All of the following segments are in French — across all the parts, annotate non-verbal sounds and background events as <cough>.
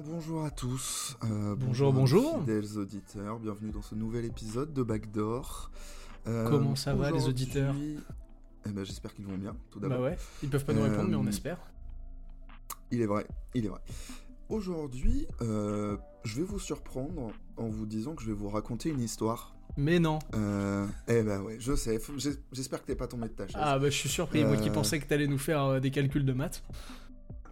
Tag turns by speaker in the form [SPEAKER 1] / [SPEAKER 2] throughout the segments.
[SPEAKER 1] bien, bonjour à tous. Euh,
[SPEAKER 2] Bonjour, bonjour.
[SPEAKER 1] Fidèles auditeurs, bienvenue dans ce nouvel épisode de Backdoor. Euh,
[SPEAKER 2] Comment ça va, les auditeurs
[SPEAKER 1] Eh ben, J'espère qu'ils vont bien, tout d'abord.
[SPEAKER 2] Bah ouais, ils peuvent pas nous répondre, mais on
[SPEAKER 1] Euh,
[SPEAKER 2] espère.
[SPEAKER 1] Il est vrai, il est vrai. Aujourd'hui, euh, je vais vous surprendre en vous disant que je vais vous raconter une histoire.
[SPEAKER 2] Mais non.
[SPEAKER 1] Euh, eh ben ouais, je sais, j'espère que t'es pas tombé de ta chaise.
[SPEAKER 2] Ah bah je suis surpris, moi qui
[SPEAKER 1] Euh.
[SPEAKER 2] pensais que t'allais nous faire euh, des calculs de maths.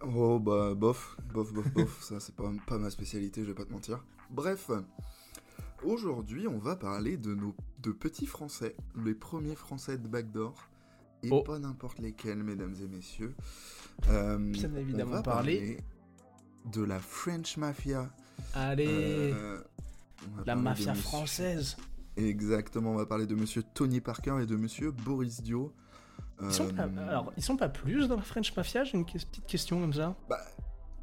[SPEAKER 1] Oh bah bof, bof, bof, bof, <laughs> ça c'est pas, pas ma spécialité, je vais pas te mentir. Bref, aujourd'hui on va parler de nos de petits français, les premiers français de Backdoor, et
[SPEAKER 2] Oh.
[SPEAKER 1] pas n'importe lesquels, mesdames et messieurs. Euh,
[SPEAKER 2] Bien
[SPEAKER 1] on
[SPEAKER 2] évidemment
[SPEAKER 1] va
[SPEAKER 2] parler.
[SPEAKER 1] de la French Mafia.
[SPEAKER 2] Allez,
[SPEAKER 1] Euh, on
[SPEAKER 2] la mafia française.
[SPEAKER 1] Exactement, on va parler de monsieur Tony Parker et de monsieur Boris Dio.
[SPEAKER 2] Ils sont, pas,
[SPEAKER 1] Euh,
[SPEAKER 2] alors, ils sont pas plus dans la French Mafia J'ai une petite question comme ça.
[SPEAKER 1] bah,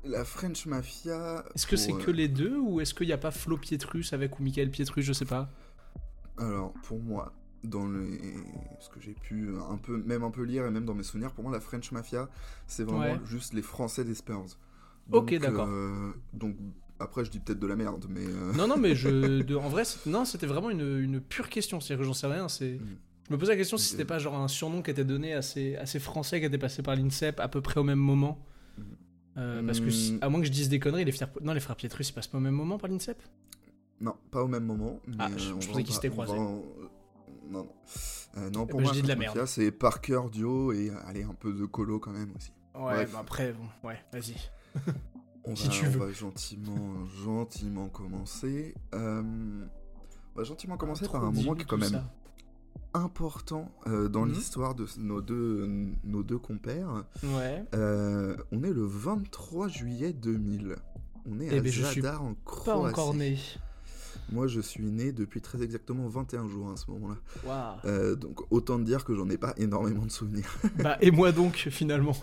[SPEAKER 1] la French Mafia.
[SPEAKER 2] Est-ce que c'est
[SPEAKER 1] euh,
[SPEAKER 2] que les deux ou est-ce qu'il n'y a pas Flo Pietrus avec ou Michael Pietrus Je sais pas?
[SPEAKER 1] Alors, pour moi, dans les... ce que j'ai pu un peu, même un peu lire et même dans mes souvenirs, pour moi, la French Mafia, c'est vraiment
[SPEAKER 2] Ouais.
[SPEAKER 1] juste les Français des Spurs.
[SPEAKER 2] Ok,
[SPEAKER 1] Donc,
[SPEAKER 2] d'accord.
[SPEAKER 1] euh, donc, après, je dis peut-être de la merde, mais... euh,
[SPEAKER 2] Non, non, mais je, <laughs> de- en vrai, non, c'était vraiment une, une pure question. C'est-à-dire que j'en sais rien. C'est,
[SPEAKER 1] Mm.
[SPEAKER 2] Je me posais la question si c'était pas genre un surnom qui était donné à ces, à ces Français qui étaient passés par l'INSEP à peu près au même moment. Euh, parce que si-
[SPEAKER 1] Mm.
[SPEAKER 2] à moins que je dise des conneries, les frères, non, les frères Pietrus, ils passent pas au même moment par l'INSEP?
[SPEAKER 1] Non, pas au même moment. Mais
[SPEAKER 2] Ah, je-
[SPEAKER 1] euh,
[SPEAKER 2] je pensais
[SPEAKER 1] en
[SPEAKER 2] qu'ils s'étaient
[SPEAKER 1] par-
[SPEAKER 2] croisés.
[SPEAKER 1] en- Non, non. Euh, non, pour
[SPEAKER 2] ben,
[SPEAKER 1] moi,
[SPEAKER 2] je dis de la merde.
[SPEAKER 1] C'est Parker, Dio et, allez, un peu de colo quand même aussi.
[SPEAKER 2] Ouais, bah après, bon, ouais, vas-y. <laughs>
[SPEAKER 1] On
[SPEAKER 2] Si
[SPEAKER 1] va,
[SPEAKER 2] tu
[SPEAKER 1] on
[SPEAKER 2] veux.
[SPEAKER 1] va gentiment, gentiment commencer. Euh, On va gentiment commencer par
[SPEAKER 2] Trop
[SPEAKER 1] un moment qui est quand même
[SPEAKER 2] ça.
[SPEAKER 1] Important euh, dans
[SPEAKER 2] Mhm.
[SPEAKER 1] l'histoire de nos deux, nos deux compères.
[SPEAKER 2] Ouais.
[SPEAKER 1] Euh, on est le 23 juillet 2000. On est
[SPEAKER 2] Eh
[SPEAKER 1] à
[SPEAKER 2] ben, je suis
[SPEAKER 1] Zadar en
[SPEAKER 2] Pas
[SPEAKER 1] Croatie.
[SPEAKER 2] encore né.
[SPEAKER 1] Moi, je suis né depuis très exactement 21 jours à ce moment-là. Euh, donc, autant te dire que j'en ai pas énormément de souvenirs. <laughs>
[SPEAKER 2] bah, et moi donc, finalement. <laughs>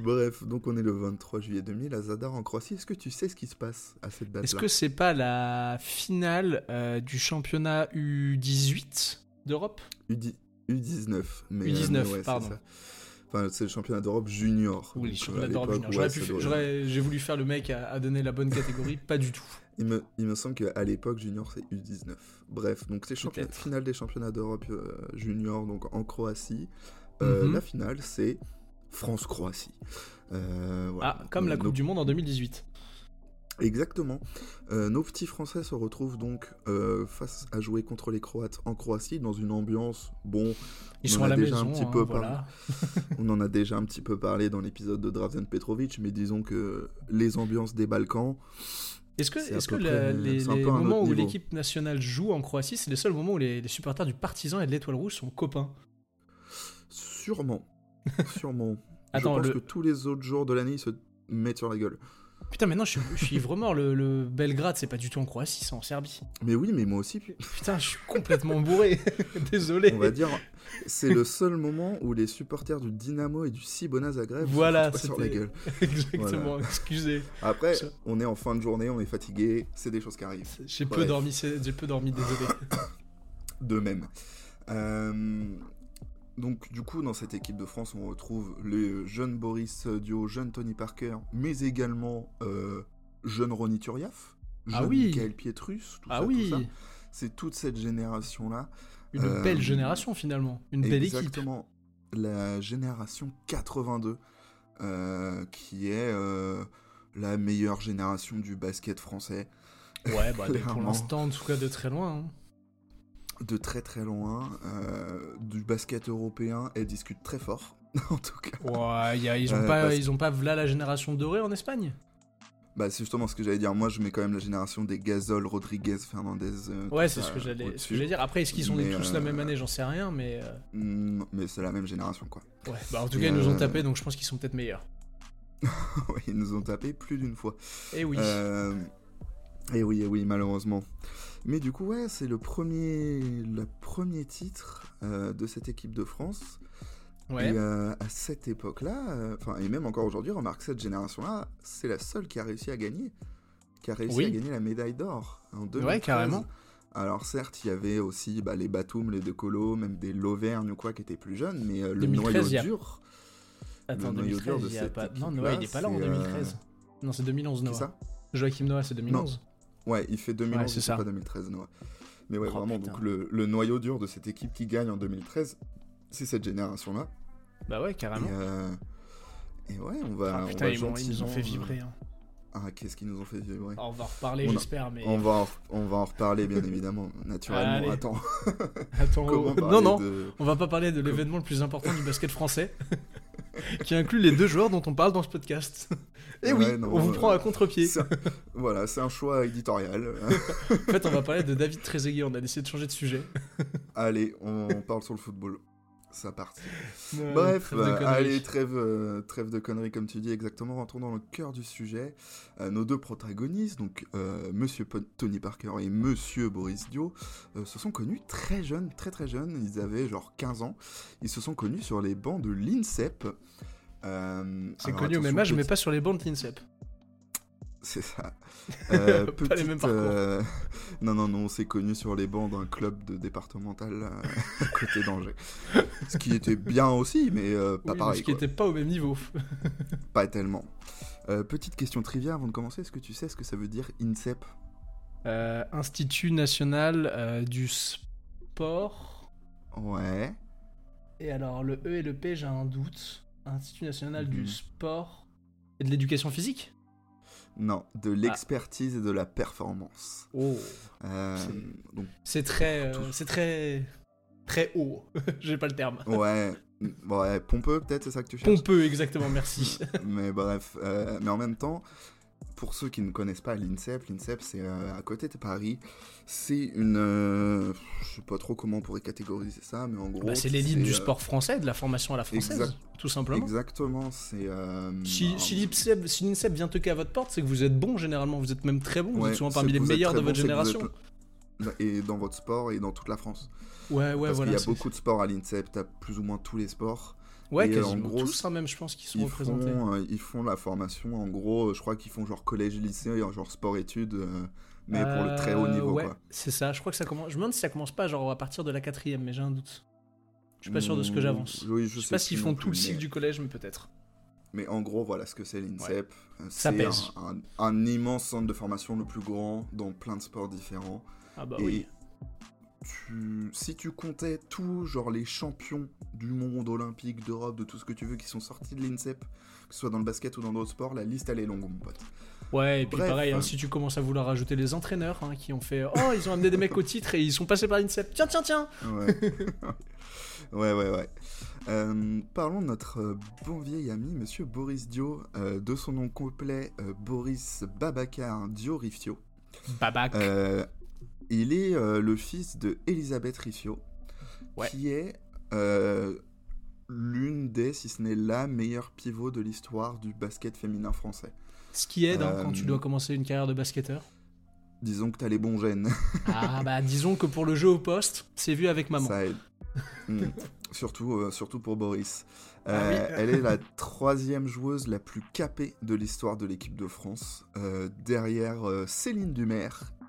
[SPEAKER 1] Bref, donc on est le 23 juillet 2000 à Zadar en Croatie. Est-ce que tu sais ce qui se passe à cette date-là?
[SPEAKER 2] Est-ce que c'est pas la finale euh, du championnat U18 d'Europe?
[SPEAKER 1] U10 U19. Mais,
[SPEAKER 2] U19,
[SPEAKER 1] euh, mais ouais, c'est
[SPEAKER 2] pardon.
[SPEAKER 1] ça. Enfin, c'est le championnat d'Europe junior.
[SPEAKER 2] Oui, championnat d'Europe junior. J'aurais pu j'aurais- J'ai voulu faire le mec à, à donner la bonne catégorie, <laughs> pas du tout.
[SPEAKER 1] Il me, il me semble qu'à l'époque, junior, c'est U19. Bref, donc c'est championnat finale des championnats d'Europe euh, junior, donc en Croatie. Euh,
[SPEAKER 2] Mhm.
[SPEAKER 1] La finale, c'est France-Croatie. Euh, voilà.
[SPEAKER 2] Ah, comme la
[SPEAKER 1] Nos-
[SPEAKER 2] Coupe du Monde en 2018.
[SPEAKER 1] Exactement. Euh, nos petits Français se retrouvent donc euh, face à jouer contre les Croates en Croatie dans une ambiance, bon,
[SPEAKER 2] Ils
[SPEAKER 1] On
[SPEAKER 2] sont
[SPEAKER 1] en
[SPEAKER 2] à
[SPEAKER 1] a
[SPEAKER 2] la
[SPEAKER 1] déjà
[SPEAKER 2] maison,
[SPEAKER 1] un petit
[SPEAKER 2] hein,
[SPEAKER 1] peu
[SPEAKER 2] voilà. <laughs>
[SPEAKER 1] on en a déjà un petit peu parlé dans l'épisode de Drazen Petrovic, mais disons que les ambiances des Balkans,
[SPEAKER 2] Est-ce que, la- les, moments où l'équipe nationale joue en Croatie, c'est les seuls moments où les, les supporters du Partizan et de l'Étoile Rouge sont copains?
[SPEAKER 1] Sûrement, <laughs> sûrement.
[SPEAKER 2] Attends,
[SPEAKER 1] je pense
[SPEAKER 2] le-
[SPEAKER 1] que tous les autres jours de l'année, ils se mettent sur la gueule.
[SPEAKER 2] Putain, maintenant je suis, je suis ivre mort. Le, le Belgrade, c'est pas du tout en Croatie, c'est en Serbie.
[SPEAKER 1] Mais oui, mais moi aussi,
[SPEAKER 2] Putain, je suis complètement bourré. <laughs> Désolé.
[SPEAKER 1] on va dire, c'est le seul moment où les supporters du Dynamo et du Cibona Zagreb
[SPEAKER 2] Voilà,
[SPEAKER 1] se sur la gueule. <laughs>
[SPEAKER 2] Exactement,
[SPEAKER 1] Voilà.
[SPEAKER 2] excusez.
[SPEAKER 1] Après, on est en fin de journée, on est fatigué, c'est des choses qui arrivent.
[SPEAKER 2] J'ai peu dormi, j'ai peu dormi, désolé. <coughs>
[SPEAKER 1] de même. Euh, donc du coup, dans cette équipe de France, on retrouve le jeune Boris Dio, jeune Tony Parker, mais également euh, jeune Ronny Turiaf, jeune
[SPEAKER 2] Ah oui.
[SPEAKER 1] Michael Pietrus, tout
[SPEAKER 2] Ah
[SPEAKER 1] ça, tout
[SPEAKER 2] oui,
[SPEAKER 1] ça. C'est toute cette génération-là.
[SPEAKER 2] une
[SPEAKER 1] Euh,
[SPEAKER 2] belle génération finalement, une belle équipe.
[SPEAKER 1] Exactement. La génération 82, euh, qui est euh, la meilleure génération du basket français.
[SPEAKER 2] Ouais, bah, <laughs> pour l'instant, en tout cas, de très loin. hein.
[SPEAKER 1] De très très loin, euh, du basket européen, elle discute très fort, <laughs> en tout cas.
[SPEAKER 2] Y a- ils ont
[SPEAKER 1] Euh,
[SPEAKER 2] pas,
[SPEAKER 1] parce-
[SPEAKER 2] ils ont pas v'là la génération dorée en Espagne?
[SPEAKER 1] Bah, c'est justement ce que j'allais dire. Moi, je mets quand même la génération des Gasol, Rodriguez, Fernandez. euh,
[SPEAKER 2] Ouais, c'est ce que j'allais, dire. Après, est-ce qu'ils sont
[SPEAKER 1] Mais,
[SPEAKER 2] tous la
[SPEAKER 1] euh,
[SPEAKER 2] même année? J'en sais rien, mais euh,
[SPEAKER 1] Mm, mais c'est la même génération, quoi.
[SPEAKER 2] ouais. Bah, en tout
[SPEAKER 1] Et,
[SPEAKER 2] cas, ils nous ont
[SPEAKER 1] euh,
[SPEAKER 2] tapé, donc je pense qu'ils sont peut-être meilleurs. <laughs>
[SPEAKER 1] Ils nous ont tapé plus d'une fois.
[SPEAKER 2] Eh oui.
[SPEAKER 1] Euh, Et oui, et oui, malheureusement. Mais du coup, ouais, c'est le premier, le premier titre euh, de cette équipe de France.
[SPEAKER 2] ouais.
[SPEAKER 1] Et euh, à cette époque-là, euh, enfin, et même encore aujourd'hui, remarque, cette génération-là, c'est la seule qui a réussi à gagner. Qui a réussi
[SPEAKER 2] Oui.
[SPEAKER 1] à gagner la médaille d'or en 2013.
[SPEAKER 2] Ouais, carrément.
[SPEAKER 1] Alors certes, il y avait aussi bah, les Batum, les De Colo, même des Lauvergne ou quoi qui étaient plus jeunes, mais le
[SPEAKER 2] 2013,
[SPEAKER 1] noyau
[SPEAKER 2] a-
[SPEAKER 1] dur,
[SPEAKER 2] Attends,
[SPEAKER 1] le noyau dur
[SPEAKER 2] 2013,
[SPEAKER 1] de
[SPEAKER 2] y a
[SPEAKER 1] cette
[SPEAKER 2] pas. Non, Noah, il est pas là en
[SPEAKER 1] c'est, euh,
[SPEAKER 2] 2013. Non, c'est 2011,
[SPEAKER 1] Qui
[SPEAKER 2] Noah.
[SPEAKER 1] ça?
[SPEAKER 2] Joachim Noah, c'est 2011.
[SPEAKER 1] Ouais, il fait 2011,
[SPEAKER 2] Ouais, c'est ça.
[SPEAKER 1] pas 2013, Noah. Mais ouais,
[SPEAKER 2] Oh,
[SPEAKER 1] vraiment,
[SPEAKER 2] putain.
[SPEAKER 1] donc le, le noyau dur de cette équipe qui gagne en 2013, c'est cette génération-là.
[SPEAKER 2] Bah ouais,
[SPEAKER 1] Et,
[SPEAKER 2] carrément.
[SPEAKER 1] euh, et ouais, on va.
[SPEAKER 2] Ah,
[SPEAKER 1] on
[SPEAKER 2] putain,
[SPEAKER 1] va
[SPEAKER 2] ils, m'ont- ils nous ont fait
[SPEAKER 1] gentiment,
[SPEAKER 2] vibrer. hein.
[SPEAKER 1] euh, Ah, qu'est-ce qu'ils nous ont fait vibrer
[SPEAKER 2] On va en reparler,
[SPEAKER 1] a-
[SPEAKER 2] j'espère, mais.
[SPEAKER 1] on, va en, on va en reparler, bien évidemment, <laughs> naturellement.
[SPEAKER 2] Allez.
[SPEAKER 1] Attends, <laughs>
[SPEAKER 2] Attends, <laughs> oh, non, non,
[SPEAKER 1] de-
[SPEAKER 2] on va pas parler de l'événement le plus important du basket français, qui inclut les deux joueurs dont on parle dans ce podcast. Et oui,
[SPEAKER 1] Ouais, non,
[SPEAKER 2] on vous
[SPEAKER 1] euh,
[SPEAKER 2] prend à contre-pied.
[SPEAKER 1] Voilà, c'est un choix éditorial. <laughs>
[SPEAKER 2] En fait, on va parler de David Trezeguet, on a décidé de changer de sujet. <laughs>
[SPEAKER 1] Allez, on parle sur le football. Ça part.
[SPEAKER 2] Ouais,
[SPEAKER 1] Bref,
[SPEAKER 2] trêve de conneries.
[SPEAKER 1] allez, trêve, euh, trêve de conneries comme tu dis exactement, rentrons dans le cœur du sujet. Euh, nos deux protagonistes, donc Monsieur Tony Parker et Monsieur Boris Dio, se sont connus très jeunes, très très jeunes, ils avaient genre 15 ans. Ils se sont connus sur les bancs de l'INSEP. Euh,
[SPEAKER 2] C'est connu au même âge, mais pas sur les bancs de l'INSEP.
[SPEAKER 1] C'est ça. <laughs> Euh,
[SPEAKER 2] Pas les mêmes parcours.
[SPEAKER 1] euh, <laughs> Non, non, non, on s'est connus sur les bancs d'un club de départemental euh, <laughs> à côté d'Angers. Ce qui était bien aussi, mais pas
[SPEAKER 2] Oui, mais
[SPEAKER 1] pareil.
[SPEAKER 2] ce qui
[SPEAKER 1] quoi.
[SPEAKER 2] était pas au même niveau.
[SPEAKER 1] Pas tellement. Petite question trivia avant de commencer, est-ce que tu sais ce que ça veut dire INSEP
[SPEAKER 2] Institut national du sport.
[SPEAKER 1] Ouais.
[SPEAKER 2] Et alors, le E et le P, j'ai un doute. Institut national
[SPEAKER 1] Mhm.
[SPEAKER 2] du sport et de l'éducation physique
[SPEAKER 1] Non, de l'expertise et de la performance.
[SPEAKER 2] Oh.
[SPEAKER 1] Euh,
[SPEAKER 2] C'est-
[SPEAKER 1] donc,
[SPEAKER 2] C'est très. euh, c'est très. Très haut. <laughs> j'ai pas le terme.
[SPEAKER 1] ouais, ouais, pompeux peut-être, c'est ça que tu cherches?
[SPEAKER 2] Pompeux, exactement, merci. <laughs>
[SPEAKER 1] mais bref, euh, mais en même temps, pour ceux qui ne connaissent pas l'INSEP, l'INSEP c'est euh, à côté de Paris. C'est une. euh, je sais pas trop comment on pourrait catégoriser ça, mais en gros.
[SPEAKER 2] Bah, c'est l'élite du
[SPEAKER 1] euh,
[SPEAKER 2] sport français, de la formation à la française,
[SPEAKER 1] exact-
[SPEAKER 2] tout simplement.
[SPEAKER 1] Exactement, c'est. euh,
[SPEAKER 2] Si, l'INSEP vient toquer à votre porte, c'est que vous êtes bon généralement, vous êtes même très bon, vous êtes souvent parmi les meilleurs de votre génération.
[SPEAKER 1] êtes- Et dans votre sport et dans toute la France.
[SPEAKER 2] Ouais, ouais,
[SPEAKER 1] Parce
[SPEAKER 2] voilà.
[SPEAKER 1] qu'il y a beaucoup de sports à l'INSEP, t'as plus ou moins tous les sports.
[SPEAKER 2] Ouais,
[SPEAKER 1] et, euh, en
[SPEAKER 2] quasiment
[SPEAKER 1] gros,
[SPEAKER 2] tous, hein, même, je pense, qui sont
[SPEAKER 1] Ils
[SPEAKER 2] représentés.
[SPEAKER 1] font, euh, ils font la formation, en gros, je crois qu'ils font genre collège-lycée, genre sport-études, euh, mais pour le très haut niveau,
[SPEAKER 2] ouais,
[SPEAKER 1] quoi.
[SPEAKER 2] c'est ça, je crois que ça commence. Je me demande si ça commence pas genre à partir de la quatrième, mais j'ai un doute. Je suis pas sûr de ce que
[SPEAKER 1] Mm,
[SPEAKER 2] j'avance.
[SPEAKER 1] Oui,
[SPEAKER 2] Je sais pas s'ils font tout le cycle
[SPEAKER 1] mais-
[SPEAKER 2] du collège, mais peut-être.
[SPEAKER 1] Mais en gros, voilà ce que c'est l'INSEP.
[SPEAKER 2] Ça
[SPEAKER 1] C'est un, un- un immense centre de formation le plus grand dans plein de sports différents.
[SPEAKER 2] Ah bah
[SPEAKER 1] et
[SPEAKER 2] oui.
[SPEAKER 1] Tu, si tu comptais tous, genre les champions du monde olympique, d'Europe, de tout ce que tu veux, qui sont sortis de l'INSEP, que ce soit dans le basket ou dans d'autres sports, la liste elle est longue, mon pote.
[SPEAKER 2] Ouais, et puis
[SPEAKER 1] Bref.
[SPEAKER 2] pareil, hein, si tu commences à vouloir rajouter les entraîneurs hein, qui ont fait Oh, ils ont amené des mecs au titre et ils sont passés par l'INSEP. Tiens, tiens, tiens
[SPEAKER 1] Ouais, <laughs> ouais, ouais. ouais. Euh, parlons de notre euh, bon vieil ami, monsieur Boris Dio, euh, de son nom complet, Boris Babacar Dio Rifio.
[SPEAKER 2] Babac.
[SPEAKER 1] Euh, il est euh, le fils de Elisabeth
[SPEAKER 2] Ouais.
[SPEAKER 1] qui est euh, l'une des, si ce n'est la meilleure pivot de l'histoire du basket féminin français.
[SPEAKER 2] Ce qui aide hein,
[SPEAKER 1] euh,
[SPEAKER 2] quand tu dois commencer une carrière de basketteur.
[SPEAKER 1] Disons que t'as les bons gènes. <laughs>
[SPEAKER 2] Ah bah disons que pour le jeu au poste, c'est vu avec maman.
[SPEAKER 1] Ça aide. <laughs> Mm. surtout, euh, surtout pour Boris.
[SPEAKER 2] Ah
[SPEAKER 1] Euh,
[SPEAKER 2] oui.
[SPEAKER 1] Elle est la troisième joueuse la plus capée de l'histoire de l'équipe de France, euh, derrière euh, Céline Dumer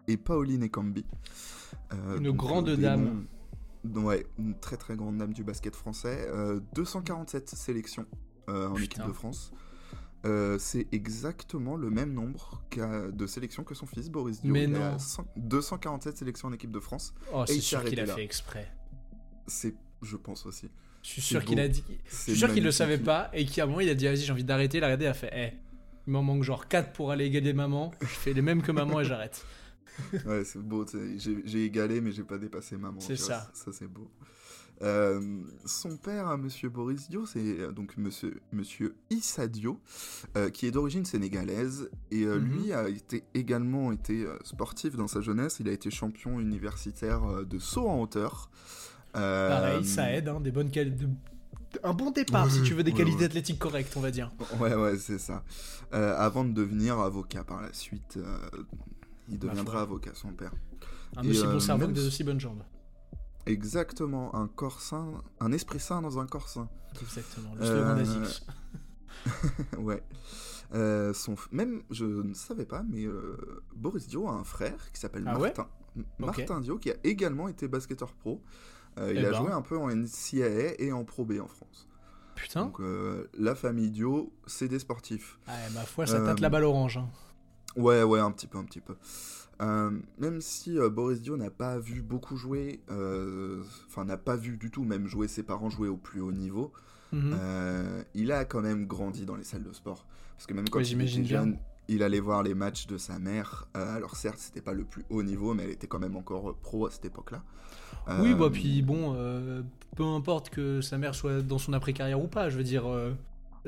[SPEAKER 1] et Pauline Ekambi. Euh,
[SPEAKER 2] Une grande
[SPEAKER 1] euh,
[SPEAKER 2] dame.
[SPEAKER 1] noms- Ouais, une très très grande dame du basket français. Euh, 247 sélections euh, en
[SPEAKER 2] Putain.
[SPEAKER 1] équipe de France. C'est exactement le même nombre de sélections que son fils Boris Dio.
[SPEAKER 2] Mais
[SPEAKER 1] Il a
[SPEAKER 2] non.
[SPEAKER 1] 100 247 sélections en équipe de France.
[SPEAKER 2] Oh, c'est sûr qu'il a
[SPEAKER 1] là.
[SPEAKER 2] fait exprès.
[SPEAKER 1] C'est, je pense aussi.
[SPEAKER 2] Je suis sûr qu'il a dit. Je suis sûr qu'il le savait pas et qu'à un moment il a dit vas-y j'ai envie d'arrêter. Il a regardé, il a fait eh, il m'en manque genre 4 pour aller égaler maman. Je fais les mêmes que maman et j'arrête. <laughs>
[SPEAKER 1] Ouais, c'est beau. J'ai égalé, mais j'ai pas dépassé maman.
[SPEAKER 2] C'est ça.
[SPEAKER 1] Ça, c'est beau. Euh, son père, hein, Monsieur Boris Dio, c'est euh, donc Monsieur, Monsieur Issa Dio, euh, qui est d'origine sénégalaise et euh,
[SPEAKER 2] Mhm.
[SPEAKER 1] lui a été également été sportif dans sa jeunesse. Il a été champion universitaire de saut en hauteur.
[SPEAKER 2] Pareil, ça aide, hein, des bonnes qualités. Un bon départ si tu veux des qualités athlétiques correctes, on va dire.
[SPEAKER 1] Ouais, ouais, c'est ça. Euh, avant de devenir avocat par la suite, euh, il deviendra avocat, son père.
[SPEAKER 2] Un
[SPEAKER 1] Et,
[SPEAKER 2] aussi
[SPEAKER 1] euh,
[SPEAKER 2] bon cerveau que des
[SPEAKER 1] si-
[SPEAKER 2] aussi bonnes jambes.
[SPEAKER 1] Exactement, un corps sain, un esprit sain dans un corps sain.
[SPEAKER 2] Exactement, le slogan
[SPEAKER 1] Euh,
[SPEAKER 2] d'Azix. <laughs>
[SPEAKER 1] ouais. Euh, son f- même, je ne savais pas, mais euh, Boris Dio a un frère qui s'appelle
[SPEAKER 2] Ah ouais
[SPEAKER 1] Martin. Martin Dio, qui a également été basketteur pro. Euh, il
[SPEAKER 2] Eh
[SPEAKER 1] a
[SPEAKER 2] ben.
[SPEAKER 1] joué un peu en NCAA et en Pro B en France.
[SPEAKER 2] putain.
[SPEAKER 1] Donc euh, la famille Dio, c'est des sportifs.
[SPEAKER 2] Ah, ma foi, ça
[SPEAKER 1] Euh,
[SPEAKER 2] tâte la balle orange. hein.
[SPEAKER 1] Ouais, ouais, un petit peu, un petit peu. Euh, même si euh, Boris Dio n'a pas vu beaucoup jouer, euh, enfin n'a pas vu du tout même jouer ses parents jouer au plus haut niveau,
[SPEAKER 2] Mhm.
[SPEAKER 1] il a quand même grandi dans les salles de sport. Parce que même quand il était
[SPEAKER 2] bien.
[SPEAKER 1] jeune, il allait voir les matchs de sa mère. Alors certes, c'était pas le plus haut niveau, mais elle était quand même encore pro à cette époque-là.
[SPEAKER 2] Oui, bah puis bon, peu importe que sa mère soit dans son après-carrière ou pas, je veux dire,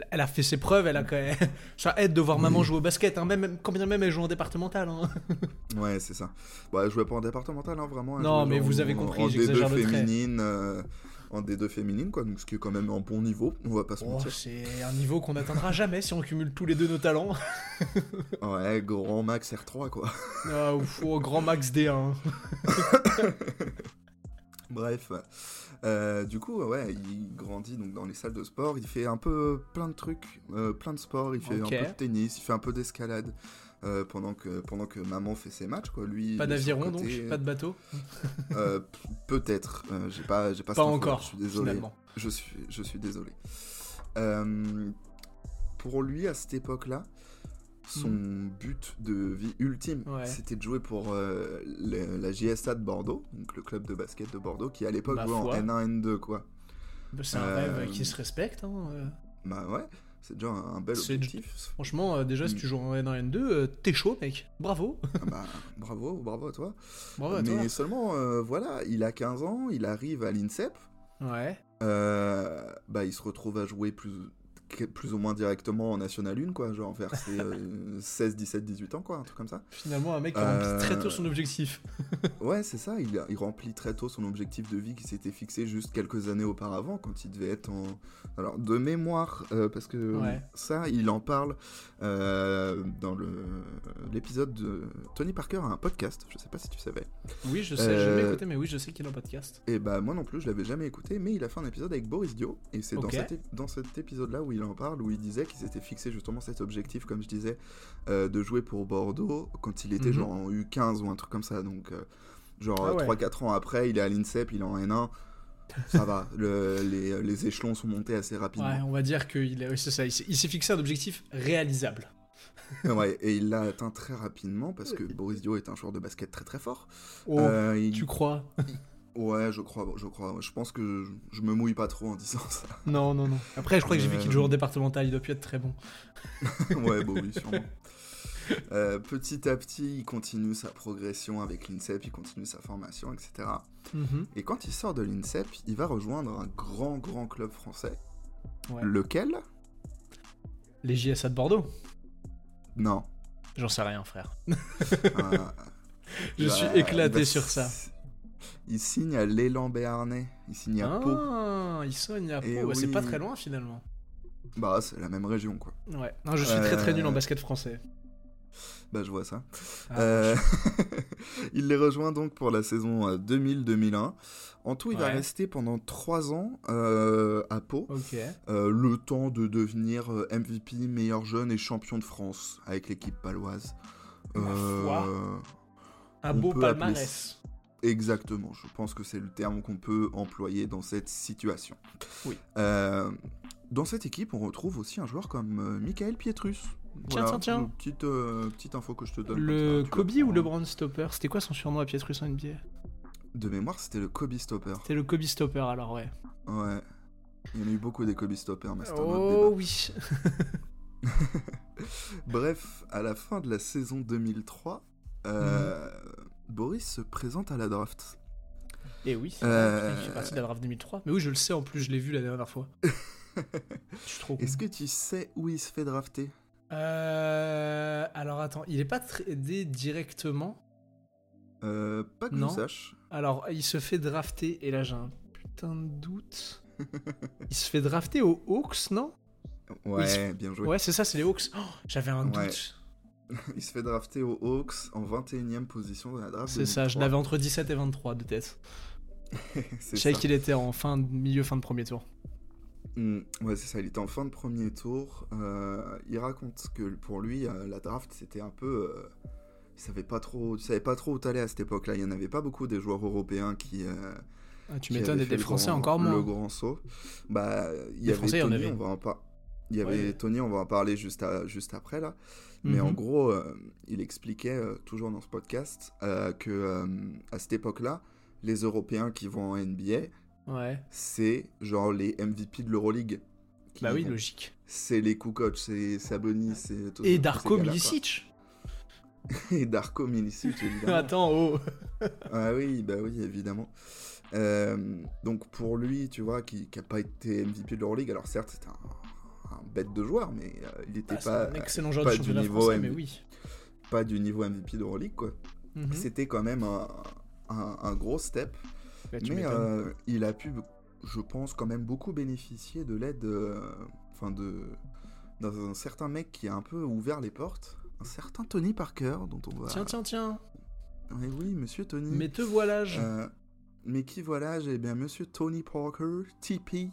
[SPEAKER 2] elle a fait ses preuves, elle a quand même... <laughs> Ça aide de voir
[SPEAKER 1] Oui.
[SPEAKER 2] maman jouer au basket, hein, même, quand bien même elle joue en départemental. hein. <laughs>
[SPEAKER 1] Ouais, c'est ça. Bah, elle jouait pas en départemental, hein, vraiment.
[SPEAKER 2] Non, mais vous avez compris, j'exagère
[SPEAKER 1] D2
[SPEAKER 2] le
[SPEAKER 1] féminine, euh, en D2 féminine, quoi. Donc, ce qui est quand même un bon niveau, on va pas se
[SPEAKER 2] Oh,
[SPEAKER 1] mentir.
[SPEAKER 2] c'est un niveau qu'on n'atteindra jamais si on cumule tous les deux nos talents. <laughs>
[SPEAKER 1] Ouais, grand max R3, quoi.
[SPEAKER 2] Ah, ouf, oh, grand max D1.
[SPEAKER 1] Bref. Euh, du coup, ouais, il grandit donc dans les salles de sport. Il fait un peu plein de trucs, euh, plein de sports. Il fait un peu de tennis, il fait un peu d'escalade. euh, pendant, que, pendant que maman fait ses matchs, quoi. Lui,
[SPEAKER 2] Pas d'aviron donc, pas de bateau. <laughs>
[SPEAKER 1] Peut-être. j'ai pas, j'ai pas,
[SPEAKER 2] encore,
[SPEAKER 1] Je suis désolé.
[SPEAKER 2] finalement.
[SPEAKER 1] Je suis, je suis désolé. Pour lui, à cette époque-là, son but de vie ultime,
[SPEAKER 2] Hmm. Ouais.
[SPEAKER 1] c'était de jouer pour euh, le- la JSA de Bordeaux, donc le club de basket de Bordeaux, qui à l'époque jouait en
[SPEAKER 2] foi.
[SPEAKER 1] N1, N2, quoi.
[SPEAKER 2] Bah, C'est un
[SPEAKER 1] Euh,
[SPEAKER 2] rêve qui se respecte. hein, euh.
[SPEAKER 1] Bah ouais, c'est déjà un, un bel objectif.
[SPEAKER 2] Franchement, déjà, si
[SPEAKER 1] Mm.
[SPEAKER 2] tu joues en N1, N2, euh, t'es chaud, mec. Bravo.
[SPEAKER 1] Ah bah, bravo, bravo à toi.
[SPEAKER 2] Bravo à
[SPEAKER 1] Mais
[SPEAKER 2] toi.
[SPEAKER 1] seulement, voilà, il a 15 ans, il arrive à l'INSEP,
[SPEAKER 2] Ouais.
[SPEAKER 1] Bah, il se retrouve à jouer plus, plus ou moins directement en National 1, quoi, genre vers ses euh, 16, 17, 18 ans, quoi, un truc comme ça.
[SPEAKER 2] Finalement, un mec qui a
[SPEAKER 1] Euh,
[SPEAKER 2] rempli très tôt son objectif. <laughs>
[SPEAKER 1] Ouais, c'est ça, il, a- il remplit très tôt son objectif de vie qui s'était fixé juste quelques années auparavant, quand il devait être en... Alors, de mémoire, euh, parce que
[SPEAKER 2] Ouais.
[SPEAKER 1] ça, il en parle euh, dans l'épisode de Tony Parker a un podcast, je sais pas si tu savais.
[SPEAKER 2] Oui, je sais, je
[SPEAKER 1] Euh,
[SPEAKER 2] vais écouter, mais oui, je sais qu'il est en podcast.
[SPEAKER 1] Et bah moi non plus, je l'avais jamais écouté, mais il a fait un épisode avec Boris Dio, et c'est dans, cet, dans cet épisode-là où il en parle, où il disait qu'il s'était fixé justement cet objectif, comme je disais, euh, de jouer pour Bordeaux quand il était
[SPEAKER 2] Mhm.
[SPEAKER 1] genre en U15 ou un truc comme ça, donc euh, genre
[SPEAKER 2] Ah ouais.
[SPEAKER 1] 3-4 ans après, il est à l'INSEP, il est en N1, ça va, le- les, les échelons sont montés assez rapidement.
[SPEAKER 2] Ouais, on va dire qu'il il s'est il fixé un objectif réalisable. <laughs>
[SPEAKER 1] Ouais, et il l'a atteint très rapidement, parce que Boris Dio est un joueur de basket très très fort.
[SPEAKER 2] Oh,
[SPEAKER 1] Euh, il-
[SPEAKER 2] tu crois?
[SPEAKER 1] Ouais, je crois, je crois, je pense que je, je me mouille pas trop en disant ça.
[SPEAKER 2] Non, non, non. Après, je crois que j'ai vu qu'il
[SPEAKER 1] Euh,
[SPEAKER 2] joue en départemental, il doit plus être très bon. <laughs>
[SPEAKER 1] ouais, bon, oui, sûrement. Euh, petit à petit, il continue sa progression avec l'INSEP, il continue sa formation, etc.
[SPEAKER 2] Mhm.
[SPEAKER 1] Et quand il sort de l'INSEP, il va rejoindre un grand, grand club français.
[SPEAKER 2] Ouais.
[SPEAKER 1] Lequel?
[SPEAKER 2] Les JSA de Bordeaux
[SPEAKER 1] Non.
[SPEAKER 2] J'en sais rien, frère.
[SPEAKER 1] Euh, <laughs>
[SPEAKER 2] Je suis éclaté sur ça.
[SPEAKER 1] Il signe à l'élan béarnais. Il signe à Pau.
[SPEAKER 2] Ah, il soigne à Pau.
[SPEAKER 1] Et
[SPEAKER 2] Ouais, C'est pas très loin finalement.
[SPEAKER 1] Bah, c'est la même région, quoi.
[SPEAKER 2] Ouais. Non, je suis très très nul en
[SPEAKER 1] Euh,
[SPEAKER 2] basket français.
[SPEAKER 1] Bah, je vois ça.
[SPEAKER 2] Ah,
[SPEAKER 1] Euh, <laughs> il les rejoint donc pour la saison euh, 2000-2001. En tout, il va rester pendant 3 ans euh, à Pau.
[SPEAKER 2] Ok.
[SPEAKER 1] Euh, le temps de devenir euh, MVP, meilleur jeune et champion de France avec l'équipe paloise.
[SPEAKER 2] Un beau
[SPEAKER 1] appeler
[SPEAKER 2] palmarès.
[SPEAKER 1] Exactement, je pense que c'est le terme qu'on peut employer dans cette situation.
[SPEAKER 2] Oui.
[SPEAKER 1] Euh, dans cette équipe, on retrouve aussi un joueur comme euh, Michael Pietrus.
[SPEAKER 2] Tiens, tiens, tiens.
[SPEAKER 1] Petite, euh, petite info que je te donne.
[SPEAKER 2] Le
[SPEAKER 1] ça,
[SPEAKER 2] Kobe ou le Brown Stopper? C'était quoi son surnom à Pietrus en NBA
[SPEAKER 1] De mémoire, c'était le Kobe Stopper.
[SPEAKER 2] C'était le Kobe Stopper alors, ouais.
[SPEAKER 1] Ouais. Il y en a eu beaucoup des Kobe Stoppers, mais c'est
[SPEAKER 2] Oh oui. <laughs>
[SPEAKER 1] Bref, à la fin de la saison 2003, euh,
[SPEAKER 2] Mhm.
[SPEAKER 1] Boris se présente à la draft.
[SPEAKER 2] Et oui, c'est
[SPEAKER 1] Euh,
[SPEAKER 2] il fait partie de la draft 2003. Mais oui, je le sais en plus, je l'ai vu la dernière fois. <laughs> Je suis trop con.
[SPEAKER 1] Est-ce que tu sais où il se fait drafter?
[SPEAKER 2] Euh, alors attends, il est pas tradé directement?
[SPEAKER 1] Euh, Pas que
[SPEAKER 2] Non.
[SPEAKER 1] je sache.
[SPEAKER 2] Alors, il se fait drafter, et là j'ai un putain de doute. <laughs> il se fait drafter aux Hawks, non?
[SPEAKER 1] Ouais,
[SPEAKER 2] se-
[SPEAKER 1] bien joué.
[SPEAKER 2] Ouais, c'est ça, c'est les Hawks. Oh, J'avais un
[SPEAKER 1] Ouais. <laughs> Il se fait drafter aux Hawks en 21ème position de la draft.
[SPEAKER 2] C'est ça, je
[SPEAKER 1] 2003.
[SPEAKER 2] l'avais entre 17 et 23 de tête. <laughs> Je savais
[SPEAKER 1] ça.
[SPEAKER 2] qu'il était en fin, de- milieu, fin de premier tour.
[SPEAKER 1] Mm, ouais, c'est ça. Il était en fin de premier tour. Euh, il raconte que pour lui, euh, la draft, c'était un peu. euh, il savait pas trop. Il savait pas trop où t'allais à cette époque-là. Il y en avait pas beaucoup des joueurs européens qui. euh,
[SPEAKER 2] Ah, tu m'étonnes, des Français
[SPEAKER 1] grand-
[SPEAKER 2] encore moins.
[SPEAKER 1] Le grand saut. Bah, il y avait
[SPEAKER 2] Français, il y en
[SPEAKER 1] Tony,
[SPEAKER 2] avait.
[SPEAKER 1] on va en Il y avait
[SPEAKER 2] Ouais.
[SPEAKER 1] Tony, on va en parler juste, à- juste après là. Mais en
[SPEAKER 2] Mhm.
[SPEAKER 1] gros, euh, il expliquait euh, toujours dans ce podcast euh, que à cette époque-là, les Européens qui vont en NBA,
[SPEAKER 2] Ouais.
[SPEAKER 1] c'est genre les MVP de l'Euroleague.
[SPEAKER 2] Bah oui,
[SPEAKER 1] vont.
[SPEAKER 2] logique.
[SPEAKER 1] C'est les Kukoc, c'est Sabonis, c'est
[SPEAKER 2] Et Darko Milicic. <laughs>
[SPEAKER 1] Et Darko Milicic, évidemment.
[SPEAKER 2] Attends, oh <laughs>
[SPEAKER 1] Ah oui, bah oui, évidemment. Euh, donc pour lui, tu vois, qui n'a pas été MVP de l'Euroleague, alors certes, c'était un, un bête de joueur, mais euh, il n'était
[SPEAKER 2] Bah,
[SPEAKER 1] pas,
[SPEAKER 2] excellent joueur
[SPEAKER 1] pas
[SPEAKER 2] de
[SPEAKER 1] du niveau
[SPEAKER 2] français, mais oui.
[SPEAKER 1] pas du niveau MVP d'Euroleague, quoi.
[SPEAKER 2] Mhm.
[SPEAKER 1] C'était quand même un, un- un gros step,
[SPEAKER 2] Bah,
[SPEAKER 1] mais euh, il a pu, je pense, quand même beaucoup bénéficier de l'aide, euh, enfin de d'un certain mec qui a un peu ouvert les portes, un certain Tony Parker, dont on va...
[SPEAKER 2] Tiens, tiens, tiens.
[SPEAKER 1] Eh oui, monsieur Tony.
[SPEAKER 2] Mais te voilà
[SPEAKER 1] Euh, mais qui voilà, j'ai bien Monsieur Tony Parker, TP,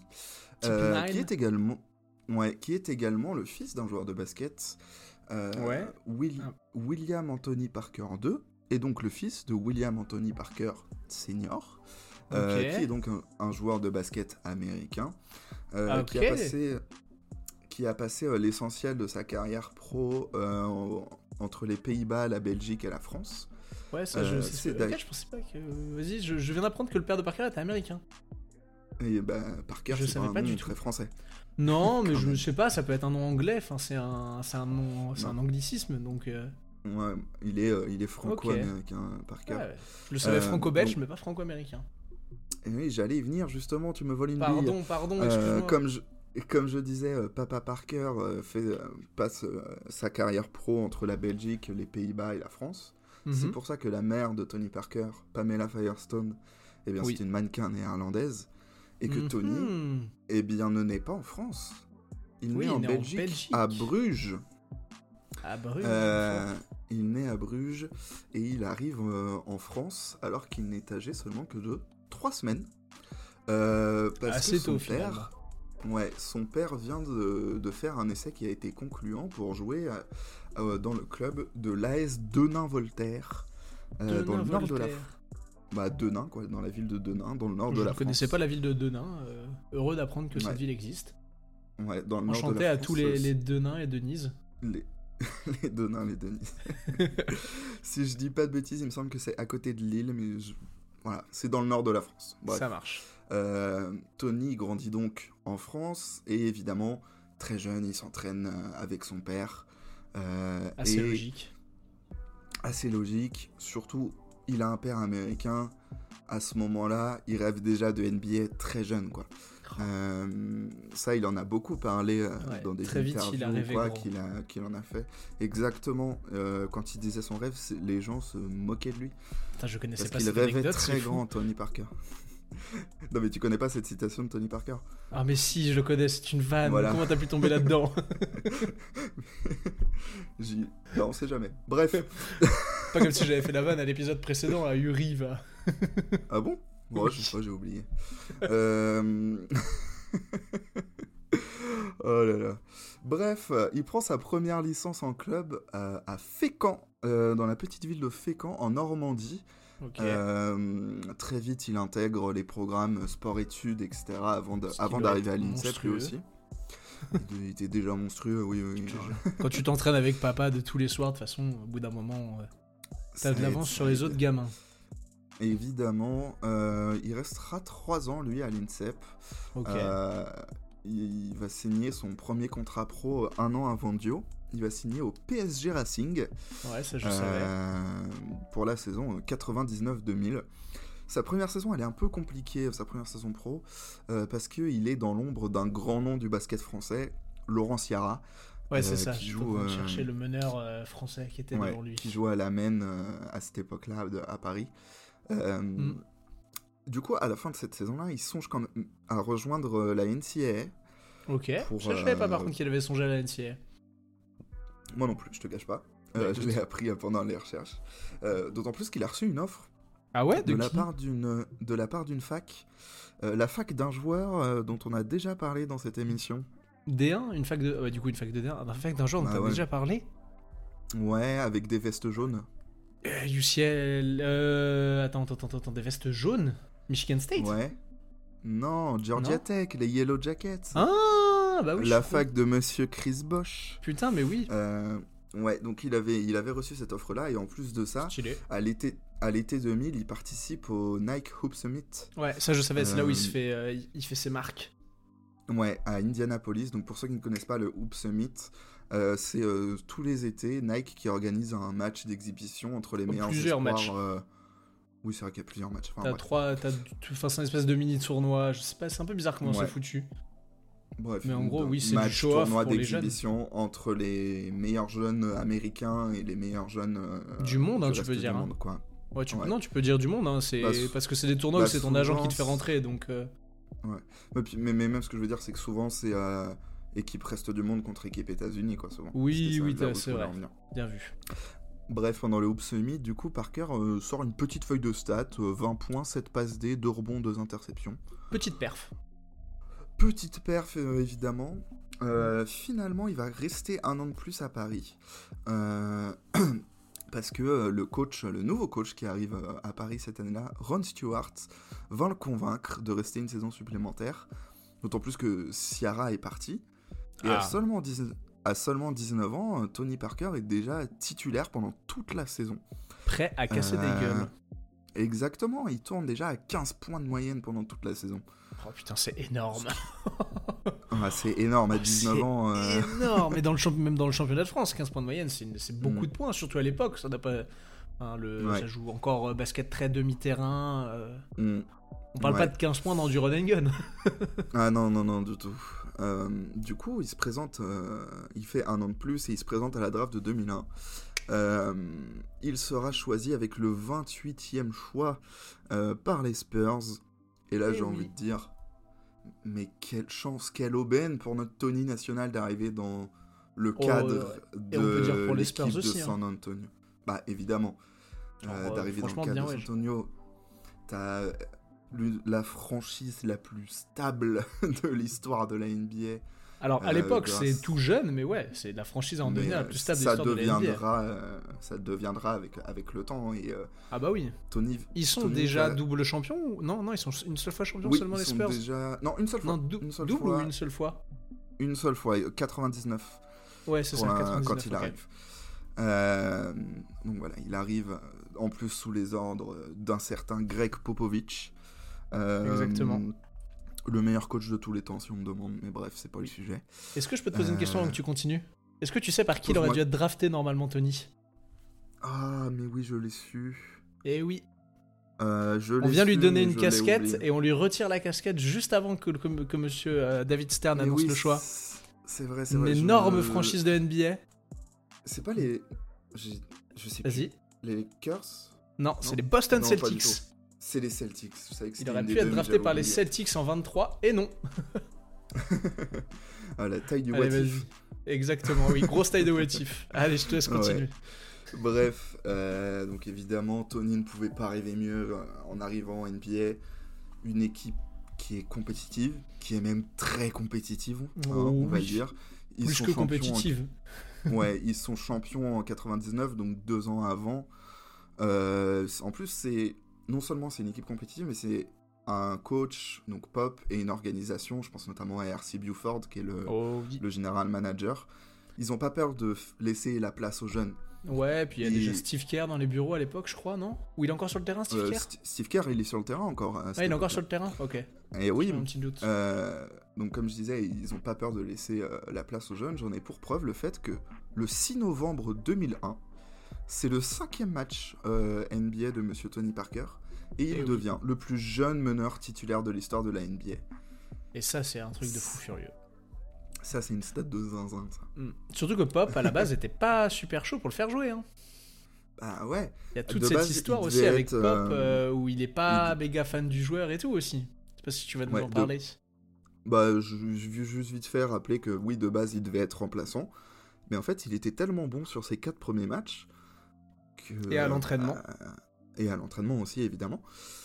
[SPEAKER 2] TP9.
[SPEAKER 1] euh, qui est également, ouais, qui est également le fils d'un joueur de basket, euh,
[SPEAKER 2] Ouais.
[SPEAKER 1] Will-
[SPEAKER 2] Ah.
[SPEAKER 1] William Anthony Parker II, et donc le fils de William Anthony Parker Senior, euh, qui est donc un, un joueur de basket américain, euh,
[SPEAKER 2] Ah,
[SPEAKER 1] qui a passé, qui a passé l'essentiel de sa carrière pro en- entre les Pays-Bas, la Belgique et la France.
[SPEAKER 2] Ouais, ça, je
[SPEAKER 1] c'est
[SPEAKER 2] je pensais pas que. Vas-y, je, je viens d'apprendre que le père de Parker était américain.
[SPEAKER 1] Et bah, Parker,
[SPEAKER 2] Je
[SPEAKER 1] c'est
[SPEAKER 2] savais
[SPEAKER 1] pas un nom
[SPEAKER 2] du tout.
[SPEAKER 1] très français.
[SPEAKER 2] Non, <laughs> mais je je sais pas, ça peut être un nom anglais. Enfin, c'est un, c'est un nom, c'est un anglicisme, donc. euh,
[SPEAKER 1] Ouais, il est, euh, il est franco-américain, Parker.
[SPEAKER 2] ouais, je le savais
[SPEAKER 1] Euh,
[SPEAKER 2] franco-belge,
[SPEAKER 1] donc-
[SPEAKER 2] mais pas franco-américain.
[SPEAKER 1] Et oui, j'allais y venir justement, tu me voles une bille.
[SPEAKER 2] Pardon, pardon,
[SPEAKER 1] comme je, comme je disais, Papa Parker fait, passe sa carrière pro entre la Belgique, les Pays-Bas et la France. C'est
[SPEAKER 2] Mhm.
[SPEAKER 1] pour ça que la mère de Tony Parker, Pamela Firestone, eh bien,
[SPEAKER 2] Oui.
[SPEAKER 1] c'est une mannequin néerlandaise. Et que
[SPEAKER 2] Mhm.
[SPEAKER 1] Tony, eh bien, ne naît pas en France. Il
[SPEAKER 2] Oui,
[SPEAKER 1] naît
[SPEAKER 2] il
[SPEAKER 1] en
[SPEAKER 2] naît en
[SPEAKER 1] Belgique, à Bruges.
[SPEAKER 2] Ah, Bruges.
[SPEAKER 1] Euh, il naît à Bruges et il arrive euh, en France alors qu'il n'est âgé seulement que de 3 semaines. Euh, parce
[SPEAKER 2] Assez
[SPEAKER 1] que son
[SPEAKER 2] tôt,
[SPEAKER 1] père, ouais, son père vient de, de faire un essai qui a été concluant pour jouer à- dans le club de l'AS Denain-Voltaire. euh, dans le nord de la
[SPEAKER 2] Denain-Voltaire.
[SPEAKER 1] Bah, Denain, quoi, dans la ville de Denain, dans le nord
[SPEAKER 2] Je
[SPEAKER 1] de la
[SPEAKER 2] ne connaissais
[SPEAKER 1] France.
[SPEAKER 2] pas la ville de Denain. euh, heureux d'apprendre que
[SPEAKER 1] Ouais.
[SPEAKER 2] cette ville existe.
[SPEAKER 1] Ouais, dans le nord de
[SPEAKER 2] Enchanté
[SPEAKER 1] la
[SPEAKER 2] à
[SPEAKER 1] France,
[SPEAKER 2] tous les,
[SPEAKER 1] euh,
[SPEAKER 2] les Denains et Denise.
[SPEAKER 1] Les... <laughs> les Denains, les Denis. <laughs> si je dis pas de bêtises, il me semble que c'est à côté de Lille, mais je- voilà, c'est dans le nord de la France. Bref.
[SPEAKER 2] Ça marche.
[SPEAKER 1] Euh, Tony grandit donc en France et évidemment, très jeune, il s'entraîne euh, avec son père. Euh,
[SPEAKER 2] Assez
[SPEAKER 1] et
[SPEAKER 2] logique.
[SPEAKER 1] Assez logique. Surtout, il a un père américain. À ce moment-là, il rêve déjà de NBA très jeune, quoi. Euh, ça, il en a beaucoup parlé euh,
[SPEAKER 2] Ouais,
[SPEAKER 1] dans des
[SPEAKER 2] très vite,
[SPEAKER 1] interviews
[SPEAKER 2] il rêvé
[SPEAKER 1] quoi, qu'il en a fait. Exactement. euh, quand il disait son rêve, les gens se moquaient de lui.
[SPEAKER 2] Putain, je connaissais
[SPEAKER 1] Parce
[SPEAKER 2] pas
[SPEAKER 1] qu'il rêvait
[SPEAKER 2] anecdote,
[SPEAKER 1] très
[SPEAKER 2] fou.
[SPEAKER 1] grand, Tony Parker. <laughs> non, mais tu connais pas cette citation de Tony Parker
[SPEAKER 2] Ah mais si, je le connais, c'est une vanne.
[SPEAKER 1] Voilà.
[SPEAKER 2] Comment t'as pu tomber là-dedans <laughs> <laughs>
[SPEAKER 1] J'y- bah, on sait jamais. Bref.
[SPEAKER 2] Pas comme si j'avais fait la vanne à l'épisode précédent, à Uri va.
[SPEAKER 1] Ah bon? Moi, je sais pas, j'ai oublié. Euh... oh là là. Bref, il prend sa première licence en club euh, à Fécamp, euh, dans la petite ville de Fécamp, en Normandie. Euh, très vite, il intègre les programmes sport-études, etc. avant d'arriver à l'INSEP lui aussi. Il était déjà monstrueux, oui, oui. <laughs>
[SPEAKER 2] Quand tu t'entraînes avec papa de tous les soirs, de toute façon, au bout d'un moment, euh, t'as de l'avance sur les autres gamins.
[SPEAKER 1] Évidemment, euh, il restera trois ans, lui, à l'INSEP. Euh, il va signer son premier contrat pro un an avant Dio. Il va signer au PSG Racing
[SPEAKER 2] Ouais, ça je
[SPEAKER 1] euh,
[SPEAKER 2] savais.
[SPEAKER 1] pour la saison euh, 99-2000. Sa première saison, elle est un peu compliquée, sa première saison pro, euh, parce qu'il est dans l'ombre d'un grand nom du basket français, Laurent Ciara,
[SPEAKER 2] Ouais, c'est
[SPEAKER 1] euh,
[SPEAKER 2] ça.
[SPEAKER 1] qui
[SPEAKER 2] Je
[SPEAKER 1] joue, euh,
[SPEAKER 2] chercher le meneur euh, français qui était
[SPEAKER 1] ouais,
[SPEAKER 2] devant lui.
[SPEAKER 1] qui joue à la Maine euh, à cette époque-là à Paris. Euh,
[SPEAKER 2] Mm.
[SPEAKER 1] Du coup, à la fin de cette saison-là, il songe quand même à rejoindre euh, la NCAA.
[SPEAKER 2] Ok.
[SPEAKER 1] pour,
[SPEAKER 2] je savais pas
[SPEAKER 1] euh,
[SPEAKER 2] par contre qu'il avait songé à la NCA.
[SPEAKER 1] Moi non plus, je te cache pas.
[SPEAKER 2] Bah,
[SPEAKER 1] Euh, je l'ai appris pendant les recherches. Euh, D'autant plus qu'il a reçu une offre
[SPEAKER 2] Ah ouais
[SPEAKER 1] de,
[SPEAKER 2] De,
[SPEAKER 1] la part d'une de la part d'une fac, Euh, la fac d'un joueur dont on a déjà parlé dans cette émission.
[SPEAKER 2] D1 Une fac de. du coup, une fac de D1. Une fac d'un genre dont
[SPEAKER 1] Ah
[SPEAKER 2] t'as
[SPEAKER 1] ouais.
[SPEAKER 2] déjà parlé
[SPEAKER 1] Ouais, avec des vestes jaunes.
[SPEAKER 2] euh, UCL. Attends, attends, attends, attends, des vestes jaunes? Michigan State?
[SPEAKER 1] Ouais. Non, Georgia
[SPEAKER 2] Non
[SPEAKER 1] Tech, les Yellow Jackets.
[SPEAKER 2] Ah, bah oui. je
[SPEAKER 1] la fac de Monsieur Chris Bosch.
[SPEAKER 2] Putain, mais oui.
[SPEAKER 1] Euh, ouais, donc il avait, il avait reçu cette offre-là, et en plus de ça, à l'été, à l'été 2000, il participe au Nike Hoop Summit.
[SPEAKER 2] Ouais, ça je savais, c'est là où il se
[SPEAKER 1] Euh,
[SPEAKER 2] fait, euh, il- fait ses marques.
[SPEAKER 1] Ouais, à Indianapolis. Donc pour ceux qui ne connaissent pas le Hoop Summit, euh, c'est euh, tous les étés Nike qui organise un match d'exhibition entre les
[SPEAKER 2] Oh,
[SPEAKER 1] meilleurs
[SPEAKER 2] plusieurs
[SPEAKER 1] espoirs,
[SPEAKER 2] matchs.
[SPEAKER 1] euh, Oui, c'est vrai qu'il y a plusieurs matchs. Enfin,
[SPEAKER 2] T'as trois, t'as, enfin, c'est un espèce de mini tournoi. Je sais pas, c'est un peu bizarre comment
[SPEAKER 1] Ouais.
[SPEAKER 2] c'est foutu.
[SPEAKER 1] Bref,
[SPEAKER 2] Mais en gros, oui, c'est du show-off
[SPEAKER 1] tournoi d'exhibition entre les meilleurs jeunes américains et les meilleurs jeunes euh,
[SPEAKER 2] Du monde, hein,
[SPEAKER 1] du
[SPEAKER 2] tu peux dire, hein.
[SPEAKER 1] monde, quoi.
[SPEAKER 2] Ouais, tu,
[SPEAKER 1] Ouais.
[SPEAKER 2] non, tu peux dire du monde, hein, c'est
[SPEAKER 1] Bah,
[SPEAKER 2] parce que c'est des tournois
[SPEAKER 1] bah,
[SPEAKER 2] où c'est ton agent qui te fait rentrer, donc. euh,
[SPEAKER 1] Mais, puis- mais, mais même ce que je veux dire, c'est que souvent c'est euh, équipe reste du monde contre équipe États-Unis, quoi, souvent.
[SPEAKER 2] Oui, oui, c'est vrai. Bien vu.
[SPEAKER 1] Bref, pendant le Hoop Summit, du coup, Parker euh, sort une petite feuille de stats, euh, 20 points, 7 passes D, 2 rebonds, 2 interceptions.
[SPEAKER 2] Petite perf.
[SPEAKER 1] Petite perf, euh, évidemment. Euh, finalement, il va rester un an de plus à Paris. Euh, <clears throat> parce que le coach, le nouveau coach qui arrive à Paris cette année-là, Ron Stewart, va le convaincre de rester une saison supplémentaire. D'autant plus que Ciara est parti. Et à,
[SPEAKER 2] Ah.
[SPEAKER 1] seulement 10 à seulement 19 ans, Tony Parker est déjà titulaire pendant toute la saison.
[SPEAKER 2] Prêt à casser
[SPEAKER 1] Euh,
[SPEAKER 2] des gueules.
[SPEAKER 1] Exactement, il tourne déjà à 15 points de moyenne pendant toute la saison.
[SPEAKER 2] Oh putain, c'est énorme. <laughs>
[SPEAKER 1] Ah, c'est énorme, à 19
[SPEAKER 2] C'est
[SPEAKER 1] ans. euh,
[SPEAKER 2] énorme. Mais dans le même dans le championnat de France, 15 points de moyenne, c'est c'est beaucoup
[SPEAKER 1] Mm.
[SPEAKER 2] de points, surtout à l'époque. Ça n'a pas. hein, le,
[SPEAKER 1] Ouais.
[SPEAKER 2] Ça joue encore euh, basket très demi-terrain. euh,
[SPEAKER 1] hmm.
[SPEAKER 2] On parle
[SPEAKER 1] Ouais.
[SPEAKER 2] pas de 15 points dans du run and gun.
[SPEAKER 1] Ah non, non, non, du tout. Euh, du coup, il se présente, euh, il fait un an de plus et il se présente à la draft de 2001. Euh, il sera choisi avec le 28e choix par les Spurs. Et là,
[SPEAKER 2] Eh
[SPEAKER 1] j'ai
[SPEAKER 2] oui.
[SPEAKER 1] envie de dire, mais quelle chance, quelle aubaine pour notre Tony national d'arriver dans le
[SPEAKER 2] Oh,
[SPEAKER 1] cadre
[SPEAKER 2] dire
[SPEAKER 1] de
[SPEAKER 2] pour les
[SPEAKER 1] l'équipe
[SPEAKER 2] Spurs
[SPEAKER 1] de
[SPEAKER 2] aussi, hein.
[SPEAKER 1] San Antonio. Bah évidemment,
[SPEAKER 2] Genre,
[SPEAKER 1] Euh,
[SPEAKER 2] euh,
[SPEAKER 1] d'arriver dans le cadre
[SPEAKER 2] bien,
[SPEAKER 1] de. San Antonio. T'as la franchise la plus stable <laughs> de l'histoire de la NBA.
[SPEAKER 2] Alors à
[SPEAKER 1] Euh,
[SPEAKER 2] l'époque, c'est tout jeune, mais ouais, c'est la franchise en devenir la
[SPEAKER 1] euh,
[SPEAKER 2] plus stable
[SPEAKER 1] ça
[SPEAKER 2] de
[SPEAKER 1] deviendra, euh, ça deviendra avec, avec le temps. Et
[SPEAKER 2] Ah bah oui.
[SPEAKER 1] Tony.
[SPEAKER 2] Ils sont
[SPEAKER 1] Tony
[SPEAKER 2] déjà
[SPEAKER 1] va-
[SPEAKER 2] double champions ou... Non, non, ils sont une seule fois champions
[SPEAKER 1] Oui,
[SPEAKER 2] seulement
[SPEAKER 1] ils
[SPEAKER 2] les
[SPEAKER 1] sont
[SPEAKER 2] Spurs.
[SPEAKER 1] déjà. Non, une seule fois.
[SPEAKER 2] Non, dou-
[SPEAKER 1] une seule
[SPEAKER 2] double
[SPEAKER 1] fois.
[SPEAKER 2] ou une seule fois
[SPEAKER 1] Une seule fois, euh, 99
[SPEAKER 2] Ouais, c'est ça,
[SPEAKER 1] la-
[SPEAKER 2] 99.
[SPEAKER 1] quand il arrive. Euh, donc voilà, il arrive en plus sous les ordres d'un certain Greg Popovich. Euh,
[SPEAKER 2] Exactement.
[SPEAKER 1] Le meilleur coach de tous les temps, si on me demande, mais bref, c'est pas le sujet.
[SPEAKER 2] Est-ce que je peux te poser une question
[SPEAKER 1] Euh,
[SPEAKER 2] avant que tu continues? Est-ce que tu sais par qui il aurait dû être drafté normalement, Tony?
[SPEAKER 1] Ah, mais oui, je l'ai su.
[SPEAKER 2] Eh oui.
[SPEAKER 1] Euh, je
[SPEAKER 2] On vient lui donner une
[SPEAKER 1] je
[SPEAKER 2] casquette et on lui retire la casquette juste avant que, que, que monsieur euh, David Stern
[SPEAKER 1] Mais
[SPEAKER 2] annonce
[SPEAKER 1] oui,
[SPEAKER 2] le choix.
[SPEAKER 1] c'est- vrai, c'est
[SPEAKER 2] Une
[SPEAKER 1] vrai. je
[SPEAKER 2] énorme
[SPEAKER 1] me-
[SPEAKER 2] franchise de NBA.
[SPEAKER 1] C'est pas les. j'ai- Je sais plus.
[SPEAKER 2] Vas-y.
[SPEAKER 1] Les Lakers?
[SPEAKER 2] Non,
[SPEAKER 1] Non.
[SPEAKER 2] c'est les Boston
[SPEAKER 1] Non,
[SPEAKER 2] Celtics.
[SPEAKER 1] C'est les Celtics. Que
[SPEAKER 2] Il aurait pu être drafté par les. Celtics en 23 et non. <laughs>
[SPEAKER 1] Ah, la taille du
[SPEAKER 2] Allez,
[SPEAKER 1] what
[SPEAKER 2] vas-y.
[SPEAKER 1] if.
[SPEAKER 2] Exactement, oui. Grosse taille de what if. Allez, je te laisse
[SPEAKER 1] Ouais.
[SPEAKER 2] continuer.
[SPEAKER 1] Bref, euh, donc évidemment, Tony ne pouvait pas arriver mieux euh, en arrivant en NBA. Une équipe qui est compétitive, qui est même très compétitive, hein, on va
[SPEAKER 2] Oui.
[SPEAKER 1] dire. Ils
[SPEAKER 2] Plus
[SPEAKER 1] sont
[SPEAKER 2] que
[SPEAKER 1] en-
[SPEAKER 2] compétitive.
[SPEAKER 1] Ouais, ils sont champions en 99, donc deux ans avant. Euh, en plus, c'est non seulement c'est une équipe compétitive, mais c'est un coach, donc Pop, et une organisation. Je pense notamment à R.C. Buford, qui est le,
[SPEAKER 2] Oh oui.
[SPEAKER 1] le général manager. Ils n'ont pas peur de laisser la place aux jeunes.
[SPEAKER 2] Ouais, puis il y a
[SPEAKER 1] Et-
[SPEAKER 2] déjà Steve Kerr dans les bureaux à l'époque, je crois, non? Ou il est encore sur le terrain, Steve
[SPEAKER 1] Euh,
[SPEAKER 2] Kerr?
[SPEAKER 1] St- Steve Kerr, il est sur le terrain encore. cette
[SPEAKER 2] Ah, il est encore sur le terrain Ok.
[SPEAKER 1] Et oui,
[SPEAKER 2] J'ai un petit doute.
[SPEAKER 1] euh, donc comme je disais, ils n'ont pas peur de laisser euh, la place aux jeunes. J'en ai pour preuve le fait que le 6 novembre 2001, c'est le cinquième match euh, NBA de Monsieur Tony Parker, et il
[SPEAKER 2] Eh oui.
[SPEAKER 1] devient le plus jeune meneur titulaire de l'histoire de la NBA.
[SPEAKER 2] Et ça, c'est un truc de fou furieux.
[SPEAKER 1] Ça, c'est une stat de zinzin, ça.
[SPEAKER 2] Hmm. Surtout que Pop, à la base, était pas super chaud pour le faire jouer. Hein.
[SPEAKER 1] Bah ouais.
[SPEAKER 2] Il y a toute
[SPEAKER 1] De
[SPEAKER 2] cette
[SPEAKER 1] base,
[SPEAKER 2] histoire
[SPEAKER 1] il
[SPEAKER 2] aussi avec
[SPEAKER 1] être,
[SPEAKER 2] Pop
[SPEAKER 1] euh,
[SPEAKER 2] euh, où il est pas méga fan du joueur et tout aussi. Je sais pas si tu vas nous
[SPEAKER 1] Ouais,
[SPEAKER 2] en
[SPEAKER 1] de-
[SPEAKER 2] parler.
[SPEAKER 1] Bah, je, je juste vite faire rappeler que oui, de base, il devait être remplaçant. Mais en fait, il était tellement bon sur ses quatre premiers matchs que.
[SPEAKER 2] Et à l'entraînement.
[SPEAKER 1] bah, et à l'entraînement aussi évidemment,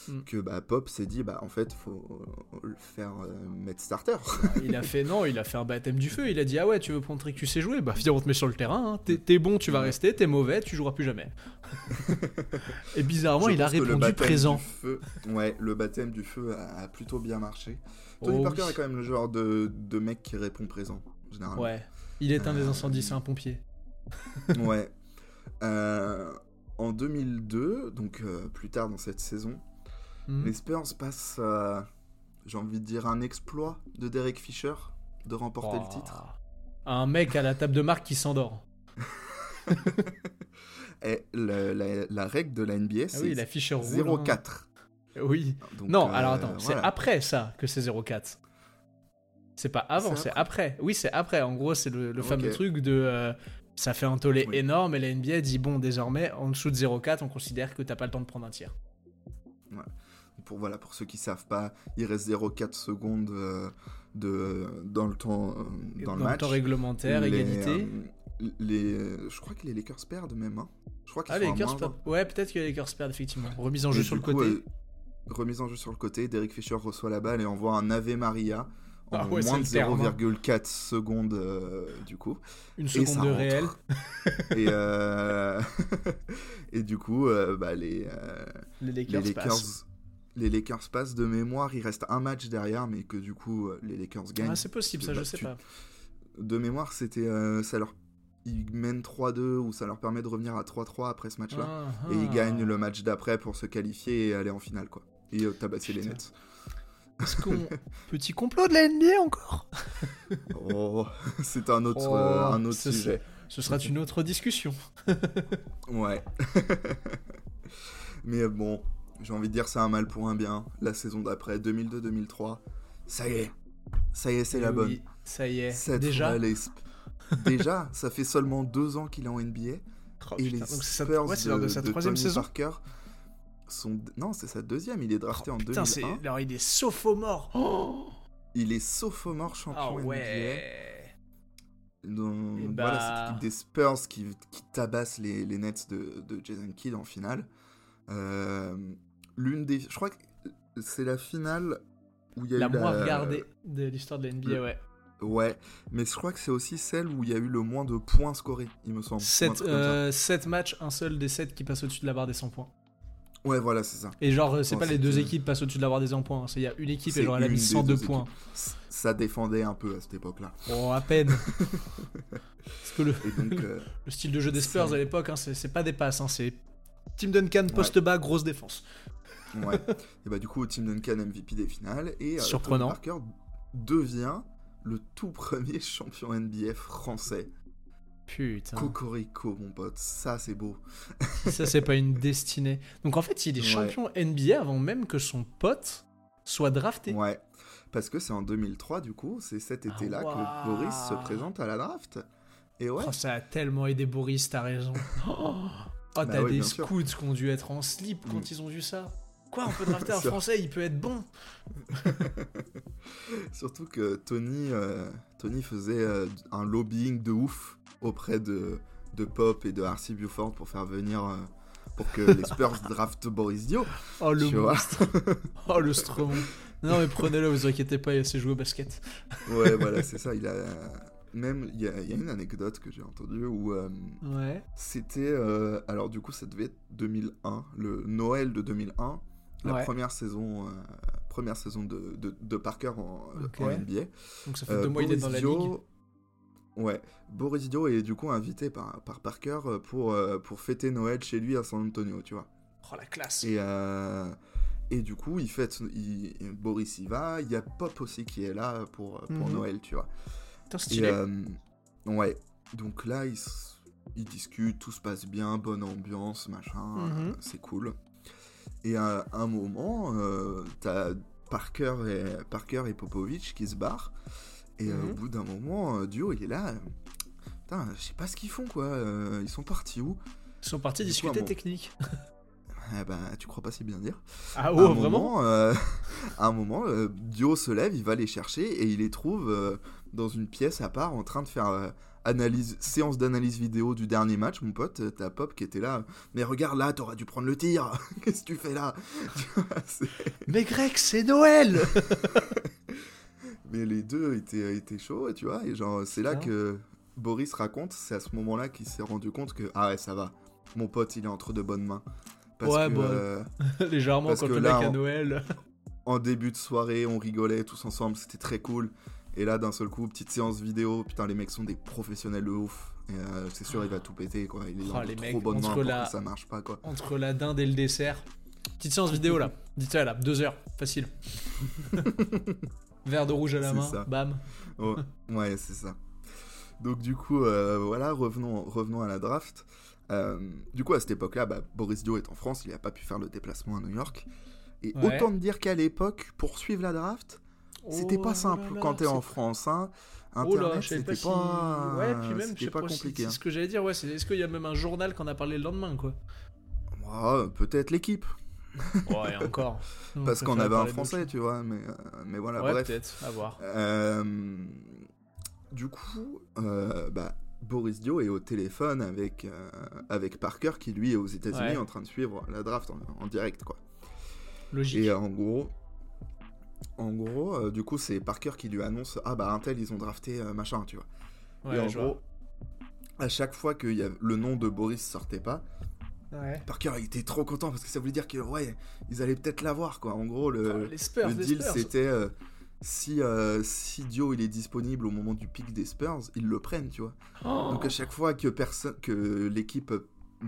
[SPEAKER 2] Mm.
[SPEAKER 1] que bah, Pop s'est dit bah en fait faut le faire euh, mettre starter.
[SPEAKER 2] Il a <laughs> fait non, il a fait un baptême du feu. Il a dit ah ouais, tu veux montrer que tu sais jouer? Bah viens, on te met sur le terrain. hein. T'es bon, tu vas rester. T'es mauvais, tu joueras plus jamais. <laughs> Et bizarrement,
[SPEAKER 1] Je
[SPEAKER 2] il a répondu présent.
[SPEAKER 1] feu- ouais, le baptême du feu a, a plutôt bien marché. Tony
[SPEAKER 2] Oh
[SPEAKER 1] Parker
[SPEAKER 2] oui.
[SPEAKER 1] est quand même le genre de, de mec qui répond présent généralement.
[SPEAKER 2] Ouais. Il éteint des
[SPEAKER 1] Euh,
[SPEAKER 2] incendies, c'est un pompier.
[SPEAKER 1] Ouais. Euh, en 2002, donc euh, plus tard dans cette saison,
[SPEAKER 2] Hmm.
[SPEAKER 1] les Spurs passent, euh, j'ai envie de dire, un exploit de Derek Fisher de remporter
[SPEAKER 2] Oh.
[SPEAKER 1] le titre.
[SPEAKER 2] Un mec à la table de marque qui s'endort. <laughs>
[SPEAKER 1] Et le- la, la règle de la NBA,
[SPEAKER 2] Ah
[SPEAKER 1] c'est
[SPEAKER 2] oui, la Fischer roule.
[SPEAKER 1] 0-4.
[SPEAKER 2] hein. Oui.
[SPEAKER 1] Donc,
[SPEAKER 2] non,
[SPEAKER 1] euh,
[SPEAKER 2] alors attends, c'est après ça que c'est 0,4. C'est pas avant,
[SPEAKER 1] C'est
[SPEAKER 2] après. Oui, c'est après. En gros, c'est le, le fameux truc de. euh, ça fait un tollé
[SPEAKER 1] Oui.
[SPEAKER 2] énorme et la NBA dit bon, désormais, en dessous de 0,4, on considère que t'as pas le temps de prendre un tir.
[SPEAKER 1] Pour, voilà, pour ceux qui savent pas, il reste 0,4 secondes euh, de, dans le temps, euh, dans, le match.
[SPEAKER 2] temps réglementaire,
[SPEAKER 1] Les,
[SPEAKER 2] égalité.
[SPEAKER 1] euh, les, je crois que les Lakers perdent même. Hein. Je crois qu'ils
[SPEAKER 2] Ah, les Lakers perdent. Ouais, peut-être que les Lakers perdent, effectivement. Remise en jeu sur le
[SPEAKER 1] coup,
[SPEAKER 2] côté.
[SPEAKER 1] remise en jeu sur le côté, Derek Fisher reçoit la balle et envoie un Ave Maria en
[SPEAKER 2] Ah ouais,
[SPEAKER 1] moins de
[SPEAKER 2] c'est le terme, hein.
[SPEAKER 1] 0,4 secondes euh, du coup.
[SPEAKER 2] Une
[SPEAKER 1] et
[SPEAKER 2] seconde
[SPEAKER 1] ça
[SPEAKER 2] de
[SPEAKER 1] rentre.
[SPEAKER 2] réel. <laughs>
[SPEAKER 1] et, euh, <laughs> et du coup, euh, bah, les, euh,
[SPEAKER 2] Les
[SPEAKER 1] les,
[SPEAKER 2] Lakers,
[SPEAKER 1] Lakers,
[SPEAKER 2] passent.
[SPEAKER 1] les Lakers passent de mémoire. Il reste un match derrière, mais que du coup, euh, les Lakers gagnent.
[SPEAKER 2] Ah, c'est possible, ça, je sais pas.
[SPEAKER 1] de mémoire, c'était euh, ça leur ils mènent 3-2 ou ça leur permet de revenir à 3-3 après ce match-là.
[SPEAKER 2] Ah,
[SPEAKER 1] Et ils gagnent le match d'après pour se qualifier et aller en finale, quoi. Et euh, tabasser les
[SPEAKER 2] Putain.
[SPEAKER 1] Nets.
[SPEAKER 2] Est-ce qu'on. <laughs> Petit complot de la NBA encore?
[SPEAKER 1] Oh, c'est un autre,
[SPEAKER 2] Oh,
[SPEAKER 1] euh, un autre
[SPEAKER 2] ce
[SPEAKER 1] sujet.
[SPEAKER 2] Ce sera une autre discussion. <laughs>
[SPEAKER 1] Ouais. <laughs> Mais bon, j'ai envie de dire c'est un mal pour un bien. La saison d'après, 2002-2003, ça y est. Ça y est, c'est la
[SPEAKER 2] Oui,
[SPEAKER 1] bonne.
[SPEAKER 2] Ça y est.
[SPEAKER 1] Cette
[SPEAKER 2] Déjà
[SPEAKER 1] Déjà, ça fait seulement deux ans qu'il est en NBA.
[SPEAKER 2] Oh,
[SPEAKER 1] et
[SPEAKER 2] putain,
[SPEAKER 1] les
[SPEAKER 2] donc c'est sa- ouais, de
[SPEAKER 1] de,
[SPEAKER 2] sa troisième
[SPEAKER 1] Tony
[SPEAKER 2] saison.
[SPEAKER 1] Parker sont... Non, c'est sa deuxième. Il est drafté en
[SPEAKER 2] Oh, Putain, c'est.
[SPEAKER 1] 2001.
[SPEAKER 2] Alors, il est sophomore. Oh
[SPEAKER 1] Il est sophomore champion
[SPEAKER 2] Ah
[SPEAKER 1] NBA.
[SPEAKER 2] ouais.
[SPEAKER 1] Donc,
[SPEAKER 2] Et
[SPEAKER 1] voilà, cette équipe des Spurs qui, qui tabasse les, les Nets de, de Jason Kidd en finale. Euh, L'une des. Je crois que c'est la finale où il y a
[SPEAKER 2] La
[SPEAKER 1] eu
[SPEAKER 2] moins regardée de l'histoire de la NBA,
[SPEAKER 1] le-
[SPEAKER 2] ouais.
[SPEAKER 1] Ouais, mais je crois que c'est aussi celle où il y a eu le moins de points scorés, il me semble. ou un
[SPEAKER 2] 7,
[SPEAKER 1] truc comme ça.
[SPEAKER 2] 7 matchs, un seul des 7 qui passe au-dessus de la barre des 100 points.
[SPEAKER 1] Ouais, voilà, c'est ça.
[SPEAKER 2] Et genre, euh, c'est
[SPEAKER 1] Ouais,
[SPEAKER 2] pas les deux équipes passent au-dessus de la barre des 100 points. hein. C'est il y a une équipe et genre elle a mis
[SPEAKER 1] des
[SPEAKER 2] 102
[SPEAKER 1] deux
[SPEAKER 2] points.
[SPEAKER 1] Ça défendait un peu à cette époque-là.
[SPEAKER 2] Oh, à peine. <laughs> Parce que le,
[SPEAKER 1] donc, euh, <laughs>
[SPEAKER 2] le style de jeu des Spurs à l'époque, hein, c'est pas des passes, hein, c'est Tim Duncan poste bas, grosse défense.
[SPEAKER 1] ouais. et bah, du coup, Tim Duncan MVP des finales. Et euh,
[SPEAKER 2] Surprenant.
[SPEAKER 1] Parker devient le tout premier <laughs> champion NBA français.
[SPEAKER 2] Putain,
[SPEAKER 1] Cocorico, mon pote, ça c'est beau.
[SPEAKER 2] ça c'est pas une destinée. Donc en fait, il est
[SPEAKER 1] Ouais.
[SPEAKER 2] champion NBA avant même que son pote soit drafté.
[SPEAKER 1] Ouais, parce que c'est en 2003 du coup, c'est cet
[SPEAKER 2] Ah,
[SPEAKER 1] été-là que Boris se présente à la draft. Et ouais,
[SPEAKER 2] Oh, ça a tellement aidé Boris, t'as raison. <laughs> Oh, oh, t'as
[SPEAKER 1] ouais,
[SPEAKER 2] des scouts qui ont dû être en slip quand
[SPEAKER 1] Mm.
[SPEAKER 2] ils ont vu ça. Quoi, on peut <laughs> drafter un
[SPEAKER 1] Ça-
[SPEAKER 2] français, il peut être bon. <laughs>
[SPEAKER 1] surtout que Tony, euh, Tony faisait euh, un lobbying de ouf auprès de, de Pop et de R.C. Buford pour faire venir, euh, pour que les Spurs <laughs> draftent Boris Dio.
[SPEAKER 2] Oh le monstre. <laughs> oh le Stromon. Non mais prenez-le, vous inquiétez pas, il sait jouer au basket.
[SPEAKER 1] Ouais, voilà, <laughs> c'est ça. Il a même il y, a y a une anecdote que j'ai entendue où euh,
[SPEAKER 2] Ouais.
[SPEAKER 1] c'était euh, alors du coup ça devait être 2001, le Noël de 2001, la
[SPEAKER 2] Ouais.
[SPEAKER 1] première saison, euh, première saison de, de, de Parker en, NBA.
[SPEAKER 2] Donc ça fait deux mois il est dans la ligue.
[SPEAKER 1] Ouais, Boris Dio est du coup invité par, par Parker euh, pour, euh, pour fêter Noël chez lui à San Antonio, tu vois.
[SPEAKER 2] Oh la classe.
[SPEAKER 1] Et, euh, et du coup, il fête, il- Boris y va, il y a Pop aussi qui est là pour, pour
[SPEAKER 2] Mhm.
[SPEAKER 1] Noël, tu vois.
[SPEAKER 2] Putain
[SPEAKER 1] Et,
[SPEAKER 2] stylé.
[SPEAKER 1] euh, ouais, donc là, ils, ils discutent, tout se passe bien, bonne ambiance, machin,
[SPEAKER 2] Mhm.
[SPEAKER 1] euh, c'est cool. Et à un moment, t'as Parker et, Parker et Popovic qui se barrent. Et euh,
[SPEAKER 2] Mhm.
[SPEAKER 1] au bout d'un moment, euh, Dio, il est là. euh, Putain, je sais pas ce qu'ils font, quoi. ils sont partis où?
[SPEAKER 2] Ils sont partis discuter technique. <laughs>
[SPEAKER 1] Eh ben, tu crois pas si bien dire.
[SPEAKER 2] Ah
[SPEAKER 1] À un
[SPEAKER 2] oh vraiment?
[SPEAKER 1] moment, euh, <laughs> à un moment, euh, Dio se lève, il va les chercher et il les trouve euh, dans une pièce à part en train de faire analyse, séance d'analyse vidéo du dernier match, mon pote, t'as Pop qui était là. Mais regarde là, t'aurais dû prendre le tir. <laughs> Qu'est-ce que tu fais là?
[SPEAKER 2] Mais Greg, c'est Noël
[SPEAKER 1] Mais les deux étaient, étaient chauds, tu vois. Et genre, c'est là que Boris raconte, c'est à ce moment-là qu'il s'est rendu compte que, ah ouais, ça va. Mon pote, il est entre de bonnes mains. Parce
[SPEAKER 2] Ouais,
[SPEAKER 1] que,
[SPEAKER 2] bah.
[SPEAKER 1] euh, <laughs>
[SPEAKER 2] Légèrement,
[SPEAKER 1] Parce
[SPEAKER 2] quand
[SPEAKER 1] que
[SPEAKER 2] le
[SPEAKER 1] là,
[SPEAKER 2] mec à Noël.
[SPEAKER 1] en début de soirée, on rigolait tous ensemble, c'était très cool. Et là, d'un seul coup, petite séance vidéo, putain, les mecs sont des professionnels de ouf. Euh, c'est sûr, il va tout péter, quoi. Il est
[SPEAKER 2] Oh,
[SPEAKER 1] dans
[SPEAKER 2] les
[SPEAKER 1] trop
[SPEAKER 2] mecs,
[SPEAKER 1] bonnes mains
[SPEAKER 2] entre
[SPEAKER 1] pour
[SPEAKER 2] la-
[SPEAKER 1] ça marche pas, quoi.
[SPEAKER 2] Entre la dinde et le dessert. Petite séance vidéo là. Dites-le là, deux heures, facile. <laughs> Verre de rouge à la main,
[SPEAKER 1] ça.
[SPEAKER 2] bam.
[SPEAKER 1] Oh, ouais, c'est ça. Donc du coup, euh, voilà, revenons, revenons à la draft. Euh, du coup, à cette époque-là, bah, Boris Dio est en France, il n'a pas pu faire le déplacement à New York. Et
[SPEAKER 2] Ouais.
[SPEAKER 1] autant me dire qu'à l'époque, pour suivre la draft, c'était
[SPEAKER 2] Oh
[SPEAKER 1] pas
[SPEAKER 2] là
[SPEAKER 1] simple
[SPEAKER 2] là,
[SPEAKER 1] quand t'es en France. Hein.
[SPEAKER 2] Oh
[SPEAKER 1] Internet,
[SPEAKER 2] savais
[SPEAKER 1] c'était
[SPEAKER 2] pas si.
[SPEAKER 1] pas,
[SPEAKER 2] Ouais, puis même, je sais
[SPEAKER 1] pas compliqué.
[SPEAKER 2] C'est ce que j'allais dire, ouais. c'est- Est-ce qu'il y a même un journal qu'on a parlé le lendemain, quoi?
[SPEAKER 1] Hein. Ouais, Peut-être l'équipe,
[SPEAKER 2] Ouais, encore. <laughs>
[SPEAKER 1] Parce qu'on avait un Français, tu vois. Mais, euh, mais voilà,
[SPEAKER 2] Ouais,
[SPEAKER 1] bref.
[SPEAKER 2] peut-être, à voir.
[SPEAKER 1] Euh, du coup, euh, bah, Boris Dio est au téléphone avec, euh, avec Parker qui lui est aux États-Unis
[SPEAKER 2] Ouais.
[SPEAKER 1] en train de suivre la draft en, en direct quoi.
[SPEAKER 2] Logique.
[SPEAKER 1] Et en gros, en gros, euh, du coup c'est Parker qui lui annonce ah bah Intel ils ont drafté euh, machin tu vois.
[SPEAKER 2] ouais,
[SPEAKER 1] et en gros, à chaque fois que y a- le nom de Boris sortait pas.
[SPEAKER 2] Ouais.
[SPEAKER 1] Parker il était trop content parce que ça voulait dire que ouais ils allaient peut-être l'avoir quoi. En gros le,
[SPEAKER 2] Spurs,
[SPEAKER 1] deal c'était euh, si, euh, si Dio il est disponible au moment du pic des Spurs, ils le prennent, tu vois.
[SPEAKER 2] Oh.
[SPEAKER 1] Donc à chaque fois que personne, que l'équipe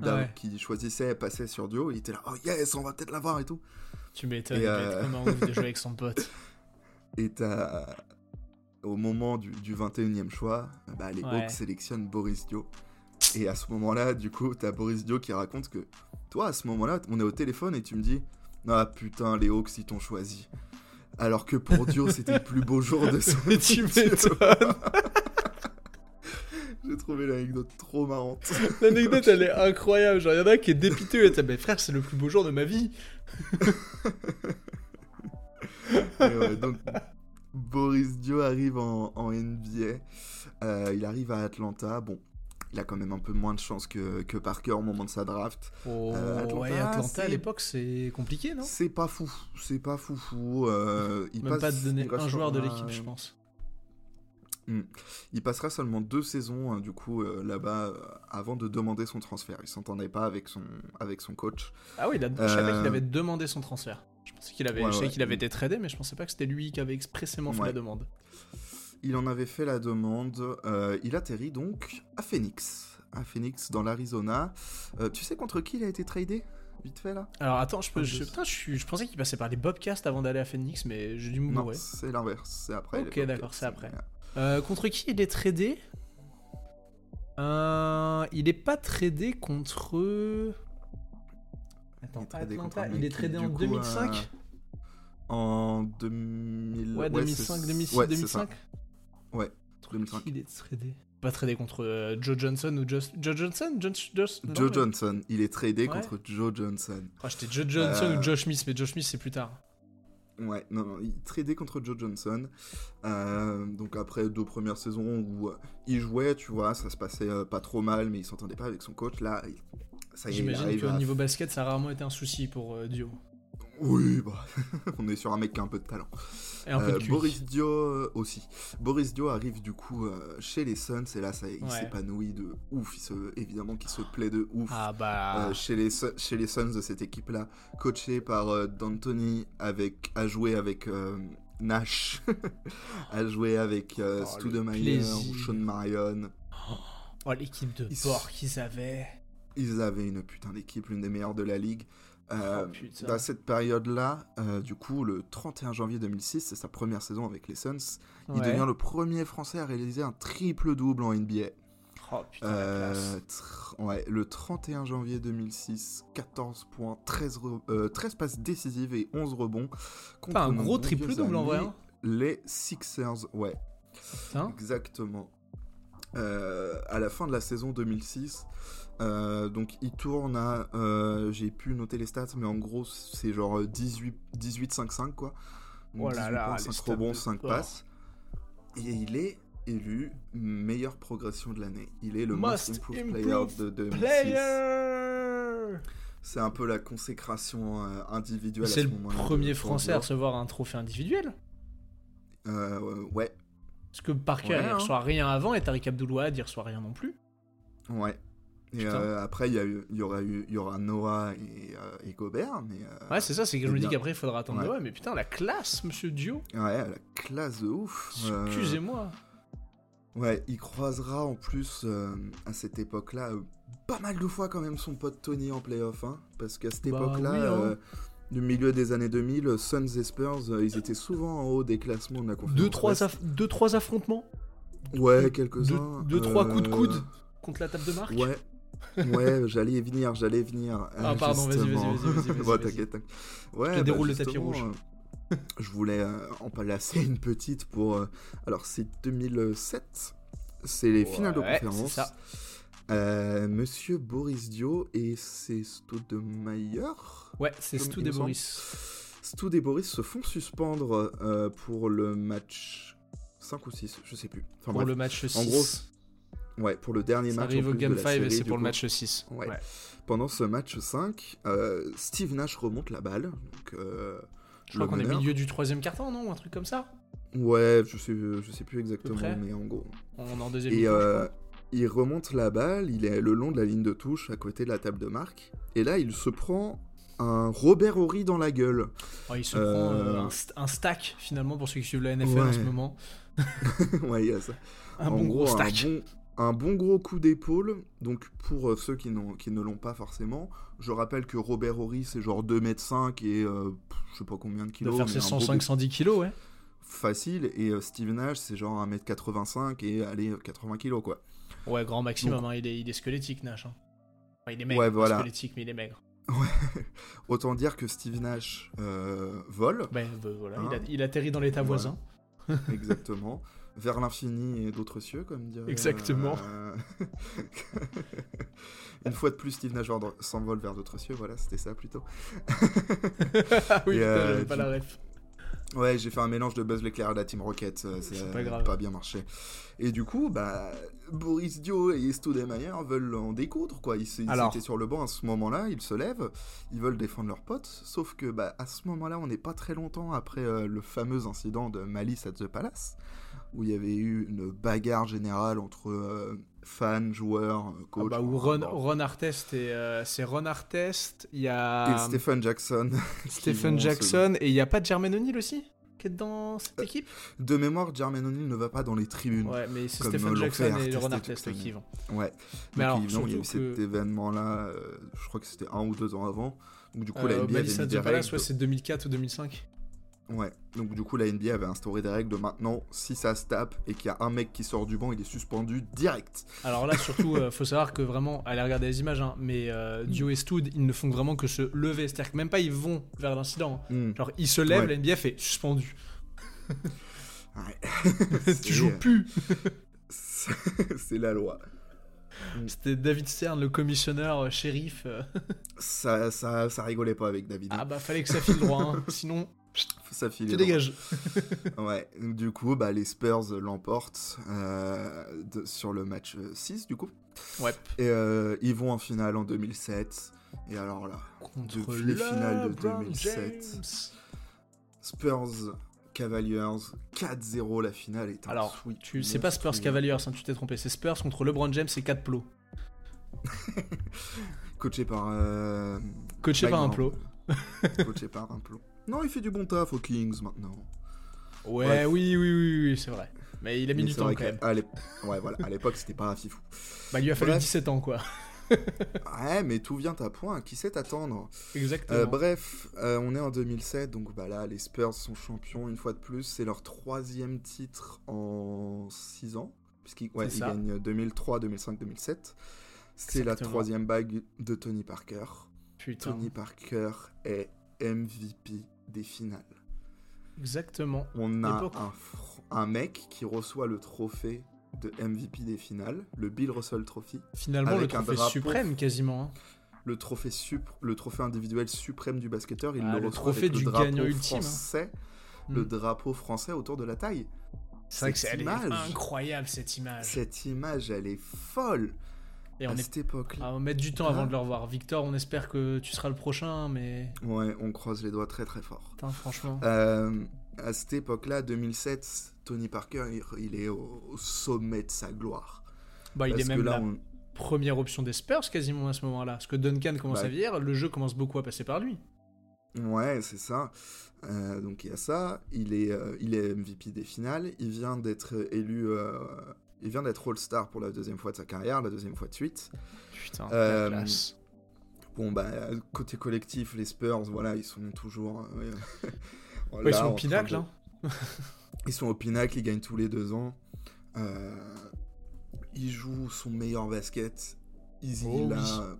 [SPEAKER 2] Ouais.
[SPEAKER 1] qui choisissait passait sur Dio, il était là, oh yes, on va peut-être l'avoir et tout.
[SPEAKER 2] Tu m'étonnes,
[SPEAKER 1] euh,
[SPEAKER 2] va être comme un ouf de jouer avec son pote. <laughs>
[SPEAKER 1] Et t'as, au moment du, du 21e choix, bah, les
[SPEAKER 2] Ouais.
[SPEAKER 1] Hawks sélectionnent Boris Dio. Et à ce moment-là, du coup, t'as Boris Dio qui raconte que toi, à ce moment-là, on est au téléphone et tu me dis, ah putain, les Hawks ils t'ont choisi. Alors que pour Dio, <laughs> c'était le plus beau jour de son
[SPEAKER 2] tu m'étonnes. <laughs>
[SPEAKER 1] J'ai trouvé l'anecdote trop marrante. <laughs>
[SPEAKER 2] L'anecdote, elle est incroyable. Genre, il y en a qui est dépité. Est mais frère, c'est le plus beau jour de ma vie.
[SPEAKER 1] Et ouais, donc, Boris Dio arrive en, en NBA. Euh, il arrive à Atlanta. Bon, il a quand même un peu moins de chance que, que Parker au moment de sa draft.
[SPEAKER 2] Oh,
[SPEAKER 1] Euh, Atlanta,
[SPEAKER 2] ouais, Atlanta à l'époque, c'est compliqué, non?
[SPEAKER 1] C'est pas fou. C'est pas fou fou. Euh, il
[SPEAKER 2] Même
[SPEAKER 1] passe-
[SPEAKER 2] pas de donner un joueur de l'équipe, je pense.
[SPEAKER 1] Il passera seulement deux saisons, hein, du coup, euh, là-bas, euh, avant de demander son transfert. Il s'entendait pas avec son, avec son coach.
[SPEAKER 2] Ah oui, il a... je savais
[SPEAKER 1] Euh,
[SPEAKER 2] qu'il avait demandé son transfert. Je pensais qu'il avait,
[SPEAKER 1] Ouais,
[SPEAKER 2] je savais
[SPEAKER 1] ouais.
[SPEAKER 2] qu'il avait été tradé, mais je pensais pas que c'était lui qui avait expressément fait la demande.
[SPEAKER 1] Il en avait fait la demande. euh, il atterrit donc à Phoenix. À Phoenix, dans l'Arizona. Euh, tu sais contre qui il a été tradé Vite fait, là?
[SPEAKER 2] Alors attends, je, peux,
[SPEAKER 1] Ah,
[SPEAKER 2] je, putain, je, suis- je pensais qu'il passait par les Bobcasts avant d'aller à Phoenix, mais j'ai dû me
[SPEAKER 1] Non,
[SPEAKER 2] mourir.
[SPEAKER 1] c'est l'inverse. C'est après.
[SPEAKER 2] Ok, d'accord, c'est après. Euh, contre qui il est tradé? Euh, Il est pas tradé contre. Attends,
[SPEAKER 1] Il est tradé
[SPEAKER 2] Atlanta, il est tradé
[SPEAKER 1] qui,
[SPEAKER 2] en
[SPEAKER 1] coup,
[SPEAKER 2] 2005
[SPEAKER 1] En 2000.
[SPEAKER 2] Ouais,
[SPEAKER 1] c'est-
[SPEAKER 2] 2005, 2006,
[SPEAKER 1] ouais, c'est ça.
[SPEAKER 2] 2005
[SPEAKER 1] Ouais,
[SPEAKER 2] Contre
[SPEAKER 1] 2005.
[SPEAKER 2] qui il est tradé Pas tradé contre euh, Joe Johnson ou Just... Joe Johnson? John- Josh- non,
[SPEAKER 1] Joe
[SPEAKER 2] mais-
[SPEAKER 1] Johnson. Il est tradé
[SPEAKER 2] Ouais.
[SPEAKER 1] contre Joe Johnson.
[SPEAKER 2] Oh, J'étais Joe Johnson
[SPEAKER 1] Euh,
[SPEAKER 2] ou Josh Smith, mais Josh Smith c'est plus tard.
[SPEAKER 1] Ouais, non, non, il tradé contre Joe Johnson. Euh, donc après deux premières saisons où euh, il jouait, tu vois, ça se passait euh, pas trop mal, mais il s'entendait pas avec son coach. Là, il- ça y est,
[SPEAKER 2] J'imagine qu'au
[SPEAKER 1] à...
[SPEAKER 2] niveau basket ça a rarement été un souci pour euh, Dio.
[SPEAKER 1] Oui, bah, <laughs> on est sur un mec qui a un peu de talent.
[SPEAKER 2] Et un peu de
[SPEAKER 1] Euh. Boris Dio euh, aussi. Boris Dio arrive du coup euh, chez les Suns et là, ça, il
[SPEAKER 2] Ouais.
[SPEAKER 1] s'épanouit de ouf. Il se, évidemment qu'il se plaît de ouf.
[SPEAKER 2] Ah bah.
[SPEAKER 1] Chez, les, Su- chez les Suns de cette équipe-là, coaché par D'Antoni, avec, a joué avec Nash, <laughs> a joué avec euh,
[SPEAKER 2] Oh,
[SPEAKER 1] ou Sean Marion.
[SPEAKER 2] Oh, l'équipe de
[SPEAKER 1] Ils-
[SPEAKER 2] porc qu'ils avaient.
[SPEAKER 1] Ils avaient une putain d'équipe, l'une des meilleures de la ligue. Euh,
[SPEAKER 2] Oh, putain.
[SPEAKER 1] dans cette période-là, euh, du coup, le 31 janvier 2006, c'est sa première saison avec les Suns. Il
[SPEAKER 2] Ouais.
[SPEAKER 1] devient le premier Français à réaliser un triple-double en NBA.
[SPEAKER 2] Oh putain,
[SPEAKER 1] Euh, ouais, le 31 janvier 2006, 14 points, 13, re- euh, 13 passes décisives et 11 rebonds. contre
[SPEAKER 2] Pas un gros triple double en vrai. hein.
[SPEAKER 1] Les Sixers, ouais,
[SPEAKER 2] Putain.
[SPEAKER 1] exactement. Euh, à la fin de la saison 2006, euh, donc il tourne à. euh, J'ai pu noter les stats, mais en gros, c'est genre 18-5-5 quoi. Donc
[SPEAKER 2] Oh là
[SPEAKER 1] 18
[SPEAKER 2] là,
[SPEAKER 1] points,
[SPEAKER 2] les
[SPEAKER 1] 5
[SPEAKER 2] stats
[SPEAKER 1] rebonds,
[SPEAKER 2] de
[SPEAKER 1] 5
[SPEAKER 2] porc.
[SPEAKER 1] passes. Et il est élu meilleure progression de l'année. Il est le
[SPEAKER 2] Most
[SPEAKER 1] Most, Improved
[SPEAKER 2] Improved
[SPEAKER 1] Player de 2006.
[SPEAKER 2] Player
[SPEAKER 1] C'est un peu la consécration euh, individuelle
[SPEAKER 2] C'est
[SPEAKER 1] ce
[SPEAKER 2] le premier
[SPEAKER 1] de
[SPEAKER 2] français à recevoir un trophée individuel?
[SPEAKER 1] Euh, ouais,
[SPEAKER 2] Parce que Parker,
[SPEAKER 1] Ouais,
[SPEAKER 2] il
[SPEAKER 1] hein.
[SPEAKER 2] reçoit rien avant et Tariq Abdoulouad, il reçoit rien non plus.
[SPEAKER 1] ouais. Et euh, après, il y, aura eu, il y aura Noah et, euh, et Gobert, mais euh,
[SPEAKER 2] Ouais, c'est ça, c'est que je me dis qu'après, il faudra attendre.
[SPEAKER 1] Ouais.
[SPEAKER 2] Ouais. mais putain, la classe, monsieur Dio.
[SPEAKER 1] ouais, la classe de ouf. Euh,
[SPEAKER 2] Excusez-moi.
[SPEAKER 1] Ouais, il croisera en plus à cette époque-là pas mal de fois quand même son pote Tony en playoff, hein, parce qu'à cette
[SPEAKER 2] Bah
[SPEAKER 1] époque-là,
[SPEAKER 2] oui, hein.
[SPEAKER 1] Euh, du milieu des années 2000, Suns et Spurs, euh, ils étaient souvent en haut des classements de la conférence.
[SPEAKER 2] Deux trois, aff- deux, trois affrontements.
[SPEAKER 1] Ouais,
[SPEAKER 2] deux-
[SPEAKER 1] quelques-uns.
[SPEAKER 2] deux, trois coups de
[SPEAKER 1] euh,
[SPEAKER 2] coude contre la table de marque.
[SPEAKER 1] Ouais. Ouais, j'allais y venir, j'allais y venir.
[SPEAKER 2] Ah,
[SPEAKER 1] euh,
[SPEAKER 2] pardon, vas-y, vas-y, vas-y, vas-y.
[SPEAKER 1] t'inquiète, t'inquiète. Ouais, bah,
[SPEAKER 2] te déroule le tapis rouge.
[SPEAKER 1] euh, je voulais euh, en placer une petite pour. euh, alors, c'est 2007. C'est les finales de conférence.
[SPEAKER 2] c'est ça.
[SPEAKER 1] Euh, Monsieur Boris Dio et c'est Stoudemaier.
[SPEAKER 2] Ouais, c'est
[SPEAKER 1] me
[SPEAKER 2] et. Boris.
[SPEAKER 1] Stoud et Boris se font suspendre euh, pour le match 5 ou 6, je sais plus. Enfin,
[SPEAKER 2] Pour
[SPEAKER 1] bref.
[SPEAKER 2] le match 6.
[SPEAKER 1] gros, Ouais, pour le dernier
[SPEAKER 2] ça
[SPEAKER 1] match.
[SPEAKER 2] arrive
[SPEAKER 1] en
[SPEAKER 2] au Game
[SPEAKER 1] la
[SPEAKER 2] 5 et c'est pour le match 6.
[SPEAKER 1] Ouais. Pendant ce match 5, euh, Steve Nash remonte la balle. Donc, euh,
[SPEAKER 2] Je crois qu'on est milieu du troisième carton, non Ou un truc comme ça?
[SPEAKER 1] Ouais, je sais, je sais plus exactement, mais en gros.
[SPEAKER 2] On est en deuxième
[SPEAKER 1] Et euh. Il remonte la balle, il est le long de la ligne de touche, à côté de la table de marque. Et là, il se prend un Robert Horry dans la gueule.
[SPEAKER 2] Oh, il se
[SPEAKER 1] euh,
[SPEAKER 2] prend euh, un, st- un stack, finalement, pour ceux qui suivent la NFL en ce moment. <laughs>
[SPEAKER 1] ouais, il y a ça.
[SPEAKER 2] Un
[SPEAKER 1] en
[SPEAKER 2] bon gros,
[SPEAKER 1] gros, un
[SPEAKER 2] stack.
[SPEAKER 1] bon, un bon gros coup d'épaule. Donc, pour euh, ceux qui, qui ne l'ont pas forcément, je rappelle que Robert Horry, c'est genre 2m5 et euh, je sais pas combien de
[SPEAKER 2] Il
[SPEAKER 1] kilos.
[SPEAKER 2] doit faire ses
[SPEAKER 1] un beau
[SPEAKER 2] 105-110 kilos, ouais.
[SPEAKER 1] facile et euh, Steve Nash c'est genre 1m85 et allez 80 kg quoi.
[SPEAKER 2] Ouais, grand maximum,
[SPEAKER 1] Donc-
[SPEAKER 2] hein, il, est, il est squelettique, Nash. hein. Enfin, il est maigre,
[SPEAKER 1] Ouais,
[SPEAKER 2] pas
[SPEAKER 1] voilà.
[SPEAKER 2] squelettique, mais il est maigre. <laughs>
[SPEAKER 1] Autant dire que Steve Nash euh, vole
[SPEAKER 2] Ben, euh, voilà, il,
[SPEAKER 1] Hein
[SPEAKER 2] a- il atterrit dans l'état
[SPEAKER 1] Ouais.
[SPEAKER 2] voisin. <laughs>
[SPEAKER 1] exactement <laughs> vers l'infini et d'autres cieux comme dirait
[SPEAKER 2] Exactement.
[SPEAKER 1] euh, Une fois de plus Steve Nash s'envole vers d'autres cieux, voilà, c'était ça plutôt.
[SPEAKER 2] ah oui,
[SPEAKER 1] Et,
[SPEAKER 2] putain,
[SPEAKER 1] euh,
[SPEAKER 2] pas la ref.
[SPEAKER 1] Ouais, j'ai fait un mélange de Buzz l'éclair et de la Team Rocket, euh,
[SPEAKER 2] C'est
[SPEAKER 1] c'est
[SPEAKER 2] pas
[SPEAKER 1] bien marché. Et du coup, bah, Boris Dio et Stoudemaier veulent en découdre, quoi. Ils, ils
[SPEAKER 2] Alors.
[SPEAKER 1] étaient sur le banc à ce moment-là, ils se lèvent, ils veulent défendre leurs potes, sauf que, bah, à ce moment-là, on n'est pas très longtemps après euh, le fameux incident de Malice at the Palace, où il y avait eu une bagarre générale entre euh, fans, joueurs, euh,
[SPEAKER 2] Ah
[SPEAKER 1] coachs.
[SPEAKER 2] bah, où
[SPEAKER 1] enfin,
[SPEAKER 2] Ron. Ron Artest et euh, c'est Ron Artest, il y
[SPEAKER 1] et
[SPEAKER 2] a
[SPEAKER 1] Stephen Jackson. <laughs>
[SPEAKER 2] Stephen
[SPEAKER 1] se-
[SPEAKER 2] Jackson et il y a pas Jermaine O'Neal aussi qui est dans cette équipe?
[SPEAKER 1] De mémoire, Jermaine O'Neal ne va pas dans les tribunes.
[SPEAKER 2] Ouais, mais c'est Stephen Jackson et Ron
[SPEAKER 1] et
[SPEAKER 2] Artest qui vont.
[SPEAKER 1] Ouais.
[SPEAKER 2] Mais
[SPEAKER 1] Donc,
[SPEAKER 2] alors,
[SPEAKER 1] évidemment, il y a eu cet événement-là, euh, je crois que c'était un ou deux ans avant. Donc du coup, la NBA
[SPEAKER 2] Malice
[SPEAKER 1] avait mis des
[SPEAKER 2] Palace,
[SPEAKER 1] règles.
[SPEAKER 2] ouais, c'est 2004 ou 2005.
[SPEAKER 1] Ouais. Donc du coup, la NBA avait instauré des règles de maintenant, si ça se tape et qu'il y a un mec qui sort du banc, il est suspendu direct.
[SPEAKER 2] Alors là, surtout, euh, faut savoir que vraiment, allez regarder les images, hein, mais euh, Dio et Stoud, ils ne font vraiment que se lever. C'est-à-dire que même pas ils vont vers l'incident. hein.
[SPEAKER 1] Hmm.
[SPEAKER 2] Genre, ils se lèvent,
[SPEAKER 1] Ouais.
[SPEAKER 2] la NBA fait suspendu.
[SPEAKER 1] Ouais. <laughs>
[SPEAKER 2] tu joues plus. <laughs>
[SPEAKER 1] C'est la loi.
[SPEAKER 2] C'était David Stern, le commissionneur euh, shérif. euh.
[SPEAKER 1] Ça, ça, ça rigolait pas avec David.
[SPEAKER 2] Ah bah, fallait que ça file droit, hein. <laughs> sinon,
[SPEAKER 1] ça filait
[SPEAKER 2] tu
[SPEAKER 1] droit.
[SPEAKER 2] dégages. <laughs>
[SPEAKER 1] Ouais. Du coup, bah, les Spurs l'emportent euh, de- sur le match euh, 6 du coup.
[SPEAKER 2] Ouais.
[SPEAKER 1] Et euh, ils vont en finale en 2007. Et alors là,
[SPEAKER 2] Contre
[SPEAKER 1] Depuis les finales de
[SPEAKER 2] LeBron
[SPEAKER 1] 2007.
[SPEAKER 2] James.
[SPEAKER 1] Spurs Cavaliers 4-0 la finale est un
[SPEAKER 2] Alors, tu, c'est pas Spurs. Cavaliers, hein, tu t'es trompé. C'est Spurs contre LeBron James et 4 plots. <laughs>
[SPEAKER 1] coaché par euh,
[SPEAKER 2] Coaché par un plot.
[SPEAKER 1] coaché par un plot non il fait du bon taf aux Kings maintenant
[SPEAKER 2] Ouais,
[SPEAKER 1] Bref.
[SPEAKER 2] oui, oui, oui, oui, c'est vrai. Mais il a mis
[SPEAKER 1] Mais
[SPEAKER 2] du temps quand même.
[SPEAKER 1] ouais voilà à l'époque c'était pas fifou
[SPEAKER 2] Bah, il lui a fallu
[SPEAKER 1] Bref.
[SPEAKER 2] 17 ans, quoi. <laughs>
[SPEAKER 1] ouais mais tout vient à point qui sait attendre
[SPEAKER 2] Exactement.
[SPEAKER 1] Euh, bref euh, on est en 2007 donc bah là les Spurs sont champions une fois de plus c'est leur troisième titre en 6 ans puisqu'ils ouais, ils gagnent 2003 2005 2007 c'est la troisième bague de Tony Parker
[SPEAKER 2] Putain.
[SPEAKER 1] Tony Parker est MVP des finales.
[SPEAKER 2] Exactement.
[SPEAKER 1] On a un, mec qui reçoit le trophée de MVP des finales, le Bill Russell Trophy,
[SPEAKER 2] Finalement, le trophée suprême, quasiment. hein.
[SPEAKER 1] le trophée, sup- le trophée individuel suprême du basketteur. Il
[SPEAKER 2] Ah,
[SPEAKER 1] le,
[SPEAKER 2] le
[SPEAKER 1] reçoit
[SPEAKER 2] trophée
[SPEAKER 1] avec
[SPEAKER 2] du
[SPEAKER 1] le drapeau
[SPEAKER 2] gagnant ultime, hein.
[SPEAKER 1] français,
[SPEAKER 2] Mm.
[SPEAKER 1] le drapeau français autour de la taille.
[SPEAKER 2] C'est vrai que
[SPEAKER 1] Cette
[SPEAKER 2] c'est elle est
[SPEAKER 1] image.
[SPEAKER 2] incroyable cette image.
[SPEAKER 1] Cette image, elle est folle
[SPEAKER 2] Et on
[SPEAKER 1] à
[SPEAKER 2] est
[SPEAKER 1] cette époque-là.
[SPEAKER 2] Ah, on va mettre du temps
[SPEAKER 1] Hein
[SPEAKER 2] avant de le revoir. Victor, on espère que tu seras le prochain, mais
[SPEAKER 1] Ouais, on croise les doigts très très fort.
[SPEAKER 2] putain, franchement.
[SPEAKER 1] Euh, à cette époque-là, 2007, Tony Parker, il, est au, sommet de sa gloire.
[SPEAKER 2] Bah, il
[SPEAKER 1] Parce
[SPEAKER 2] est même
[SPEAKER 1] là,
[SPEAKER 2] la
[SPEAKER 1] on-
[SPEAKER 2] première option des Spurs quasiment à ce moment-là. Parce que Duncan commence
[SPEAKER 1] Bah.
[SPEAKER 2] à vieillir, le jeu commence beaucoup à passer par lui.
[SPEAKER 1] Ouais, c'est ça. Euh, donc il y a ça. Il est, euh, il est MVP des finales. Il vient d'être élu. Il vient d'être All-Star pour la deuxième fois de sa carrière, la deuxième fois de suite.
[SPEAKER 2] Putain,
[SPEAKER 1] Euh,
[SPEAKER 2] la classe.
[SPEAKER 1] Bon, bah, côté collectif, les Spurs, voilà, ils sont toujours. euh, <laughs>
[SPEAKER 2] Ouais, ils sont au pinacle,
[SPEAKER 1] de-
[SPEAKER 2] hein. <laughs>
[SPEAKER 1] Ils sont au pinacle, ils gagnent tous les deux ans. Euh, il joue son meilleur basket. Il,
[SPEAKER 2] Oh
[SPEAKER 1] il
[SPEAKER 2] oui.
[SPEAKER 1] a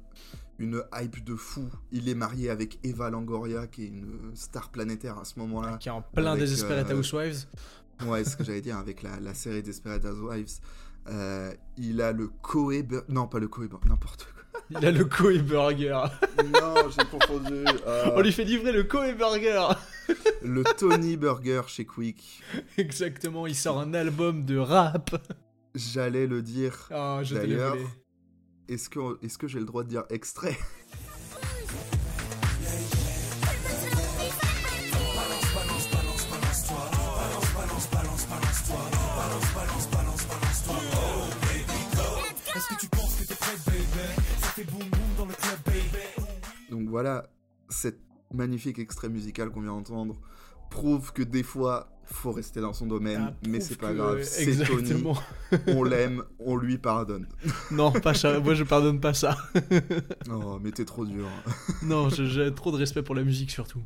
[SPEAKER 1] une hype de fou. Il est marié avec Eva Longoria, qui est une star planétaire à ce moment-là.
[SPEAKER 2] Qui est en plein
[SPEAKER 1] avec,
[SPEAKER 2] Desperate
[SPEAKER 1] euh,
[SPEAKER 2] Housewives.
[SPEAKER 1] Ouais, c'est ce que j'allais dire avec la, la série Desperate Housewives. Euh, il a le Koei... Bur- Non, pas le Koei, Bur- n'importe quoi.
[SPEAKER 2] Il a le Koei Burger.
[SPEAKER 1] non, j'ai confondu. euh,
[SPEAKER 2] On lui fait livrer le Koei Burger.
[SPEAKER 1] le Tony Burger chez Quick.
[SPEAKER 2] Exactement, il sort un album de rap.
[SPEAKER 1] J'allais le dire.
[SPEAKER 2] Ah, je l'ai
[SPEAKER 1] D'ailleurs. Est-ce que, est que j'ai le droit de dire extrait?
[SPEAKER 3] Fait boum boum dans le club, baby.
[SPEAKER 1] Donc voilà, cette magnifique extrait musical qu'on vient d'entendre prouve que des fois, faut rester dans son domaine,
[SPEAKER 2] Ah,
[SPEAKER 1] mais c'est pas grave. C'est Tony, <laughs> on l'aime, on lui pardonne. <laughs>
[SPEAKER 2] non, pas ça. Moi, je pardonne pas ça. <laughs>
[SPEAKER 1] Oh, mais t'es trop dur.
[SPEAKER 2] non, j'ai trop de respect pour la musique surtout.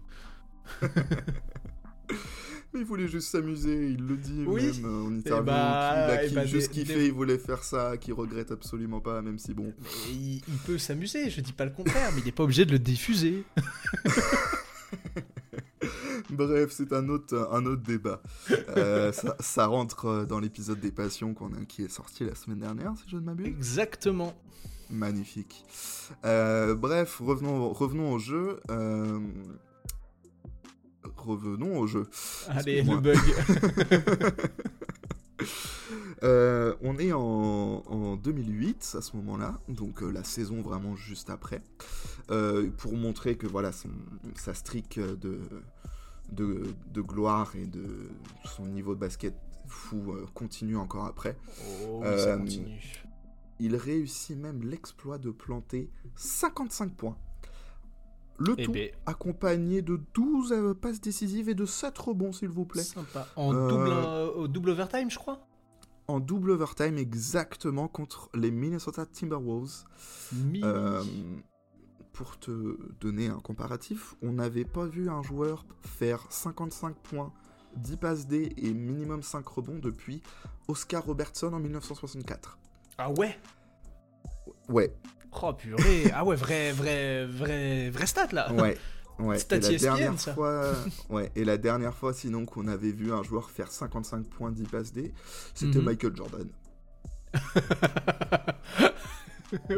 [SPEAKER 1] Il voulait juste s'amuser, il le dit
[SPEAKER 2] Oui.
[SPEAKER 1] même euh, en interview.
[SPEAKER 2] bah,
[SPEAKER 1] qu'il a
[SPEAKER 2] eh
[SPEAKER 1] qu'il
[SPEAKER 2] bah,
[SPEAKER 1] juste
[SPEAKER 2] des-
[SPEAKER 1] kiffé,
[SPEAKER 2] des-
[SPEAKER 1] il voulait faire ça, qu'il regrette absolument pas, même si bon.
[SPEAKER 2] Il, il peut s'amuser, je dis pas le contraire, mais il est pas obligé de le diffuser. <laughs>
[SPEAKER 1] Bref, c'est un autre, un autre débat. Euh, ça, ça rentre dans l'épisode des passions qu'on a, qui est sorti la semaine dernière, si je ne m'abuse.
[SPEAKER 2] Exactement.
[SPEAKER 1] Magnifique. Euh, bref, revenons, revenons au jeu. euh, Revenons au jeu.
[SPEAKER 2] Allez, le bug. <laughs>
[SPEAKER 1] Euh, on est en, en 2008 à ce moment-là, donc euh, la saison vraiment juste après, euh, pour montrer que voilà son, sa streak de, de, de gloire et de son niveau de basket fou continue encore après.
[SPEAKER 2] Oh, ça continue.
[SPEAKER 1] Il réussit même l'exploit de planter 55 points. Le
[SPEAKER 2] Eh
[SPEAKER 1] tout
[SPEAKER 2] ben.
[SPEAKER 1] accompagné de 12 euh, passes décisives et de 7 rebonds, s'il vous plaît.
[SPEAKER 2] Sympa. En
[SPEAKER 1] Euh,
[SPEAKER 2] double, euh, double overtime, je crois?
[SPEAKER 1] En double overtime exactement contre les Minnesota Timberwolves. Euh, pour te donner un comparatif, on n'avait pas vu un joueur faire 55 points, 10 passes D et minimum 5 rebonds depuis Oscar Robertson en 1964.
[SPEAKER 2] Ah ouais?
[SPEAKER 1] Ouais,
[SPEAKER 2] Oh purée <laughs> Ah ouais, vrai, vrai, vrai, vrai stat là
[SPEAKER 1] ouais. Ouais, et la
[SPEAKER 2] ESPN,
[SPEAKER 1] dernière
[SPEAKER 2] ça.
[SPEAKER 1] fois, <laughs> ouais, et la dernière fois sinon qu'on avait vu un joueur faire 55 points 10 passes D, c'était
[SPEAKER 2] Mhm.
[SPEAKER 1] Michael Jordan. <laughs>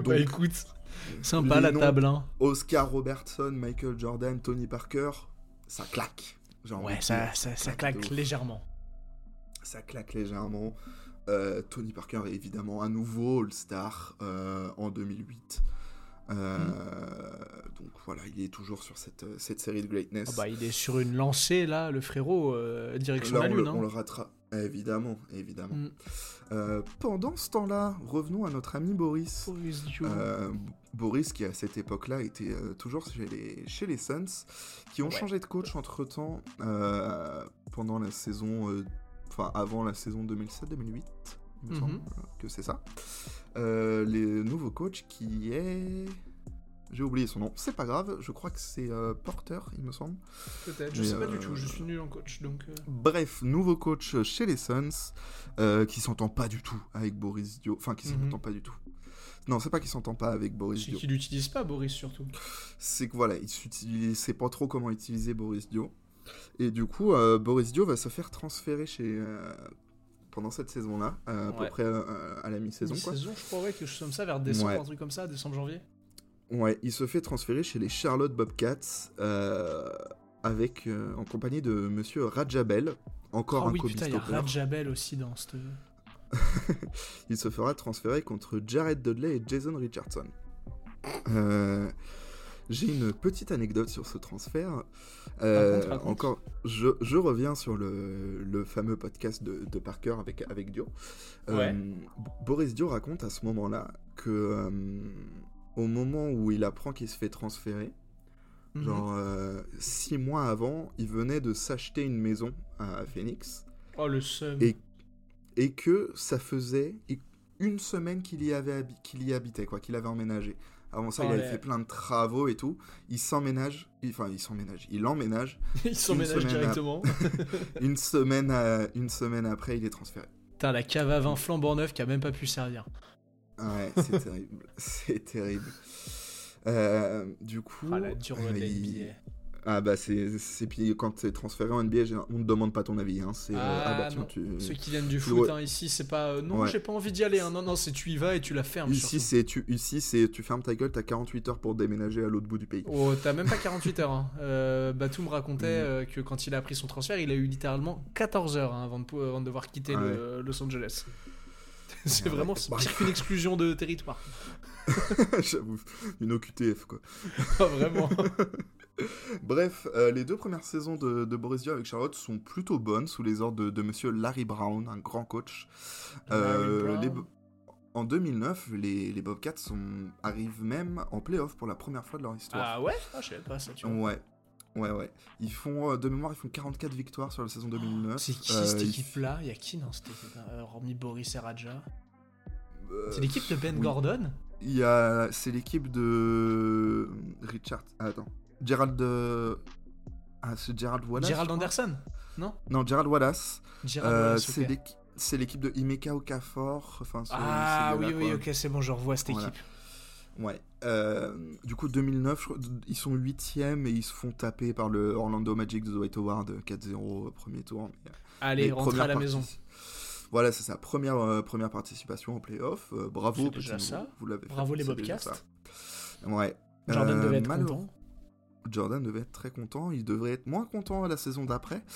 [SPEAKER 2] Bah écoute, sympa la table, hein.
[SPEAKER 1] Oscar Robertson, Michael Jordan, Tony Parker, ça claque.
[SPEAKER 2] Ouais, ça, ça, ça
[SPEAKER 1] claque
[SPEAKER 2] légèrement.
[SPEAKER 1] Ça claque légèrement. Euh, Tony Parker est évidemment un nouveau All-Star euh, en 2008. Euh, Donc voilà, il est toujours sur cette, cette série de greatness.
[SPEAKER 2] Ah bah, il est sur une lancée là, le frérot, direction
[SPEAKER 1] Là,
[SPEAKER 2] la
[SPEAKER 1] on,
[SPEAKER 2] lune.
[SPEAKER 1] le,
[SPEAKER 2] hein.
[SPEAKER 1] on le rattrape. Évidemment, évidemment.
[SPEAKER 2] Mm.
[SPEAKER 1] Euh, pendant ce temps-là, revenons à notre ami Boris.
[SPEAKER 2] Boris
[SPEAKER 1] qui à cette époque-là était toujours chez les, chez les Suns, qui ont
[SPEAKER 2] Ouais.
[SPEAKER 1] changé de coach entre temps pendant la saison, enfin avant la saison 2007-2008, il me
[SPEAKER 2] Mhm.
[SPEAKER 1] semble euh, que c'est ça. Euh, le nouveau coach qui est. J'ai oublié son nom, c'est pas grave, je crois que c'est euh, Porter, il me semble.
[SPEAKER 2] Peut-être, je sais pas
[SPEAKER 1] euh,
[SPEAKER 2] du tout, je suis nul en coach donc. euh,
[SPEAKER 1] Bref, nouveau coach chez les Suns, euh, qui s'entend pas du tout avec Boris Dio. Enfin, qui
[SPEAKER 2] Mhm.
[SPEAKER 1] s'entend pas du tout. Non, c'est pas qu'il s'entend pas avec Boris
[SPEAKER 2] C'est
[SPEAKER 1] Dio.
[SPEAKER 2] qu'il l'utilise pas, Boris surtout.
[SPEAKER 1] c'est que voilà, il s'utilise- sait pas trop comment utiliser Boris Dio. Et du coup, euh, Boris Dio va se faire transférer chez. euh, pendant cette saison-là, euh, à peu
[SPEAKER 2] Ouais.
[SPEAKER 1] près euh, à la mi-saison. quoi.
[SPEAKER 2] Saison, je crois, ouais, quelque chose comme ça, vers décembre,
[SPEAKER 1] Ouais.
[SPEAKER 2] un truc comme ça, décembre-janvier.
[SPEAKER 1] Ouais, il se fait transférer chez les Charlotte Bobcats euh, avec, euh, en compagnie de monsieur Rajabel. encore
[SPEAKER 2] Oh
[SPEAKER 1] un
[SPEAKER 2] oui,
[SPEAKER 1] Kobe
[SPEAKER 2] putain, il y a. Rajabel aussi dans cette. <laughs>
[SPEAKER 1] Il se fera transférer contre Jared Dudley et Jason Richardson. Euh, J'ai une petite anecdote sur ce transfert. Euh,
[SPEAKER 2] Raconte, raconte.
[SPEAKER 1] encore, je, je reviens sur le, le fameux podcast de, de Parker avec, avec Dio. Euh. Boris Dio raconte à ce moment-là que euh, au moment où il apprend qu'il se fait transférer,
[SPEAKER 2] Mhm.
[SPEAKER 1] genre six mois avant, il venait de s'acheter une maison à Phoenix
[SPEAKER 2] Oh le seum.
[SPEAKER 1] Et- et que ça faisait une semaine qu'il y avait qu'il y habitait quoi, qu'il avait emménagé. Avant ça,
[SPEAKER 2] Oh,
[SPEAKER 1] il avait fait plein de travaux et tout. Il s'emménage, il- enfin il s'emménage, il emménage. <laughs> Semaine à-
[SPEAKER 2] directement. <laughs>
[SPEAKER 1] une semaine, à- une semaine après, il est transféré.
[SPEAKER 2] Putain, la cave à vin flambant neuf qui a même pas pu servir.
[SPEAKER 1] Ouais, c'est <laughs> terrible, c'est terrible. Euh, du coup,
[SPEAKER 2] Ah la dure la
[SPEAKER 1] il-. Ah bah c'est c'est puis quand t'es transféré en NBA, on ne demande pas ton avis. Hein. C'est euh,
[SPEAKER 2] Ah,
[SPEAKER 1] ah bah tiens tu.
[SPEAKER 2] Ceux qui viennent du foot, hein, ici, c'est pas. euh, non,
[SPEAKER 1] Ouais.
[SPEAKER 2] j'ai pas envie d'y aller. hein. Non, non, c'est tu y vas et tu la fermes.
[SPEAKER 1] Ici c'est tu ici c'est tu fermes ta gueule, t'as 48 heures pour déménager à l'autre bout du pays.
[SPEAKER 2] Oh, t'as même pas 48 heures. Hein. Euh, Batou me racontait
[SPEAKER 1] Mm.
[SPEAKER 2] euh, que quand il a pris son transfert, il a eu littéralement 14 heures avant, de, pou- avant de devoir quitter
[SPEAKER 1] Ah
[SPEAKER 2] le- Los Angeles. <laughs> C'est
[SPEAKER 1] Ouais.
[SPEAKER 2] vraiment c'est pire qu'une exclusion de territoire. <laughs>
[SPEAKER 1] J'avoue, une OQTF quoi.
[SPEAKER 2] Pas vraiment. <laughs> <laughs>
[SPEAKER 1] Bref, euh, les deux premières saisons de, de Boris Dio avec Charlotte sont plutôt bonnes sous les ordres de, de monsieur Larry Brown, un grand coach. Euh, les en 2009, les, les Bobcats sont, arrivent même en playoff pour la première fois de leur histoire.
[SPEAKER 2] Ah ouais? Ah, je savais pas ça, tu vois.
[SPEAKER 1] Ouais. Ouais, ouais. Ils font, euh, de mémoire, ils font 44 victoires sur la saison 2009.
[SPEAKER 2] C'est qui cette équipe-là? Il y a qui dans cette équipe Hormis Boris et Raja. C'est l'équipe de Ben
[SPEAKER 1] oui.
[SPEAKER 2] Gordon?
[SPEAKER 1] Il y a, c'est l'équipe de Richard. ah, attends, Gerald. de- Ah, c'est Gerald Wallace.
[SPEAKER 2] Gerald Anderson Non
[SPEAKER 1] Non, Gerald Wallace.
[SPEAKER 2] Gerald
[SPEAKER 1] Euh,
[SPEAKER 2] Wallace,
[SPEAKER 1] c'est l'équipe de Imeka Okafor. Enfin, ce-
[SPEAKER 2] Ah oui, oui, ok, c'est bon, je revois cette
[SPEAKER 1] Voilà.
[SPEAKER 2] équipe.
[SPEAKER 1] Ouais. Euh, du coup, 2009, je crois- ils sont 8ème et ils se font taper par le Orlando Magic de Dwight Howard 4-0 au premier tour. Mais, euh,
[SPEAKER 2] Allez, rentre à la maison.
[SPEAKER 1] Voilà, c'est sa première, euh, première participation en playoff. Euh, bravo,
[SPEAKER 2] déjà ça.
[SPEAKER 1] Vous l'avez fait,
[SPEAKER 2] Bravo les Bobcats.
[SPEAKER 1] Ouais.
[SPEAKER 2] Jordan
[SPEAKER 1] Euh,
[SPEAKER 2] devait être
[SPEAKER 1] malheure-
[SPEAKER 2] content.
[SPEAKER 1] Jordan devait être très content. Il devrait être moins content à la saison d'après. <laughs>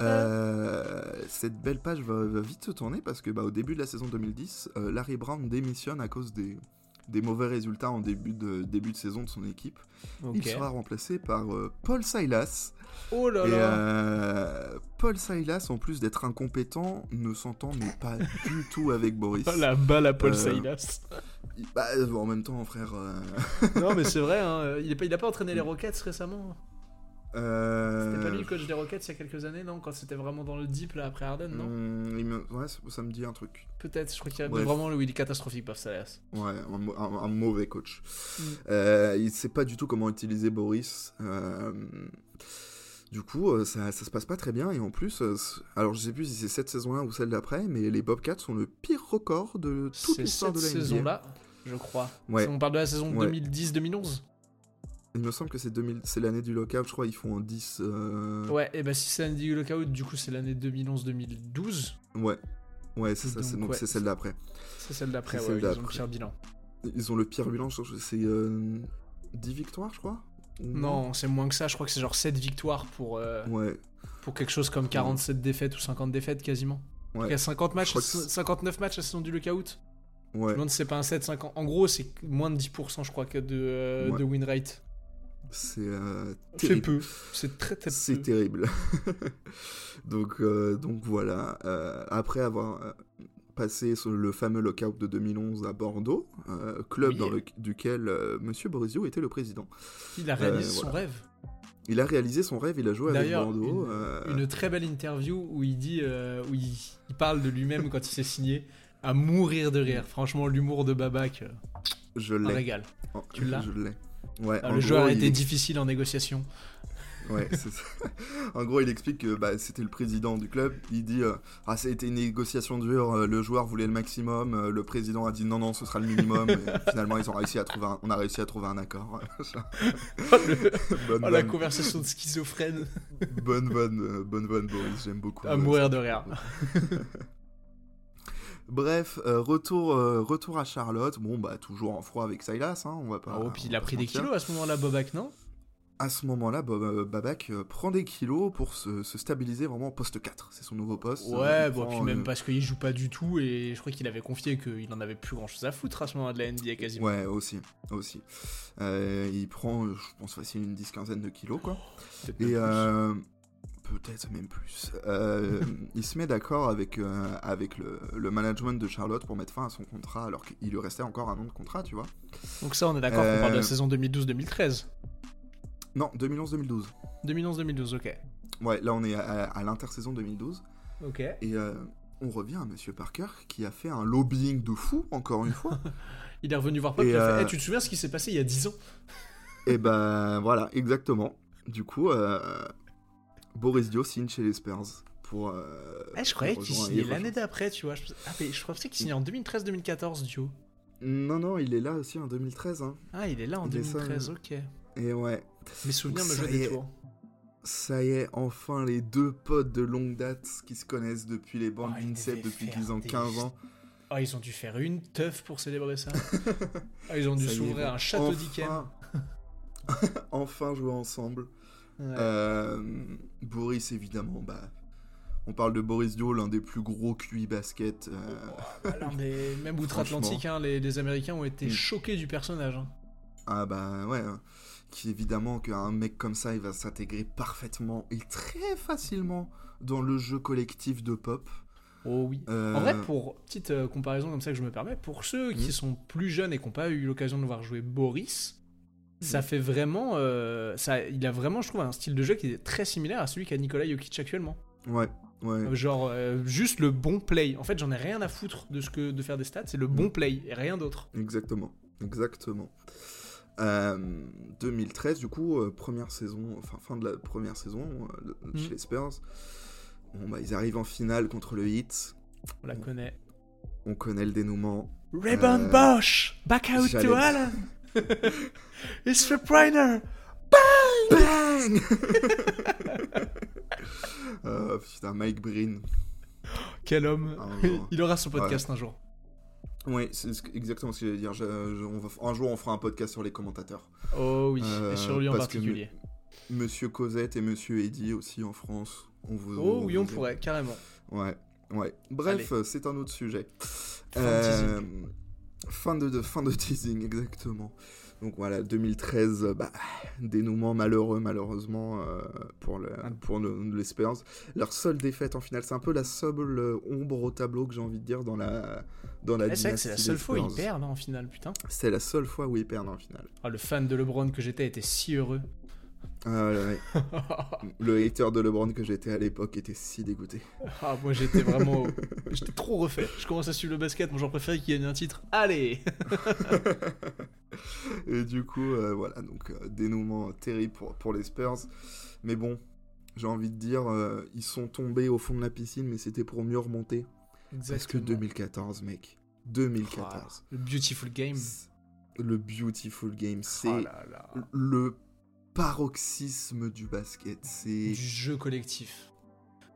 [SPEAKER 1] Euh, cette belle page va, va vite se tourner parce que bah, au début de la saison 2010, euh, Larry Brown démissionne à cause des, des mauvais résultats en début de, début de saison de son équipe. Il sera remplacé par euh, Paul Silas.
[SPEAKER 2] Oh là
[SPEAKER 1] Et
[SPEAKER 2] là
[SPEAKER 1] euh, Paul Silas, en plus d'être incompétent, ne s'entend mais pas du <laughs> tout avec Boris.
[SPEAKER 2] Oh la balle à Paul
[SPEAKER 1] Euh,
[SPEAKER 2] Silas.
[SPEAKER 1] Il- bah, en même temps, frère.
[SPEAKER 2] non, mais c'est <laughs> vrai, hein, il, est pas, il a pas entraîné les Rockets récemment?
[SPEAKER 1] Euh,
[SPEAKER 2] C'était pas lui le coach des Rockets il y a quelques années, non Quand c'était vraiment dans le deep là après Harden, non
[SPEAKER 1] il me- Ouais, ça, me dit un truc.
[SPEAKER 2] Peut-être, je crois qu'il y a
[SPEAKER 1] Bref.
[SPEAKER 2] vraiment le il est catastrophique, Paul Silas.
[SPEAKER 1] Ouais, un, mo- un- un mauvais coach.
[SPEAKER 2] Mm.
[SPEAKER 1] Euh, il sait pas du tout comment utiliser Boris. euh, du coup, euh, ça, ça se passe pas très bien. Et en plus, alors je sais plus si c'est cette saison-là ou celle d'après, mais les Bobcats ont le pire record de toute l'histoire de la
[SPEAKER 2] saison-là, je crois.
[SPEAKER 1] Ouais.
[SPEAKER 2] On parle de la saison
[SPEAKER 1] Ouais.
[SPEAKER 2] 2010-2011
[SPEAKER 1] Il me semble que c'est 2000 c'est l'année du lockout, je crois, ils font en 10. euh,
[SPEAKER 2] Ouais, et bah si c'est l'année du lockout, du coup c'est l'année 2011-2012.
[SPEAKER 1] Ouais, ouais, c'est ça,
[SPEAKER 2] Donc,
[SPEAKER 1] c'est
[SPEAKER 2] ouais.
[SPEAKER 1] celle d'après.
[SPEAKER 2] C'est celle d'après, ouais, ils ont le pire bilan.
[SPEAKER 1] Ils ont le pire bilan, je- c'est euh, 10 victoires, je crois
[SPEAKER 2] Non, c'est moins que ça, je crois que c'est genre 7 victoires pour, euh,
[SPEAKER 1] Ouais,
[SPEAKER 2] pour quelque chose comme 47 défaites ou 50 défaites quasiment.
[SPEAKER 1] ouais.
[SPEAKER 2] Il y a 50 matchs,
[SPEAKER 1] crois que c'est-
[SPEAKER 2] 59 matchs la saison du lockout. Je
[SPEAKER 1] ouais.
[SPEAKER 2] me demande si c'est pas un 7, 50. En gros, c'est moins de 10%, je crois, que de, euh,
[SPEAKER 1] Ouais.
[SPEAKER 2] de win rate.
[SPEAKER 1] C'est euh, terrible.
[SPEAKER 2] peu. C'est très très
[SPEAKER 1] C'est terrible. <laughs> donc, euh, donc voilà. euh, après avoir euh, passé sur le fameux lockout de 2011 à Bordeaux, club
[SPEAKER 2] Oui.
[SPEAKER 1] dans le, duquel Monsieur Borisio était le président.
[SPEAKER 2] Il a réalisé son rêve.
[SPEAKER 1] Il a réalisé son rêve, il a joué avec Bordeaux.
[SPEAKER 2] une, une très belle interview où il dit, où il, il parle de lui-même quand il s'est signé, à mourir de rire. Franchement, l'humour de Babac,
[SPEAKER 1] je l'ai.
[SPEAKER 2] régal.
[SPEAKER 1] En-
[SPEAKER 2] Tu l'as
[SPEAKER 1] Je l'ai. Ouais, en
[SPEAKER 2] le joueur
[SPEAKER 1] gros,
[SPEAKER 2] a été
[SPEAKER 1] il-
[SPEAKER 2] difficile en négociation. <laughs>
[SPEAKER 1] Ouais, c'est ça. En gros, il explique que bah, c'était le président du club. Il dit euh, Ah, été une négociation dure. euh, Le joueur voulait le maximum. euh, Le président a dit non, non, ce sera le minimum. Et <laughs> finalement, ils ont réussi à trouver un- on a réussi à trouver un accord. <laughs>
[SPEAKER 2] Oh, le-
[SPEAKER 1] bonne,
[SPEAKER 2] oh, la
[SPEAKER 1] vanne,
[SPEAKER 2] conversation de schizophrène.
[SPEAKER 1] bonne euh, bonne vanne, Boris. J'aime beaucoup.
[SPEAKER 2] À
[SPEAKER 1] euh,
[SPEAKER 2] mourir de rire.
[SPEAKER 1] Bref, euh, retour, euh, retour à Charlotte. Bon, bah, toujours en froid avec Silas. Hein, on va pas.
[SPEAKER 2] Oh, puis il a pris des kilos à ce moment-là, Bobac, non?
[SPEAKER 1] À ce moment-là, Bob- euh, Babac prend des kilos pour se, se stabiliser vraiment au poste 4. C'est son nouveau poste.
[SPEAKER 2] Ouais, bon,
[SPEAKER 1] prend,
[SPEAKER 2] puis même parce qu'il joue pas du tout et je crois qu'il avait confié qu'il en avait plus grand chose à foutre à ce moment de la NBA quasiment.
[SPEAKER 1] Ouais, aussi. aussi. Il prend, je pense, facile une dix-quinzaine de kilos, quoi. Et peut-être même plus. Euh, il se met d'accord avec, euh, avec le, le management de Charlotte pour mettre fin à son contrat alors qu'il lui restait encore un an de contrat, tu vois.
[SPEAKER 2] Donc ça, on est d'accord qu'on parle de la
[SPEAKER 1] euh,
[SPEAKER 2] saison 2012-2013.
[SPEAKER 1] Non, 2011-2012.
[SPEAKER 2] 2011-2012, ok.
[SPEAKER 1] Ouais, là on est à, à l'intersaison 2012.
[SPEAKER 2] Ok.
[SPEAKER 1] Et euh, on revient à Monsieur Parker qui a fait un lobbying de fou, encore une fois. <laughs>
[SPEAKER 2] Il est revenu voir Pop,
[SPEAKER 1] Et
[SPEAKER 2] il a fait
[SPEAKER 1] euh,
[SPEAKER 2] Eh, tu te souviens ce qui s'est passé il y a 10 ans?
[SPEAKER 1] Et ben voilà, exactement. Du coup, euh, Boris Dio signe chez les Spurs pour. euh,
[SPEAKER 2] Eh, je croyais qu'il signait l'année d'après, tu vois. Je... Ah, mais je pensais qu'il signait en 2013-2014, Dio.
[SPEAKER 1] Non, non, il est là aussi en 2013. Hein.
[SPEAKER 2] Ah, il est là en
[SPEAKER 1] Il est ça,
[SPEAKER 2] 2013,
[SPEAKER 1] euh,
[SPEAKER 2] ok.
[SPEAKER 1] Et ouais,
[SPEAKER 2] Mes souvenirs me jouent des tours.
[SPEAKER 1] ça y est, enfin les deux potes de longue date qui se connaissent depuis les bandes
[SPEAKER 2] Oh,
[SPEAKER 1] d'INSEP depuis qu'ils ont
[SPEAKER 2] des
[SPEAKER 1] 15 ans.
[SPEAKER 2] Ah, ils ont dû faire une teuf pour célébrer ça. <laughs> ah, ils ont dû s'ouvrir un château d'Iken.
[SPEAKER 1] enfin... <laughs> enfin jouer ensemble.
[SPEAKER 2] Ouais.
[SPEAKER 1] Euh, Boris, évidemment, bah. On parle de Boris Dio, l'un des plus gros QI basket. euh,
[SPEAKER 2] Alors, mais même outre-Atlantique, hein, les, les Américains ont été
[SPEAKER 1] Mm.
[SPEAKER 2] choqués du personnage. hein.
[SPEAKER 1] Ah bah ouais, hein. qui évidemment qu'un mec comme ça, il va s'intégrer parfaitement et très facilement dans le jeu collectif de pop.
[SPEAKER 2] Oh oui.
[SPEAKER 1] Euh,
[SPEAKER 2] En vrai, pour petite comparaison comme ça que je me permets, pour ceux qui
[SPEAKER 1] Mm.
[SPEAKER 2] sont plus jeunes et qui n'ont pas eu l'occasion de voir jouer Boris, ça fait vraiment, euh, ça, il a vraiment, je trouve, un style de jeu qui est très similaire à celui qu'a Nikola Jokic actuellement.
[SPEAKER 1] Ouais, ouais.
[SPEAKER 2] Euh, Genre euh, juste le bon play. En fait, j'en ai rien à foutre de ce que de faire des stats, c'est le bon
[SPEAKER 1] Mm.
[SPEAKER 2] play et rien d'autre.
[SPEAKER 1] Exactement, exactement. Euh, 2013, du coup, euh, première saison, enfin fin de la première saison
[SPEAKER 2] Mhm.
[SPEAKER 1] chez les Spurs. Bon, bah, ils arrivent en finale contre le Heat.
[SPEAKER 2] On la connaît.
[SPEAKER 1] On connaît le dénouement. Euh,
[SPEAKER 2] Bosch, back out to Allen. <laughs> <laughs> It's for Briner.
[SPEAKER 1] Bang Euh, <laughs> Putain, Mike Breen.
[SPEAKER 2] Quel homme. <laughs> Il aura son podcast un jour.
[SPEAKER 1] Oui, c'est exactement ce que j'allais dire. Je- je- on va- un jour, on fera un podcast sur les commentateurs.
[SPEAKER 2] Oh oui,
[SPEAKER 1] Euh,
[SPEAKER 2] et sur lui en
[SPEAKER 1] que
[SPEAKER 2] particulier.
[SPEAKER 1] Monsieur Cosette et Monsieur Eddy aussi en France. On vous,
[SPEAKER 2] Oh oui, on pourrait, carrément.
[SPEAKER 1] Ouais, ouais. Bref, c'est un autre sujet. Euh, fin, de, fin de teasing, exactement. Donc voilà, 2013, euh, bah, dénouement malheureux malheureusement euh, pour, le,
[SPEAKER 2] Ah.
[SPEAKER 1] pour le- les Spurs. Leur seule défaite en finale, c'est un peu la seule euh, ombre au tableau que j'ai envie de dire dans la dans la
[SPEAKER 2] Eh, c'est la seule fois où ils perdent hein, en finale, putain.
[SPEAKER 1] C'est la seule fois où ils perdent en finale.
[SPEAKER 2] Ah, le fan de LeBron que j'étais était si heureux.
[SPEAKER 1] Ah, ouais. <laughs> le hater de LeBron que j'étais à l'époque était si dégoûté.
[SPEAKER 2] ah, moi j'étais vraiment. <laughs> j'étais trop refait. Je commence à suivre le basket, mon genre préféré qui gagne un titre. Allez <laughs>
[SPEAKER 1] Et du coup, euh, voilà, donc euh, dénouement terrible pour, pour les Spurs. Mais bon, j'ai envie de dire, euh, ils sont tombés au fond de la piscine, mais c'était pour mieux remonter. Parce que 2014, mec. 2014.
[SPEAKER 2] Le Beautiful Game.
[SPEAKER 1] Le Beautiful Game, c'est
[SPEAKER 2] Oh
[SPEAKER 1] le paroxysme du basket. C'est.
[SPEAKER 2] Du jeu collectif.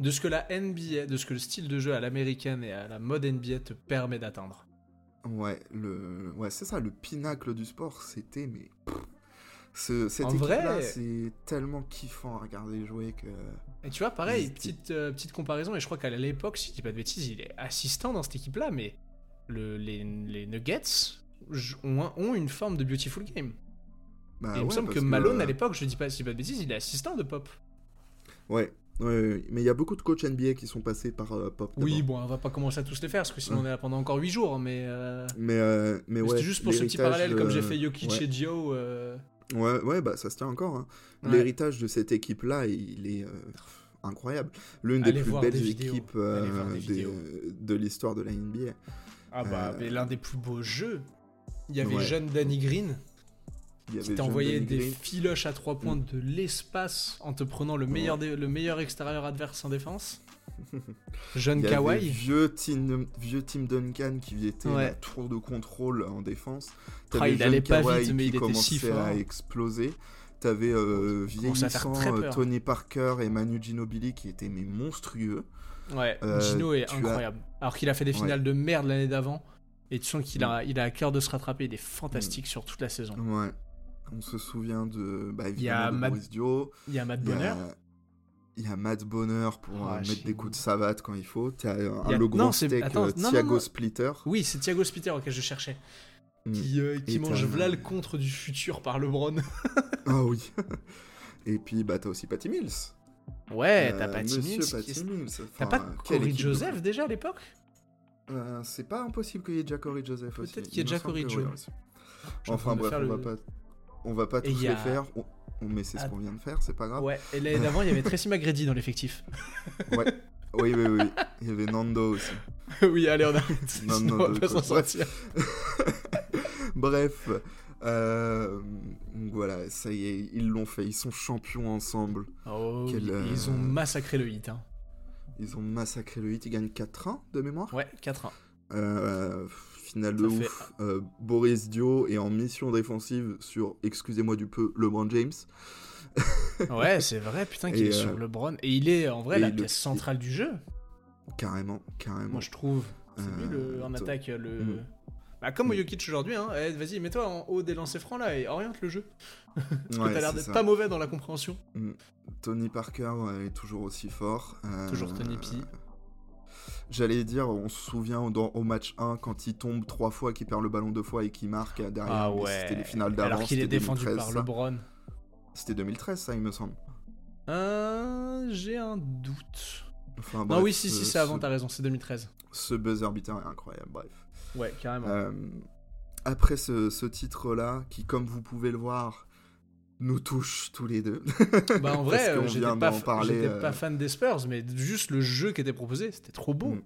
[SPEAKER 2] De ce que la NBA, de ce que le style de jeu à l'américaine et à la mode NBA te permet d'atteindre.
[SPEAKER 1] Ouais, le... ouais c'est ça, le pinacle du sport, c'était. Mais. ce- cette équipe-là,
[SPEAKER 2] vrai-
[SPEAKER 1] c'est tellement kiffant à regarder jouer que.
[SPEAKER 2] Et tu vois, pareil, petite, euh, petite comparaison, et je crois qu'à l'époque, si je dis pas de bêtises, il est assistant dans cette équipe-là, mais le, les, les Nuggets ont une forme de beautiful game.
[SPEAKER 1] Bah
[SPEAKER 2] il me
[SPEAKER 1] ouais,
[SPEAKER 2] semble que Malone,
[SPEAKER 1] euh,
[SPEAKER 2] à l'époque, je dis pas, si pas de bêtises, il est assistant de Pop.
[SPEAKER 1] Ouais, ouais, mais il y a beaucoup de coachs NBA qui sont passés par euh, Pop.
[SPEAKER 2] Oui, bon, on va pas commencer à tous les faire, parce que sinon on est là pendant encore 8 jours, mais... euh,
[SPEAKER 1] Mais, euh, mais
[SPEAKER 2] mais
[SPEAKER 1] ouais.
[SPEAKER 2] C'était juste pour ce petit parallèle, comme j'ai fait Jokic
[SPEAKER 1] ouais.
[SPEAKER 2] et Joe. euh,
[SPEAKER 1] Ouais, ouais, bah ça se tient encore. hein. L'héritage de cette équipe-là, il est incroyable. L'une des plus belles
[SPEAKER 2] des
[SPEAKER 1] équipes
[SPEAKER 2] des
[SPEAKER 1] de l'histoire de la NBA.
[SPEAKER 2] Ah bah, mais l'un des plus beaux jeux. Il y avait jeune Danny Green qui t'envoyait des filoches à trois points de l'espace en te prenant le meilleur, dé- le meilleur extérieur adverse en défense. <laughs> Jeune Kawhi.
[SPEAKER 1] vieux Tim, vieux Tim Duncan qui était
[SPEAKER 2] Ouais.
[SPEAKER 1] la tour de contrôle en défense.
[SPEAKER 2] Ah, il allait pas vite, mais il était si
[SPEAKER 1] commençait
[SPEAKER 2] fort.
[SPEAKER 1] à exploser. T'avais euh, vieillissant euh. Tony Parker et Manu Ginobili qui étaient mais monstrueux.
[SPEAKER 2] Ouais,
[SPEAKER 1] Euh,
[SPEAKER 2] Gino est
[SPEAKER 1] as-
[SPEAKER 2] incroyable. Alors qu'il a fait des
[SPEAKER 1] Ouais.
[SPEAKER 2] finales de merde l'année d'avant. Et tu sens qu'il a, il a à cœur de se rattraper. Il est fantastique sur toute la saison.
[SPEAKER 1] Ouais. On se souvient de, bah,
[SPEAKER 2] Il y a
[SPEAKER 1] évidemment, de
[SPEAKER 2] Matt-
[SPEAKER 1] Boris Dio.
[SPEAKER 2] Il y a Matt Bonner.
[SPEAKER 1] Il y a Matt Bonner pour
[SPEAKER 2] Ah,
[SPEAKER 1] euh, mettre des coups de savate quand il faut. T'as euh,
[SPEAKER 2] Il y a-
[SPEAKER 1] le
[SPEAKER 2] non,
[SPEAKER 1] steak
[SPEAKER 2] attends,
[SPEAKER 1] euh,
[SPEAKER 2] non,
[SPEAKER 1] Thiago
[SPEAKER 2] non.
[SPEAKER 1] Splitter.
[SPEAKER 2] Oui, c'est Thiago Splitter auquel je cherchais.
[SPEAKER 1] Mm.
[SPEAKER 2] Qui, euh, mange v'là le contre du futur par LeBron. <laughs>
[SPEAKER 1] Ah oui. Et puis bah t'as aussi Patty Mills.
[SPEAKER 2] Ouais, t'as Patty Mills.
[SPEAKER 1] Patty.
[SPEAKER 2] T'as pas Corey
[SPEAKER 1] de
[SPEAKER 2] Joseph déjà à l'époque?
[SPEAKER 1] C'est pas impossible qu'il y ait déjà Corey Joseph aussi.
[SPEAKER 2] Peut-être qu'il y ait suis en
[SPEAKER 1] Enfin bref, on va
[SPEAKER 2] le-
[SPEAKER 1] pas, on va pas tous les
[SPEAKER 2] a-
[SPEAKER 1] faire. On- Mais c'est ce
[SPEAKER 2] Ah.
[SPEAKER 1] qu'on vient de faire, c'est pas grave.
[SPEAKER 2] Ouais, et l'année d'avant, il y avait Tracy McGrady dans l'effectif. <laughs>
[SPEAKER 1] Ouais. Oui, oui, oui. Il y avait Nando aussi. <laughs>
[SPEAKER 2] oui, allez, on.
[SPEAKER 1] Non,
[SPEAKER 2] sinon
[SPEAKER 1] non,
[SPEAKER 2] on va pas s'en
[SPEAKER 1] bref.
[SPEAKER 2] sortir. <laughs>
[SPEAKER 1] Bref, euh, donc voilà, ça y est, ils l'ont fait, ils sont champions ensemble.
[SPEAKER 2] Oh,
[SPEAKER 1] Quel, euh,
[SPEAKER 2] Ils ont massacré le hit. Hein.
[SPEAKER 1] Ils ont massacré le hit, ils gagnent 4-1 de mémoire?
[SPEAKER 2] Ouais, 4-1.
[SPEAKER 1] Euh, finale de
[SPEAKER 2] fait-
[SPEAKER 1] ouf. Euh, Boris Dio est en mission défensive sur, excusez-moi du peu, LeBron James. <laughs>
[SPEAKER 2] Ouais, c'est vrai, putain, qu'il est
[SPEAKER 1] euh,
[SPEAKER 2] sur LeBron. Et il est en vrai la
[SPEAKER 1] le-
[SPEAKER 2] pièce centrale du jeu,
[SPEAKER 1] Carrément, carrément.
[SPEAKER 2] moi je trouve. C'est
[SPEAKER 1] Euh,
[SPEAKER 2] lui le, en attaque le.
[SPEAKER 1] Mm.
[SPEAKER 2] Bah, comme au
[SPEAKER 1] Mm.
[SPEAKER 2] Jokic aujourd'hui, hein. Eh, vas-y, mets-toi en haut des lancers francs là et oriente le jeu. <laughs> Parce que
[SPEAKER 1] Ouais,
[SPEAKER 2] t'as l'air d'être pas mauvais dans la compréhension.
[SPEAKER 1] Tony Parker ouais, est toujours aussi fort. Euh,
[SPEAKER 2] Toujours Tony P.
[SPEAKER 1] J'allais dire, on se souvient dans- au match 1 quand il tombe trois fois, qu'il perd le ballon deux fois et qu'il marque euh, derrière.
[SPEAKER 2] Ah ouais.
[SPEAKER 1] C'était les finales d'avant.
[SPEAKER 2] Alors qu'il est défendu
[SPEAKER 1] 2013,
[SPEAKER 2] par
[SPEAKER 1] ça.
[SPEAKER 2] LeBron.
[SPEAKER 1] C'était 2013, ça, il me semble.
[SPEAKER 2] Euh, J'ai un doute.
[SPEAKER 1] Enfin,
[SPEAKER 2] non,
[SPEAKER 1] bref,
[SPEAKER 2] oui, si, si,
[SPEAKER 1] ce-
[SPEAKER 2] c'est avant, t'as raison, c'est 2013.
[SPEAKER 1] Ce buzzer beater est incroyable, bref.
[SPEAKER 2] Ouais, carrément.
[SPEAKER 1] Euh, après ce, ce titre-là, qui, comme vous pouvez le voir, nous touche tous les deux.
[SPEAKER 2] bah, en <laughs> vrai, euh, j'étais pas,
[SPEAKER 1] parler,
[SPEAKER 2] j'étais
[SPEAKER 1] euh,
[SPEAKER 2] pas fan des Spurs, mais juste le jeu qui était proposé, c'était trop beau.
[SPEAKER 1] Mm.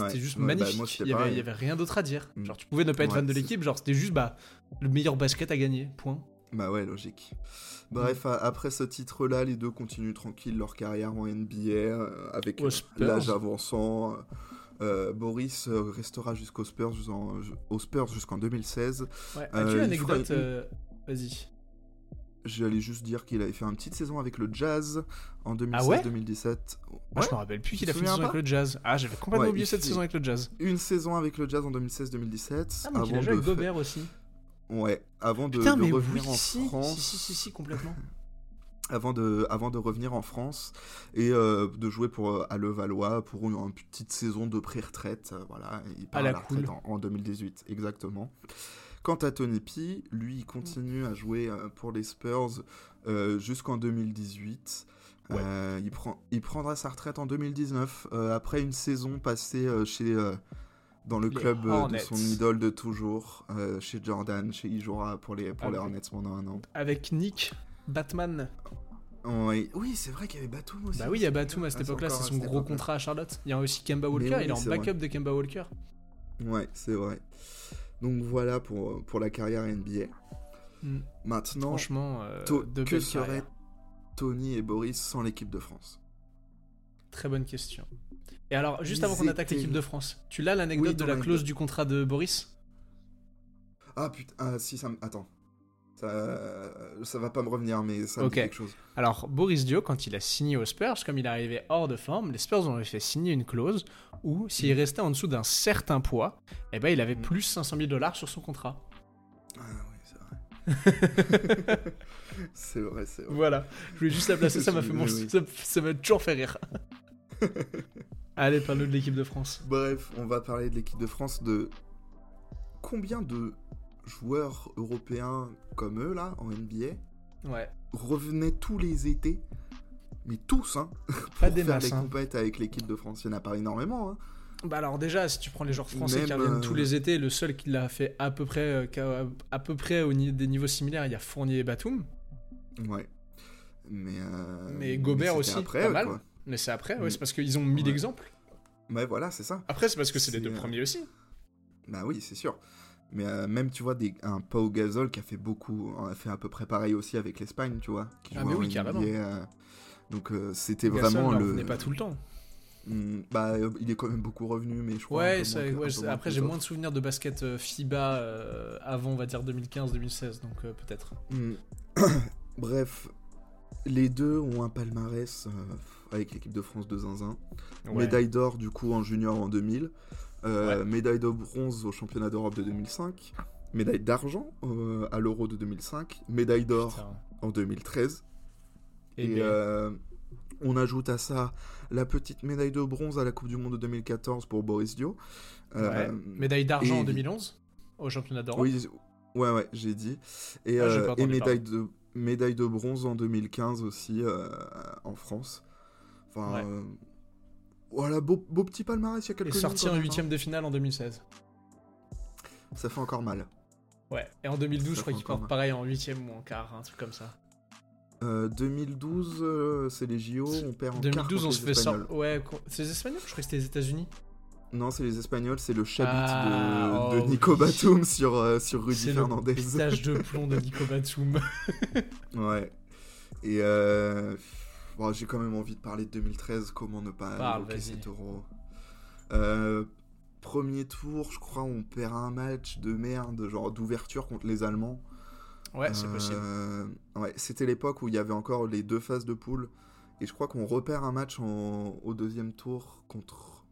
[SPEAKER 1] Ouais,
[SPEAKER 2] C'était juste
[SPEAKER 1] ouais, bah,
[SPEAKER 2] magnifique.
[SPEAKER 1] moi,
[SPEAKER 2] il, y avait,
[SPEAKER 1] pareil.
[SPEAKER 2] il y avait rien d'autre à dire.
[SPEAKER 1] Mm.
[SPEAKER 2] Genre, tu pouvais ne pas être
[SPEAKER 1] Ouais,
[SPEAKER 2] fan de l'équipe, genre, c'était juste bah, le meilleur basket à gagner. Point.
[SPEAKER 1] Bah ouais, logique. Bref,
[SPEAKER 2] Mm.
[SPEAKER 1] après ce titre-là, les deux continuent tranquille leur carrière en NBA euh, avec l'âge avançant. euh, Boris restera jusqu'aux Spurs, jusqu'en- aux Spurs jusqu'en 2016.
[SPEAKER 2] Ouais.
[SPEAKER 1] Euh,
[SPEAKER 2] As-tu
[SPEAKER 1] faudrait-
[SPEAKER 2] euh, Vas-y.
[SPEAKER 1] J'allais juste dire qu'il avait fait une petite saison avec le Jazz en
[SPEAKER 2] Ah ouais
[SPEAKER 1] 2016-2017.
[SPEAKER 2] Moi,
[SPEAKER 1] Ouais,
[SPEAKER 2] je me rappelle plus qu'il a fait une saison avec le Jazz. Ah, j'avais complètement
[SPEAKER 1] Ouais,
[SPEAKER 2] oublié cette saison avec le Jazz.
[SPEAKER 1] Une saison avec le Jazz en 2016-2017.
[SPEAKER 2] Ah, donc il a
[SPEAKER 1] avant
[SPEAKER 2] joué avec
[SPEAKER 1] de fa-
[SPEAKER 2] Gobert aussi.
[SPEAKER 1] Ouais, avant de,
[SPEAKER 2] Putain,
[SPEAKER 1] de
[SPEAKER 2] mais
[SPEAKER 1] revenir
[SPEAKER 2] oui,
[SPEAKER 1] en
[SPEAKER 2] si,
[SPEAKER 1] France.
[SPEAKER 2] si, si, si, si, complètement. <laughs>
[SPEAKER 1] avant de, avant de revenir en France et euh, de jouer pour, euh, à Levallois pour une, une petite saison de pré-retraite. euh, voilà, il part
[SPEAKER 2] À
[SPEAKER 1] à
[SPEAKER 2] la
[SPEAKER 1] la retraite
[SPEAKER 2] cool.
[SPEAKER 1] en, en 2018, exactement. Quant à Tony P, lui, il continue à jouer euh, pour les Spurs euh, jusqu'en 2018.
[SPEAKER 2] Ouais.
[SPEAKER 1] Euh, il, prend, il prendra sa retraite en 2019 euh, après une saison passée euh, chez, dans le
[SPEAKER 2] Les
[SPEAKER 1] club de son idole de toujours, chez Jordan, chez il jouera pour les, pour les
[SPEAKER 2] Ah,
[SPEAKER 1] Hornets pendant un an.
[SPEAKER 2] Avec Nick Batman.
[SPEAKER 1] Oui, oui c'est vrai qu'il y avait Batum aussi.
[SPEAKER 2] Bah oui, il y a Batum à
[SPEAKER 1] Ah,
[SPEAKER 2] cette
[SPEAKER 1] c'est
[SPEAKER 2] époque-là, c'est son gros contrat à Charlotte. Il y a aussi Kemba Walker,
[SPEAKER 1] oui,
[SPEAKER 2] il est en backup
[SPEAKER 1] vrai.
[SPEAKER 2] de Kemba Walker.
[SPEAKER 1] Ouais, c'est vrai. Donc voilà pour, pour la carrière NBA.
[SPEAKER 2] Mm.
[SPEAKER 1] Maintenant,
[SPEAKER 2] Franchement, euh,
[SPEAKER 1] que
[SPEAKER 2] carrières.
[SPEAKER 1] Tony et Boris sans l'équipe de France?
[SPEAKER 2] Très bonne question. Et alors, juste
[SPEAKER 1] Ils
[SPEAKER 2] avant qu'on attaque l'équipe de France, tu l'as l'anecdote
[SPEAKER 1] Oui,
[SPEAKER 2] de la clause du contrat de Boris?
[SPEAKER 1] Ah putain, ah, si ça me... Attends. Ça, ça va pas me revenir, mais ça me dit quelque chose.
[SPEAKER 2] Alors, Boris Dio, quand il a signé aux Spurs, comme il arrivait hors de forme, les Spurs ont fait signer une clause où, s'il
[SPEAKER 1] Mm.
[SPEAKER 2] restait en dessous d'un certain poids, eh ben, il avait
[SPEAKER 1] Mm.
[SPEAKER 2] plus 500 000 dollars sur son contrat.
[SPEAKER 1] Ah oui, c'est vrai. <laughs> c'est vrai, c'est vrai.
[SPEAKER 2] Voilà, je voulais juste la placer, ça m'a <laughs> fait mon...
[SPEAKER 1] Oui,
[SPEAKER 2] ça m'a toujours fait rire. <laughs> Allez, parle-nous de l'équipe de France.
[SPEAKER 1] Bref, on va parler de l'équipe de France de combien de joueurs européens comme eux, là, en NBA,
[SPEAKER 2] Ouais,
[SPEAKER 1] revenaient tous les étés, mais tous, hein, <laughs>
[SPEAKER 2] pas des
[SPEAKER 1] faire
[SPEAKER 2] masses.
[SPEAKER 1] des
[SPEAKER 2] hein.
[SPEAKER 1] compètes avec l'équipe de France. Il n'y en a pas énormément, hein.
[SPEAKER 2] Bah alors déjà, si tu prends les joueurs français qui reviennent
[SPEAKER 1] euh,
[SPEAKER 2] tous les étés, le seul qui l'a fait à peu près, euh, à peu près au ni- des niveaux similaires, il y a Fournier et Batum.
[SPEAKER 1] Ouais. Mais, euh,
[SPEAKER 2] Mais Gobert aussi,
[SPEAKER 1] après,
[SPEAKER 2] pas mal.
[SPEAKER 1] quoi.
[SPEAKER 2] Mais c'est après,
[SPEAKER 1] Mm.
[SPEAKER 2] ouais, c'est parce qu'ils ont mis
[SPEAKER 1] Ouais.
[SPEAKER 2] l'exemple.
[SPEAKER 1] Ouais, voilà, c'est ça.
[SPEAKER 2] Après, c'est parce que c'est les deux
[SPEAKER 1] euh,
[SPEAKER 2] premiers aussi.
[SPEAKER 1] Bah oui, c'est sûr. Mais euh, même, tu vois, des, un Pau Gasol qui a fait beaucoup, a fait à peu près pareil aussi avec l'Espagne, tu vois. Qui
[SPEAKER 2] Ah, mais oui,
[SPEAKER 1] NBA,
[SPEAKER 2] carrément.
[SPEAKER 1] euh, donc euh, c'était vraiment le.
[SPEAKER 2] revenait pas tout le temps.
[SPEAKER 1] Hmm, bah, euh, il est quand même beaucoup revenu, mais je crois.
[SPEAKER 2] Ouais, ça-
[SPEAKER 1] que-
[SPEAKER 2] ouais, après j'ai moins de souvenirs de basket euh, FIBA euh, avant, on va dire 2015-2016, donc euh, peut-être.
[SPEAKER 1] Hmm. <coughs> Bref, les deux ont un palmarès euh, avec l'équipe de France de Zinzin.
[SPEAKER 2] Ouais.
[SPEAKER 1] Médaille d'or du coup en junior en 2000. Euh, Médaille de bronze au championnat d'Europe de 2005. médaille d'argent euh, à l'Euro de 2005, médaille d'or en 2013.
[SPEAKER 2] Et,
[SPEAKER 1] Et euh, on ajoute à ça la petite médaille de bronze à la Coupe du Monde de 2014 pour Boris Dio.
[SPEAKER 2] Ouais. médaille d'argent en 2011 au championnat d'Europe.
[SPEAKER 1] Oui, ouais, ouais, j'ai dit. Et,
[SPEAKER 2] Ah, pas
[SPEAKER 1] médaille, de, médaille de bronze en 2015 aussi en France. Enfin,
[SPEAKER 2] Ouais.
[SPEAKER 1] Euh, voilà, beau, beau petit palmarès il y a
[SPEAKER 2] Et
[SPEAKER 1] quelques
[SPEAKER 2] sorti
[SPEAKER 1] noms
[SPEAKER 2] en
[SPEAKER 1] même,
[SPEAKER 2] huitième de finale en 2016.
[SPEAKER 1] hein. Ça fait encore mal.
[SPEAKER 2] Ouais. Et en 2012,
[SPEAKER 1] Ça
[SPEAKER 2] je crois qu'il part pareil en huitième ou en quart, un truc comme ça.
[SPEAKER 1] Euh, 2012, euh, c'est les JO, on perd en quart
[SPEAKER 2] 2012, on
[SPEAKER 1] contre
[SPEAKER 2] se fait sortir. Ouais, c'est les Espagnols Je crois que c'était les États-Unis.
[SPEAKER 1] Non, c'est les Espagnols, c'est le chabit
[SPEAKER 2] Ah,
[SPEAKER 1] de, de
[SPEAKER 2] oh
[SPEAKER 1] Nico
[SPEAKER 2] oui.
[SPEAKER 1] Batum sur, euh, sur Rudy
[SPEAKER 2] C'est le
[SPEAKER 1] Fernandez.
[SPEAKER 2] de <laughs> plomb de Nico Batum.
[SPEAKER 1] Ouais. Et euh, bon, j'ai quand même envie de parler de 2013, comment ne pas
[SPEAKER 2] Parle,
[SPEAKER 1] évoquer
[SPEAKER 2] vas-y.
[SPEAKER 1] cet euro. Euh, premier tour, je crois, on perd un match de merde, genre d'ouverture contre les Allemands.
[SPEAKER 2] Ouais, c'est possible.
[SPEAKER 1] Euh, ouais, c'était l'époque où il y avait encore les deux phases de poule. Et je crois qu'on repère un match en- au deuxième tour contre.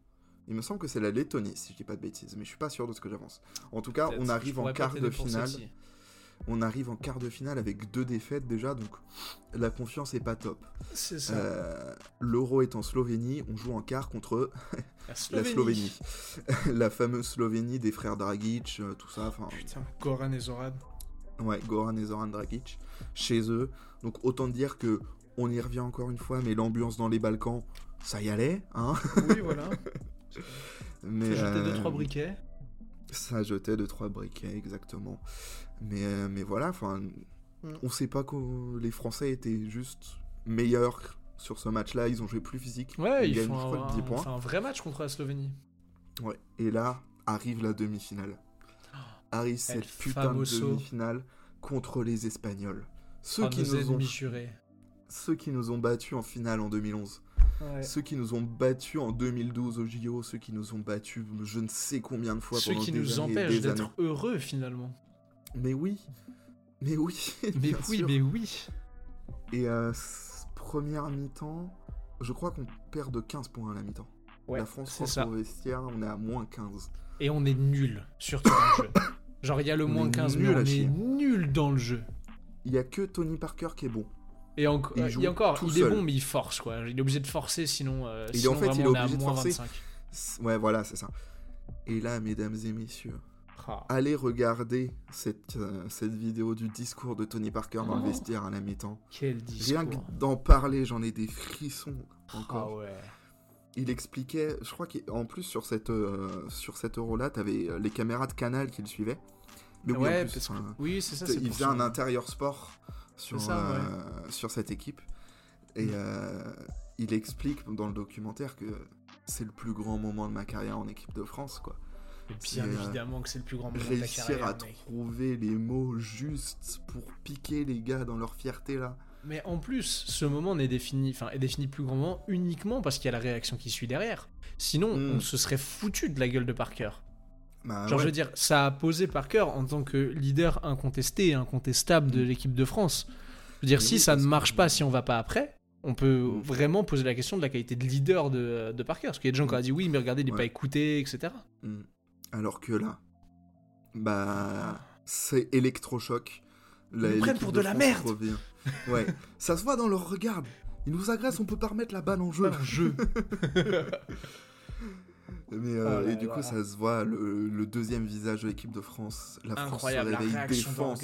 [SPEAKER 1] Il me semble que c'est la Lettonie, si je dis pas de bêtises, mais je suis pas sûr de ce que j'avance. En tout cas, on arrive en quart de finale. On arrive en quart de finale avec deux défaites déjà, donc la confiance est pas top.
[SPEAKER 2] C'est ça.
[SPEAKER 1] Euh, L'Euro est en Slovénie, on joue en quart contre
[SPEAKER 2] la <laughs>
[SPEAKER 1] la
[SPEAKER 2] Slovénie. <laughs>
[SPEAKER 1] La fameuse Slovénie des frères Dragic, euh, tout ça.
[SPEAKER 2] Putain, Goran et Zoran.
[SPEAKER 1] ouais, Goran et Zoran Dragic chez eux. Donc autant dire que on y revient encore une fois, mais l'ambiance dans les Balkans, ça y allait, hein.
[SPEAKER 2] Oui, voilà. <laughs>
[SPEAKER 1] Mais
[SPEAKER 2] Fait jeter deux,
[SPEAKER 1] euh,
[SPEAKER 2] trois briquets.
[SPEAKER 1] Ça jetait deux trois briquets exactement. Mais euh, mais voilà, enfin,
[SPEAKER 2] Mm.
[SPEAKER 1] on sait pas que les Français étaient juste meilleurs sur ce match-là. Ils ont joué plus physique.
[SPEAKER 2] Ouais, ils
[SPEAKER 1] gagnent,
[SPEAKER 2] font
[SPEAKER 1] je crois,
[SPEAKER 2] un,
[SPEAKER 1] de 10
[SPEAKER 2] on
[SPEAKER 1] points.
[SPEAKER 2] un vrai match contre la Slovénie.
[SPEAKER 1] Ouais. Et là arrive la demi-finale. Arrive <gasps> cette putain de demi-finale contre les Espagnols. Ceux
[SPEAKER 2] Oh,
[SPEAKER 1] qui nous ont ceux qui nous ont battus en finale en 2011.
[SPEAKER 2] Ouais.
[SPEAKER 1] Ceux qui nous ont battus en 2012 au JO, ceux qui nous ont battus je ne sais combien de fois
[SPEAKER 2] Ceux
[SPEAKER 1] pendant
[SPEAKER 2] qui
[SPEAKER 1] des
[SPEAKER 2] nous empêchent d'être heureux finalement.
[SPEAKER 1] Mais oui, mais oui, <laughs>
[SPEAKER 2] Mais oui,
[SPEAKER 1] sûr.
[SPEAKER 2] mais oui.
[SPEAKER 1] Et euh, première mi-temps, je crois qu'on perd de 15 points à la mi-temps.
[SPEAKER 2] Ouais,
[SPEAKER 1] la France rentre
[SPEAKER 2] ça.
[SPEAKER 1] au vestiaire, on est à moins 15.
[SPEAKER 2] Et on est nul, surtout dans le jeu. <coughs> Genre, il y a le
[SPEAKER 1] On
[SPEAKER 2] moins
[SPEAKER 1] est
[SPEAKER 2] 15, mais on est
[SPEAKER 1] chier.
[SPEAKER 2] nul dans le jeu.
[SPEAKER 1] Il y a que Tony Parker qui est bon.
[SPEAKER 2] Et,
[SPEAKER 1] Il
[SPEAKER 2] euh,
[SPEAKER 1] joue
[SPEAKER 2] il y a encore,
[SPEAKER 1] tout
[SPEAKER 2] il est
[SPEAKER 1] seul.
[SPEAKER 2] bon, mais il force quoi. Il est obligé de forcer, sinon, euh,
[SPEAKER 1] Il est-
[SPEAKER 2] sinon
[SPEAKER 1] en fait, il est
[SPEAKER 2] on est à
[SPEAKER 1] obligé de
[SPEAKER 2] moins
[SPEAKER 1] forcer.
[SPEAKER 2] 25.
[SPEAKER 1] S- Ouais, voilà, c'est ça. Et là, mesdames et messieurs. Allez regarder cette, euh, cette vidéo du discours de Tony Parker dans
[SPEAKER 2] Oh.
[SPEAKER 1] le vestiaire à la mi-temps.
[SPEAKER 2] Quel discours.
[SPEAKER 1] Rien que d'en parler, j'en ai des frissons
[SPEAKER 2] Ah
[SPEAKER 1] encore.
[SPEAKER 2] ouais.
[SPEAKER 1] Il expliquait, je crois qu'en plus sur cette, euh, sur cette euro-là, t'avais euh, les caméras de Canal qui le suivaient. Mais oui,
[SPEAKER 2] ouais,
[SPEAKER 1] en plus,
[SPEAKER 2] parce que-
[SPEAKER 1] enfin,
[SPEAKER 2] oui, c'est ça.
[SPEAKER 1] Il faisait un intérieur sport sur, euh, sur cette équipe. Et
[SPEAKER 2] Mm.
[SPEAKER 1] il explique dans le documentaire que c'est le plus grand moment de ma carrière en équipe de France. quoi.
[SPEAKER 2] Bien
[SPEAKER 1] euh,
[SPEAKER 2] évidemment que c'est le plus grand moment de
[SPEAKER 1] Réussir
[SPEAKER 2] carrière,
[SPEAKER 1] à
[SPEAKER 2] mec.
[SPEAKER 1] trouver les mots justes pour piquer les gars dans leur fierté là.
[SPEAKER 2] Mais en plus, ce moment n'est défini, enfin, est défini plus grand moment uniquement parce qu'il y a la réaction qui suit derrière. Sinon,
[SPEAKER 1] Mm.
[SPEAKER 2] on se serait foutu de la gueule de Parker.
[SPEAKER 1] Bah,
[SPEAKER 2] Genre,
[SPEAKER 1] ouais.
[SPEAKER 2] je veux dire, ça a posé Parker en tant que leader incontesté et incontestable de
[SPEAKER 1] Mm. l'équipe
[SPEAKER 2] de France. Je veux dire, si ça ne marche pas, si on va pas après, on peut
[SPEAKER 1] Mm.
[SPEAKER 2] vraiment poser la question de la qualité de leader de, de Parker. Parce qu'il y a des gens qui ont dit oui, mais regardez, il n'est
[SPEAKER 1] Ouais.
[SPEAKER 2] pas écouté, etc.
[SPEAKER 1] Mm. Alors que là, bah, c'est électrochoc. La-
[SPEAKER 2] Ils nous prennent pour de la merde.
[SPEAKER 1] revient. Ouais, <laughs> ça se voit dans leur regard. Ils nous agressent, on peut pas remettre la balle en jeu.
[SPEAKER 2] Jeu. <laughs>
[SPEAKER 1] Mais euh,
[SPEAKER 2] Oh là
[SPEAKER 1] et du
[SPEAKER 2] là.
[SPEAKER 1] coup, ça se voit le, le deuxième visage de l'équipe de France. La
[SPEAKER 2] Incroyable, la
[SPEAKER 1] France se réveille,
[SPEAKER 2] réaction
[SPEAKER 1] défense.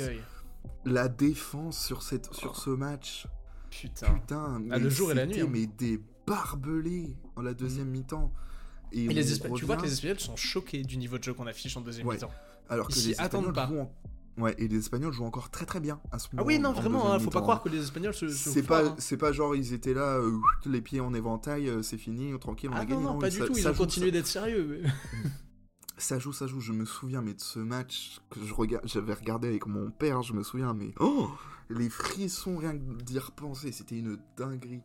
[SPEAKER 1] La défense sur, cette, sur ce match.
[SPEAKER 2] Putain.
[SPEAKER 1] Putain, mais
[SPEAKER 2] Ah, le jour et la nuit, hein.
[SPEAKER 1] Mais des barbelés en la deuxième mi-temps. Et,
[SPEAKER 2] les Espa- Tu vois que
[SPEAKER 1] revient-
[SPEAKER 2] les Espagnols sont choqués du niveau de jeu qu'on affiche en deuxième
[SPEAKER 1] Ouais.
[SPEAKER 2] mi-temps.
[SPEAKER 1] Alors que
[SPEAKER 2] Ils
[SPEAKER 1] les Espagnols
[SPEAKER 2] attendent pas.
[SPEAKER 1] jouent en- Ouais, et les Espagnols jouent encore très très bien à ce moment.
[SPEAKER 2] Ah oui, non,
[SPEAKER 1] en
[SPEAKER 2] vraiment, hein, faut pas croire que les Espagnols se. se
[SPEAKER 1] C'est pas,
[SPEAKER 2] hein.
[SPEAKER 1] c'est pas genre ils étaient là, euh, les pieds en éventail, euh, c'est fini, tranquille, on
[SPEAKER 2] Ah
[SPEAKER 1] a
[SPEAKER 2] non,
[SPEAKER 1] gagné.
[SPEAKER 2] non, pas
[SPEAKER 1] ça-
[SPEAKER 2] du tout, ils ont continué d'être sérieux. <laughs>
[SPEAKER 1] Ça joue, ça joue. Je me souviens, mais de ce match que je regarde, j'avais regardé avec mon père, je me souviens, mais oh, les frissons rien que d'y repenser, c'était une dinguerie.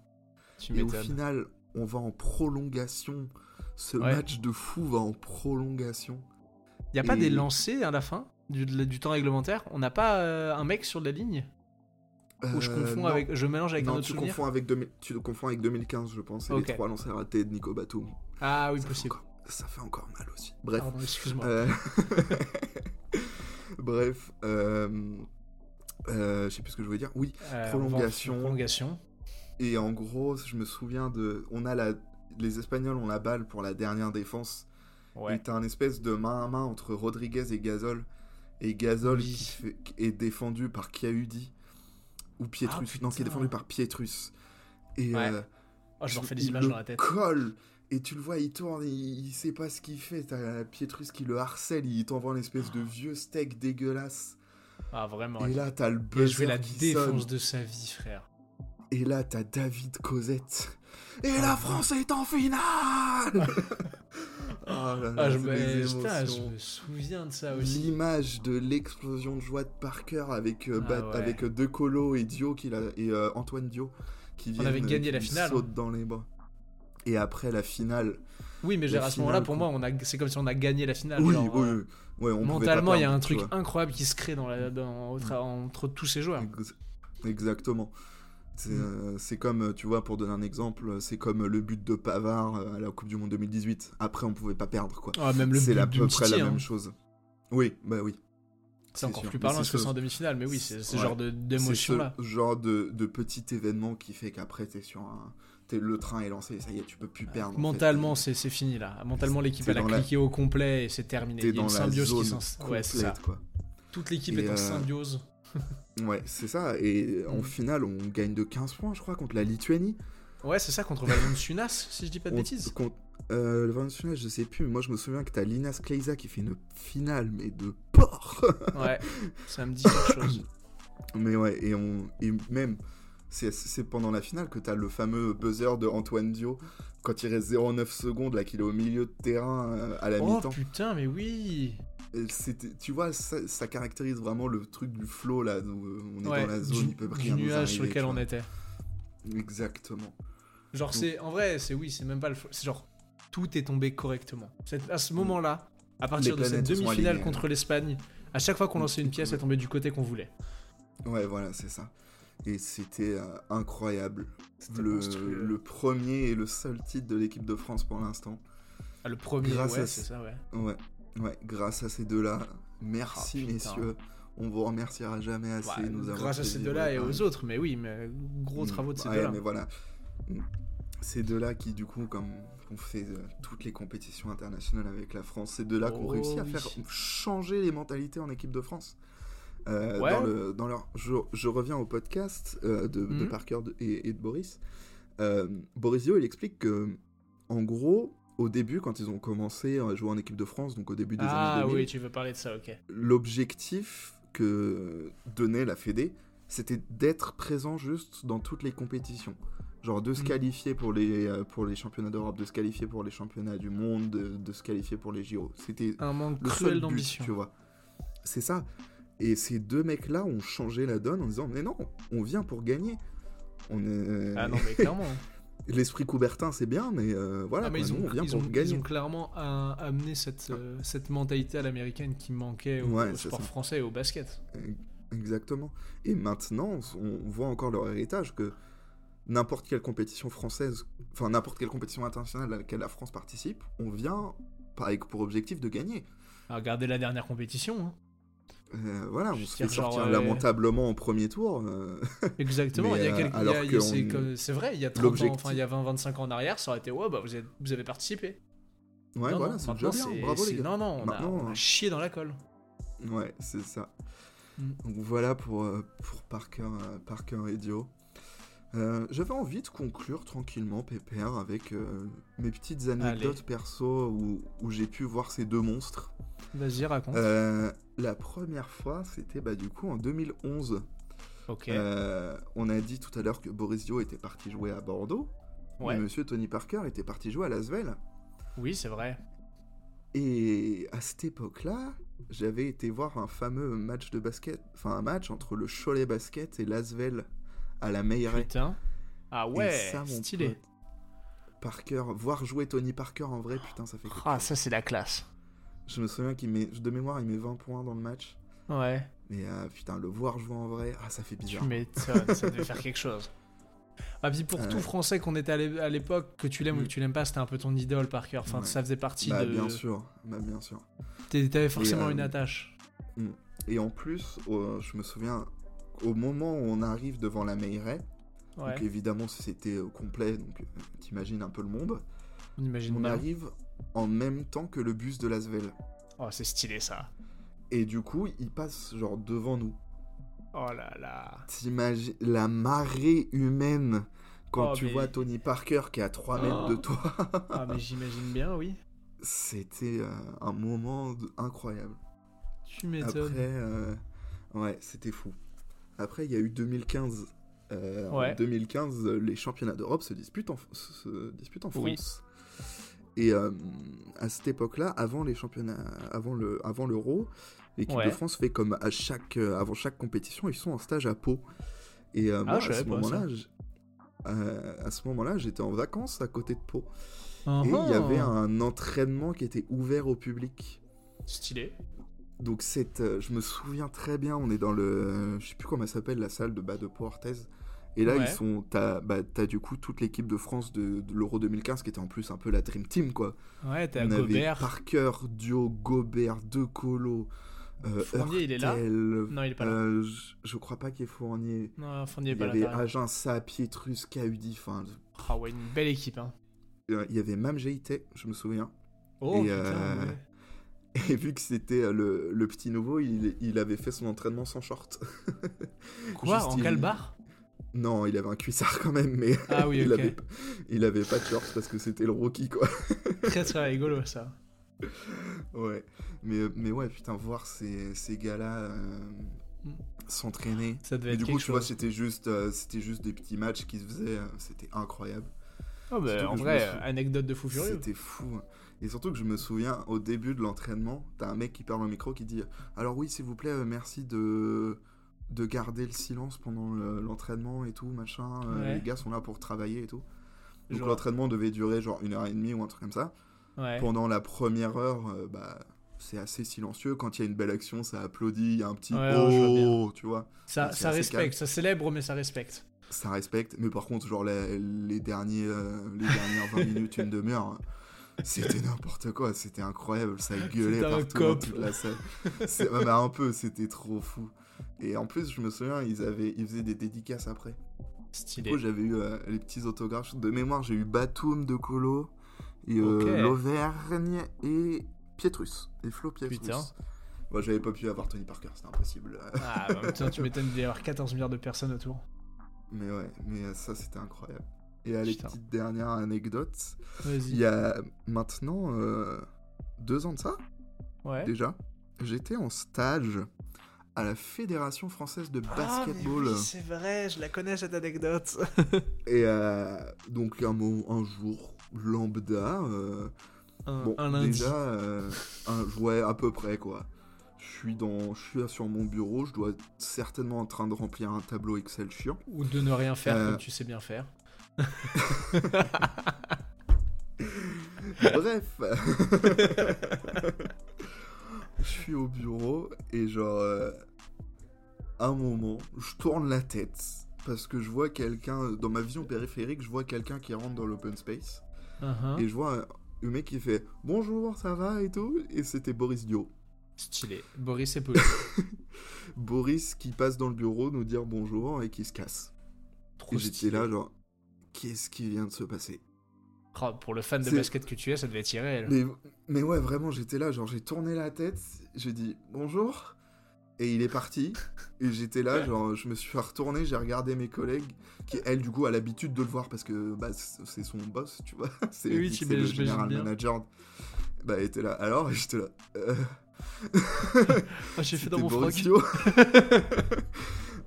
[SPEAKER 2] Tu
[SPEAKER 1] Et au final, on va en prolongation. Ce
[SPEAKER 2] Ouais.
[SPEAKER 1] match de fou va en prolongation.
[SPEAKER 2] Y a pas des lancers à la fin du, du temps réglementaire? On n'a pas euh, un mec sur la ligne? Ou je
[SPEAKER 1] Euh,
[SPEAKER 2] confonds
[SPEAKER 1] non.
[SPEAKER 2] avec. Je mélange avec un
[SPEAKER 1] non,
[SPEAKER 2] autre
[SPEAKER 1] tu
[SPEAKER 2] souvenir?
[SPEAKER 1] confonds, avec 2000 tu confonds avec 2015, je pense. Et les trois lancers ratés de Nico Batum.
[SPEAKER 2] Ah oui,
[SPEAKER 1] ça, fait
[SPEAKER 2] possible.
[SPEAKER 1] encore, ça fait encore mal aussi. Bref.
[SPEAKER 2] Pardon, excuse-moi.
[SPEAKER 1] Euh, <laughs> Bref, je sais plus ce que je voulais dire. Oui, Prolongation.
[SPEAKER 2] Prolongation.
[SPEAKER 1] et en gros, je me souviens de. On a la. Les Espagnols ont la balle pour la dernière défense.
[SPEAKER 2] Ouais.
[SPEAKER 1] Et t'as un espèce de main à main entre Rodriguez et Gasol. Et Gasol
[SPEAKER 2] Oui.
[SPEAKER 1] qui fait- qui est défendu par Chiaudi. Ou Pietrus.
[SPEAKER 2] Ah,
[SPEAKER 1] non, qui est défendu par Pietrus. Et
[SPEAKER 2] Ouais.
[SPEAKER 1] euh,
[SPEAKER 2] Oh, je me refais des images dans la tête.
[SPEAKER 1] colle. Et tu le vois, il tourne, il, il sait pas ce qu'il fait. T'as Pietrus qui le harcèle, il t'envoie une espèce de vieux steak dégueulasse.
[SPEAKER 2] Ah, vraiment.
[SPEAKER 1] Et là, t'as le
[SPEAKER 2] Il a joué
[SPEAKER 1] buzzer
[SPEAKER 2] la
[SPEAKER 1] qui
[SPEAKER 2] défense
[SPEAKER 1] sonne.
[SPEAKER 2] de sa vie, frère.
[SPEAKER 1] Et là, t'as David Cosette. Et la
[SPEAKER 2] Ah.
[SPEAKER 1] France est en finale Oh <laughs> là là,
[SPEAKER 2] Ah, je, me...
[SPEAKER 1] des
[SPEAKER 2] putain, je
[SPEAKER 1] émotions.
[SPEAKER 2] me souviens de ça aussi.
[SPEAKER 1] L'image de l'explosion de joie de Parker avec, euh,
[SPEAKER 2] Ah
[SPEAKER 1] Bat-
[SPEAKER 2] ouais.
[SPEAKER 1] avec euh, De Colo et Dio qui l'a- et euh, Antoine Dio qui viennent,
[SPEAKER 2] avait
[SPEAKER 1] euh,
[SPEAKER 2] gagné la finale,
[SPEAKER 1] sautent dans les bras. Et après la finale.
[SPEAKER 2] Oui, mais à ce moment-là, pour moi, on a... c'est comme si on a gagné la finale.
[SPEAKER 1] oui,
[SPEAKER 2] genre,
[SPEAKER 1] oui,
[SPEAKER 2] euh,
[SPEAKER 1] oui. Ouais, on
[SPEAKER 2] Mentalement, il y a un truc incroyable qui se crée dans la... dans... entre tous ces joueurs.
[SPEAKER 1] Ex- Exactement. C'est
[SPEAKER 2] Mm.
[SPEAKER 1] euh, c'est comme, euh, tu vois, pour donner un exemple, c'est comme le but de Pavard euh, à la Coupe du Monde 2018. Après, on pouvait pas perdre, quoi.
[SPEAKER 2] Ah, même le
[SPEAKER 1] C'est à peu près la
[SPEAKER 2] Umtiti, hein.
[SPEAKER 1] même chose. Oui, bah oui.
[SPEAKER 2] C'est encore
[SPEAKER 1] sûr.
[SPEAKER 2] plus parlant parce que
[SPEAKER 1] ce-
[SPEAKER 2] c'est en demi-finale, mais oui, c'est ce
[SPEAKER 1] Ouais.
[SPEAKER 2] genre d'émotion-là.
[SPEAKER 1] ce genre de, de petit événement qui fait qu'après, t'es sur un... t'es- le train est lancé, ça y est, tu peux plus perdre. en fait.
[SPEAKER 2] Mentalement, c'est c'est fini là. Mentalement, l'équipe elle a
[SPEAKER 1] la-
[SPEAKER 2] cliqué au complet et c'est terminé.
[SPEAKER 1] T'es
[SPEAKER 2] Il y a
[SPEAKER 1] dans
[SPEAKER 2] une symbiose qui s'installe. Ouais, c'est ça.
[SPEAKER 1] quoi.
[SPEAKER 2] Toute l'équipe est en symbiose. <laughs>
[SPEAKER 1] Ouais, c'est ça. Et en
[SPEAKER 2] Mm.
[SPEAKER 1] finale, on gagne de 15 points, je crois, contre la Lituanie.
[SPEAKER 2] Ouais, c'est ça contre Valence si je dis pas de
[SPEAKER 1] On-
[SPEAKER 2] bêtises.
[SPEAKER 1] contre- euh, le Valence je sais plus, mais moi je me souviens que t'as Linas Kleiza qui fait une finale, mais de porc <laughs>
[SPEAKER 2] Ouais, ça me dit quelque chose. <coughs>
[SPEAKER 1] Mais ouais, et, on, et même, c'est c'est pendant la finale que t'as le fameux buzzer de Antoine Dio, quand il reste 0,9 secondes, là, qu'il est au milieu de terrain euh, à la
[SPEAKER 2] Oh
[SPEAKER 1] mi-temps.
[SPEAKER 2] putain, mais oui
[SPEAKER 1] Tu vois, ça, ça caractérise vraiment le truc du flow, là, où euh, on est
[SPEAKER 2] Ouais,
[SPEAKER 1] dans la zone,
[SPEAKER 2] du,
[SPEAKER 1] il peut
[SPEAKER 2] du
[SPEAKER 1] rien nous
[SPEAKER 2] nuage sur
[SPEAKER 1] arriver,
[SPEAKER 2] lequel
[SPEAKER 1] tu
[SPEAKER 2] on était.
[SPEAKER 1] Exactement.
[SPEAKER 2] Genre, c'est en vrai, c'est oui, c'est même pas le. fo- C'est genre, tout est tombé correctement. À ce moment-là, à partir
[SPEAKER 1] Les
[SPEAKER 2] de cette demi-finale contre l'Espagne, à chaque fois qu'on lançait une pièce, elle tombait du côté qu'on voulait.
[SPEAKER 1] Ouais, voilà, c'est ça. Et c'était euh, incroyable. Le, le premier et le seul titre de l'équipe de France pour l'instant.
[SPEAKER 2] Ah, le premier,
[SPEAKER 1] Grâce
[SPEAKER 2] ouais,
[SPEAKER 1] à
[SPEAKER 2] c'est
[SPEAKER 1] ce-
[SPEAKER 2] ça, ouais.
[SPEAKER 1] Ouais, ouais, grâce à ces deux-là. Merci,
[SPEAKER 2] Ah,
[SPEAKER 1] messieurs. On vous remerciera jamais assez.
[SPEAKER 2] Ouais,
[SPEAKER 1] de nous avoir
[SPEAKER 2] grâce à ces deux-là et aux autres, mais oui, mais gros
[SPEAKER 1] Mm,
[SPEAKER 2] travaux de ces
[SPEAKER 1] ouais,
[SPEAKER 2] deux-là.
[SPEAKER 1] mais voilà. Mm. Ces deux-là qui, du coup, comme on fait euh, toutes les compétitions internationales avec la France, ces deux-là qui ont
[SPEAKER 2] Oh
[SPEAKER 1] réussi à
[SPEAKER 2] oui.
[SPEAKER 1] faire changer les mentalités en équipe de France. Euh,
[SPEAKER 2] Ouais.
[SPEAKER 1] dans, le, dans leur, je, je reviens au podcast euh, de, de
[SPEAKER 2] Mhm.
[SPEAKER 1] Parker de- et, et de Boris. Boris Dio, il explique que, en gros, au début, quand ils ont commencé à jouer en équipe de France, donc au début des
[SPEAKER 2] Ah
[SPEAKER 1] années 2000,
[SPEAKER 2] oui, tu veux parler de ça, ok.
[SPEAKER 1] l'objectif que donnait la Fédé, c'était d'être présent juste dans toutes les compétitions. Genre de se
[SPEAKER 2] Mhm.
[SPEAKER 1] qualifier pour les, euh, pour les championnats d'Europe, de se qualifier pour les championnats du monde, de, de se qualifier pour les JO. C'était
[SPEAKER 2] Un manque
[SPEAKER 1] le
[SPEAKER 2] cruel d'ambition.
[SPEAKER 1] tu vois. C'est ça. Et ces deux mecs-là ont changé la donne en disant Mais non, on vient pour gagner. On est...
[SPEAKER 2] Ah non, mais clairement. <laughs>
[SPEAKER 1] L'esprit Coubertin, c'est bien, mais euh, voilà,
[SPEAKER 2] Ah, mais
[SPEAKER 1] quoi,
[SPEAKER 2] ils,
[SPEAKER 1] nous,
[SPEAKER 2] ont,
[SPEAKER 1] on vient
[SPEAKER 2] ils,
[SPEAKER 1] pour
[SPEAKER 2] ont, ils
[SPEAKER 1] gagner.
[SPEAKER 2] ont clairement un- amené cette, euh, cette mentalité à l'américaine qui manquait au,
[SPEAKER 1] Ouais,
[SPEAKER 2] au
[SPEAKER 1] c'est
[SPEAKER 2] sport
[SPEAKER 1] ça.
[SPEAKER 2] français et au basket.
[SPEAKER 1] Exactement. Et maintenant, on voit encore leur héritage que n'importe quelle compétition française, enfin n'importe quelle compétition internationale à laquelle la France participe, on vient avec pour objectif de gagner.
[SPEAKER 2] Ah, Regardez la dernière compétition. hein.
[SPEAKER 1] Euh, voilà, on se fait
[SPEAKER 2] genre,
[SPEAKER 1] sortir
[SPEAKER 2] euh,
[SPEAKER 1] lamentablement en premier tour.
[SPEAKER 2] Exactement. C'est
[SPEAKER 1] on-
[SPEAKER 2] comme- c'est vrai, il y a 30 ans, enfin il y a 20-25 ans en arrière, ça aurait été ouais, bah vous, êtes, vous avez participé.
[SPEAKER 1] Ouais,
[SPEAKER 2] non,
[SPEAKER 1] voilà, c'est déjà bien. Bravo les gars.
[SPEAKER 2] Non, non, on a, on a
[SPEAKER 1] hein.
[SPEAKER 2] chié dans la colle.
[SPEAKER 1] Ouais, c'est ça.
[SPEAKER 2] Mm.
[SPEAKER 1] Donc voilà pour, euh, pour Parker, Parker Dio. Euh, J'avais envie de conclure tranquillement, Pépère, avec euh, mes petites anecdotes
[SPEAKER 2] Allez.
[SPEAKER 1] perso où, où j'ai pu voir ces deux monstres.
[SPEAKER 2] Vas-y, raconte.
[SPEAKER 1] Euh, la première fois, c'était bah, du coup en 2011.
[SPEAKER 2] ok.
[SPEAKER 1] Euh, on a dit tout à l'heure que Boris Dio était parti jouer à Bordeaux.
[SPEAKER 2] ouais.
[SPEAKER 1] Mais monsieur Tony Parker était parti jouer à Lasvel.
[SPEAKER 2] Oui, c'est vrai.
[SPEAKER 1] Et à cette époque-là, j'avais été voir un fameux match de basket, enfin un match entre le Cholet Basket et Lasvel à la Meilleray.
[SPEAKER 2] Putain. Ah ouais,
[SPEAKER 1] ça, mon
[SPEAKER 2] stylé.
[SPEAKER 1] pote, Parker, voir jouer Tony Parker en vrai, putain, ça fait
[SPEAKER 2] Ah, ça c'est la classe.
[SPEAKER 1] Je me souviens qu'il met, de mémoire, il met 20 points dans le match.
[SPEAKER 2] Ouais.
[SPEAKER 1] Mais euh, putain, le voir jouer en vrai, ah, ça fait
[SPEAKER 2] Tu
[SPEAKER 1] bizarre.
[SPEAKER 2] m'étonnes, ça devait faire <laughs> quelque chose. Ah, puis pour
[SPEAKER 1] Euh,
[SPEAKER 2] tout français qu'on était à l'é- à l'époque, que tu l'aimes ou
[SPEAKER 1] Mm.
[SPEAKER 2] que tu l'aimes pas, c'était un peu ton idole par cœur. Enfin,
[SPEAKER 1] Ouais.
[SPEAKER 2] ça faisait partie
[SPEAKER 1] Bah,
[SPEAKER 2] de.
[SPEAKER 1] bien sûr, bah, bien sûr.
[SPEAKER 2] T'avais forcément
[SPEAKER 1] euh,
[SPEAKER 2] une attache.
[SPEAKER 1] Et en plus, euh, je me souviens, au moment où on arrive devant la mairie,
[SPEAKER 2] Ouais,
[SPEAKER 1] donc évidemment c'était euh, complet, donc euh, t'imagines un peu le monde,
[SPEAKER 2] on imagine
[SPEAKER 1] on
[SPEAKER 2] bien.
[SPEAKER 1] arrive en même temps que le bus de Lasvel.
[SPEAKER 2] Oh, c'est stylé ça.
[SPEAKER 1] Et du coup, il passe genre devant nous.
[SPEAKER 2] Oh là là.
[SPEAKER 1] T'imagines la marée humaine quand
[SPEAKER 2] Oh,
[SPEAKER 1] tu
[SPEAKER 2] mais-
[SPEAKER 1] vois Tony Parker qui est à 3 mètres de
[SPEAKER 2] Oh.
[SPEAKER 1] toi. <laughs>
[SPEAKER 2] Ah, mais j'imagine bien, oui.
[SPEAKER 1] C'était euh, un moment incroyable.
[SPEAKER 2] Tu
[SPEAKER 1] Après,
[SPEAKER 2] m'étonnes.
[SPEAKER 1] euh, ouais, c'était fou. Après, il y a eu 2015. Euh, En
[SPEAKER 2] Ouais.
[SPEAKER 1] 2015, euh, les championnats d'Europe se disputent en, se disputent en
[SPEAKER 2] Oui.
[SPEAKER 1] France. Et euh, à cette époque-là, avant les championnats, avant le, avant l'Euro, l'équipe
[SPEAKER 2] Ouais.
[SPEAKER 1] de France fait comme à chaque, avant chaque compétition, ils sont en stage à Pau. Et euh,
[SPEAKER 2] Ah,
[SPEAKER 1] moi, à ce moment-là, à ce moment-là, j'étais en vacances à côté de Pau.
[SPEAKER 2] Oh,
[SPEAKER 1] Et il y avait un entraînement qui était ouvert au public.
[SPEAKER 2] Stylé.
[SPEAKER 1] Donc cette, euh, je me souviens très bien, on est dans le, je sais plus comment elle s'appelle, la salle de bas de Pau Orthez. Et là,
[SPEAKER 2] Ouais.
[SPEAKER 1] ils sont, t'as, bah, t'as du coup toute l'équipe de France de, de l'Euro 2015 qui était en plus un peu la Dream Team, quoi.
[SPEAKER 2] Ouais, t'as
[SPEAKER 1] on avait
[SPEAKER 2] Gobert.
[SPEAKER 1] Parker, Dio, Gobert, De Colo, euh,
[SPEAKER 2] Fournier, il est là? Non, il est pas là.
[SPEAKER 1] euh, je, je crois pas qu'il est Fournier.
[SPEAKER 2] Non, Fournier est
[SPEAKER 1] Il y
[SPEAKER 2] pas là.
[SPEAKER 1] avait
[SPEAKER 2] t'as raison.
[SPEAKER 1] Aginsa, Pietrus, Kaudi, enfin,
[SPEAKER 2] Ah ouais, une belle équipe, hein.
[SPEAKER 1] euh, il y avait même Jeité, je me souviens.
[SPEAKER 2] Oh
[SPEAKER 1] Et,
[SPEAKER 2] putain, ouais.
[SPEAKER 1] Et vu que c'était euh, le, le petit nouveau, il, il avait fait son entraînement sans short. <laughs>
[SPEAKER 2] Quoi
[SPEAKER 1] juste,
[SPEAKER 2] En
[SPEAKER 1] il-
[SPEAKER 2] calbar?
[SPEAKER 1] Non, il avait un cuissard quand même, mais
[SPEAKER 2] Ah oui, <laughs>
[SPEAKER 1] il,
[SPEAKER 2] ok.
[SPEAKER 1] avait, il avait pas de shorts parce que c'était le rookie, quoi. <laughs>
[SPEAKER 2] Très très rigolo ça.
[SPEAKER 1] Ouais. Mais, mais ouais, putain, voir ces, ces gars-là euh,
[SPEAKER 2] Mm.
[SPEAKER 1] s'entraîner.
[SPEAKER 2] Ça devait
[SPEAKER 1] Et du coup, tu vois, c'était juste, euh, c'était juste des petits matchs qui se faisaient. euh, c'était incroyable.
[SPEAKER 2] Oh, bah, en vrai, euh, anecdote de fou furieux.
[SPEAKER 1] C'était fou. Et surtout que je me souviens, au début de l'entraînement, t'as un mec qui parle au micro qui dit Alors oui, s'il vous plaît, euh, merci de de garder le silence pendant le- l'entraînement et tout, machin. euh,
[SPEAKER 2] Ouais.
[SPEAKER 1] Les gars sont là pour travailler et tout. Donc
[SPEAKER 2] Genre-
[SPEAKER 1] l'entraînement devait durer genre une heure et demie ou un truc comme ça.
[SPEAKER 2] Ouais.
[SPEAKER 1] Pendant la première heure, euh, bah, c'est assez silencieux. Quand il y a une belle action, ça applaudit, il y a un petit
[SPEAKER 2] Ouais, je vois
[SPEAKER 1] oh, tu vois.
[SPEAKER 2] Ça, respecte, ça célèbre, mais ça respecte.
[SPEAKER 1] Ça respecte. Mais par contre, genre les, les derniers, euh, les dernières 20 minutes, une demi-heure, c'était n'importe quoi. C'était incroyable. Ça gueulait partout dans toute la salle. C'est- ouais, mais un peu, c'était trop fou. Et en plus, je me souviens, ils, avaient, ils faisaient des dédicaces après. Du
[SPEAKER 2] Stylé.
[SPEAKER 1] coup, j'avais eu euh, les petits autographes. De mémoire, j'ai eu Batum de Colo, et, euh, l'Auvergne et Pietrus. Et Flo Pietrus.
[SPEAKER 2] Putain.
[SPEAKER 1] Moi, j'avais pas pu avoir Tony Parker, c'était impossible.
[SPEAKER 2] Ah, bah, putain, tu m'étonnes d'y avoir 14 milliards de personnes autour.
[SPEAKER 1] mais ouais, mais ça, c'était incroyable. Et allez,
[SPEAKER 2] Putain.
[SPEAKER 1] petite dernière anecdote. Il y a maintenant euh, deux ans de ça,
[SPEAKER 2] Ouais.
[SPEAKER 1] déjà, j'étais en stage à la Fédération française de
[SPEAKER 2] Ah,
[SPEAKER 1] basketball.
[SPEAKER 2] oui, c'est vrai, je la connais cette anecdote. <laughs>
[SPEAKER 1] Et euh, donc, un, mo- un jour, lambda. euh,
[SPEAKER 2] Un,
[SPEAKER 1] Bon,
[SPEAKER 2] un lundi.
[SPEAKER 1] déjà, euh, un, ouais, à peu près quoi. Je suis dans, je suis sur mon bureau, je dois être certainement en train de remplir un tableau Excel chiant.
[SPEAKER 2] Ou de ne rien faire
[SPEAKER 1] Euh,
[SPEAKER 2] comme tu sais bien faire. <laughs>
[SPEAKER 1] Bref, <laughs> je suis au bureau et genre, euh, un moment, je tourne la tête parce que je vois quelqu'un dans ma vision périphérique, je vois quelqu'un qui rentre dans l'open space
[SPEAKER 2] Uh-huh.
[SPEAKER 1] et je vois un, un mec qui fait bonjour, ça va et tout, et c'était Boris Dio.
[SPEAKER 2] Stylé. Boris et poli. <laughs>
[SPEAKER 1] Boris qui passe dans le bureau nous dire bonjour et qui se casse.
[SPEAKER 2] Trop
[SPEAKER 1] Et j'étais là, genre, qu'est-ce qui vient de se passer
[SPEAKER 2] Oh, pour le fan de basket que tu es, ça devait être irréel.
[SPEAKER 1] mais, mais ouais, vraiment, j'étais là, genre, j'ai tourné la tête, j'ai dit bonjour, et il est parti. <laughs> Et j'étais là, genre, je me suis retourné, j'ai regardé mes collègues, qui, elle, du coup, a l'habitude de le voir parce que bah, c'est son boss, tu vois. <laughs> C'est
[SPEAKER 2] Oui,
[SPEAKER 1] c'est
[SPEAKER 2] tu
[SPEAKER 1] le général
[SPEAKER 2] bien.
[SPEAKER 1] manager. Bah, elle était là. Alors, et j'étais là. euh, <laughs>
[SPEAKER 2] Ah, j'ai fait dans mon froc.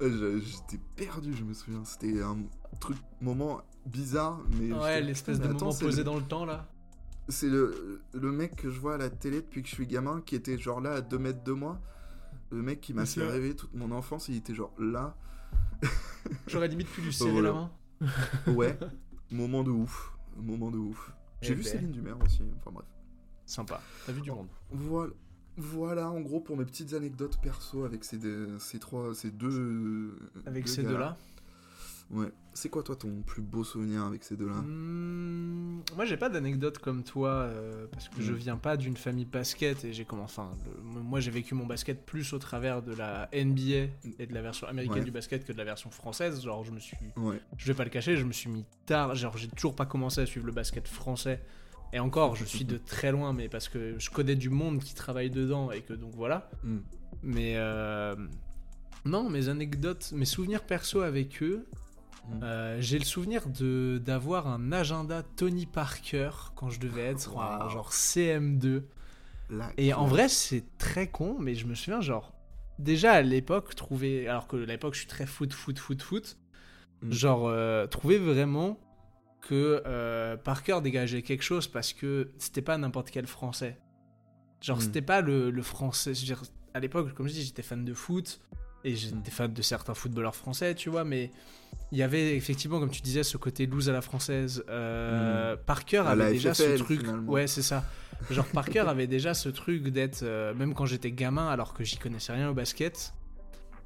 [SPEAKER 1] Je- J'étais perdu, je me souviens. C'était un truc, moment bizarre, mais.
[SPEAKER 2] Ouais, l'espèce de
[SPEAKER 1] attends,
[SPEAKER 2] moment posé
[SPEAKER 1] le-
[SPEAKER 2] dans le temps là.
[SPEAKER 1] C'est le, le mec que je vois à la télé depuis que je suis gamin, qui était genre là à 2 mètres de moi. Le mec qui m'a fait rêver toute mon enfance, il était genre là. <laughs>
[SPEAKER 2] J'aurais limite pu lui serrer
[SPEAKER 1] voilà.
[SPEAKER 2] la main.
[SPEAKER 1] Ouais, <laughs> moment de ouf. Moment de ouf. J'ai
[SPEAKER 2] Eh
[SPEAKER 1] vu
[SPEAKER 2] ben.
[SPEAKER 1] Céline Dumer aussi, enfin bref.
[SPEAKER 2] Sympa. T'as vu du monde.
[SPEAKER 1] Voilà. Voilà en gros pour mes petites anecdotes perso avec ces deux, ces trois, ces deux.
[SPEAKER 2] Avec
[SPEAKER 1] deux
[SPEAKER 2] ces deux-là.
[SPEAKER 1] Ouais. C'est quoi, toi, ton plus beau souvenir avec ces deux-là?
[SPEAKER 2] Hmm, moi, j'ai pas d'anecdote comme toi, euh, parce que je viens pas d'une famille basket et j'ai commencé. Enfin, le- moi, j'ai vécu mon basket plus au travers de la NBA et de la version américaine
[SPEAKER 1] Ouais.
[SPEAKER 2] du basket que de la version française. Genre, je me suis.
[SPEAKER 1] Ouais.
[SPEAKER 2] Je vais pas le cacher, je me suis mis tard. Genre, j'ai toujours pas commencé à suivre le basket français. Et encore, je suis de très loin, mais parce que je connais du monde qui travaille dedans et que donc voilà.
[SPEAKER 1] Mm.
[SPEAKER 2] Mais euh, non, mes anecdotes, mes souvenirs perso avec eux,
[SPEAKER 1] Mm.
[SPEAKER 2] euh, j'ai le souvenir de d'avoir un agenda Tony Parker quand je devais être en genre CM2.
[SPEAKER 1] La
[SPEAKER 2] Et en vrai, c'est très con, mais je me souviens genre déjà à l'époque trouver, alors que à l'époque je suis très foot, foot, foot, foot,
[SPEAKER 1] Mm.
[SPEAKER 2] genre euh, trouver vraiment que euh, Parker dégageait quelque chose parce que c'était pas n'importe quel français. Genre
[SPEAKER 1] Mm.
[SPEAKER 2] c'était pas le, le français. je veux dire, à l'époque, comme je dis, j'étais fan de foot et j'étais
[SPEAKER 1] Mm.
[SPEAKER 2] fan de certains footballeurs français, tu vois, mais il y avait effectivement, comme tu disais, ce côté loose à la française. Euh, Parker
[SPEAKER 1] Mm. À
[SPEAKER 2] avait déjà
[SPEAKER 1] FFL,
[SPEAKER 2] ce truc.
[SPEAKER 1] finalement.
[SPEAKER 2] Ouais, c'est ça. Genre Parker <laughs> avait déjà ce truc d'être, euh, même quand j'étais gamin, alors que j'y connaissais rien au basket,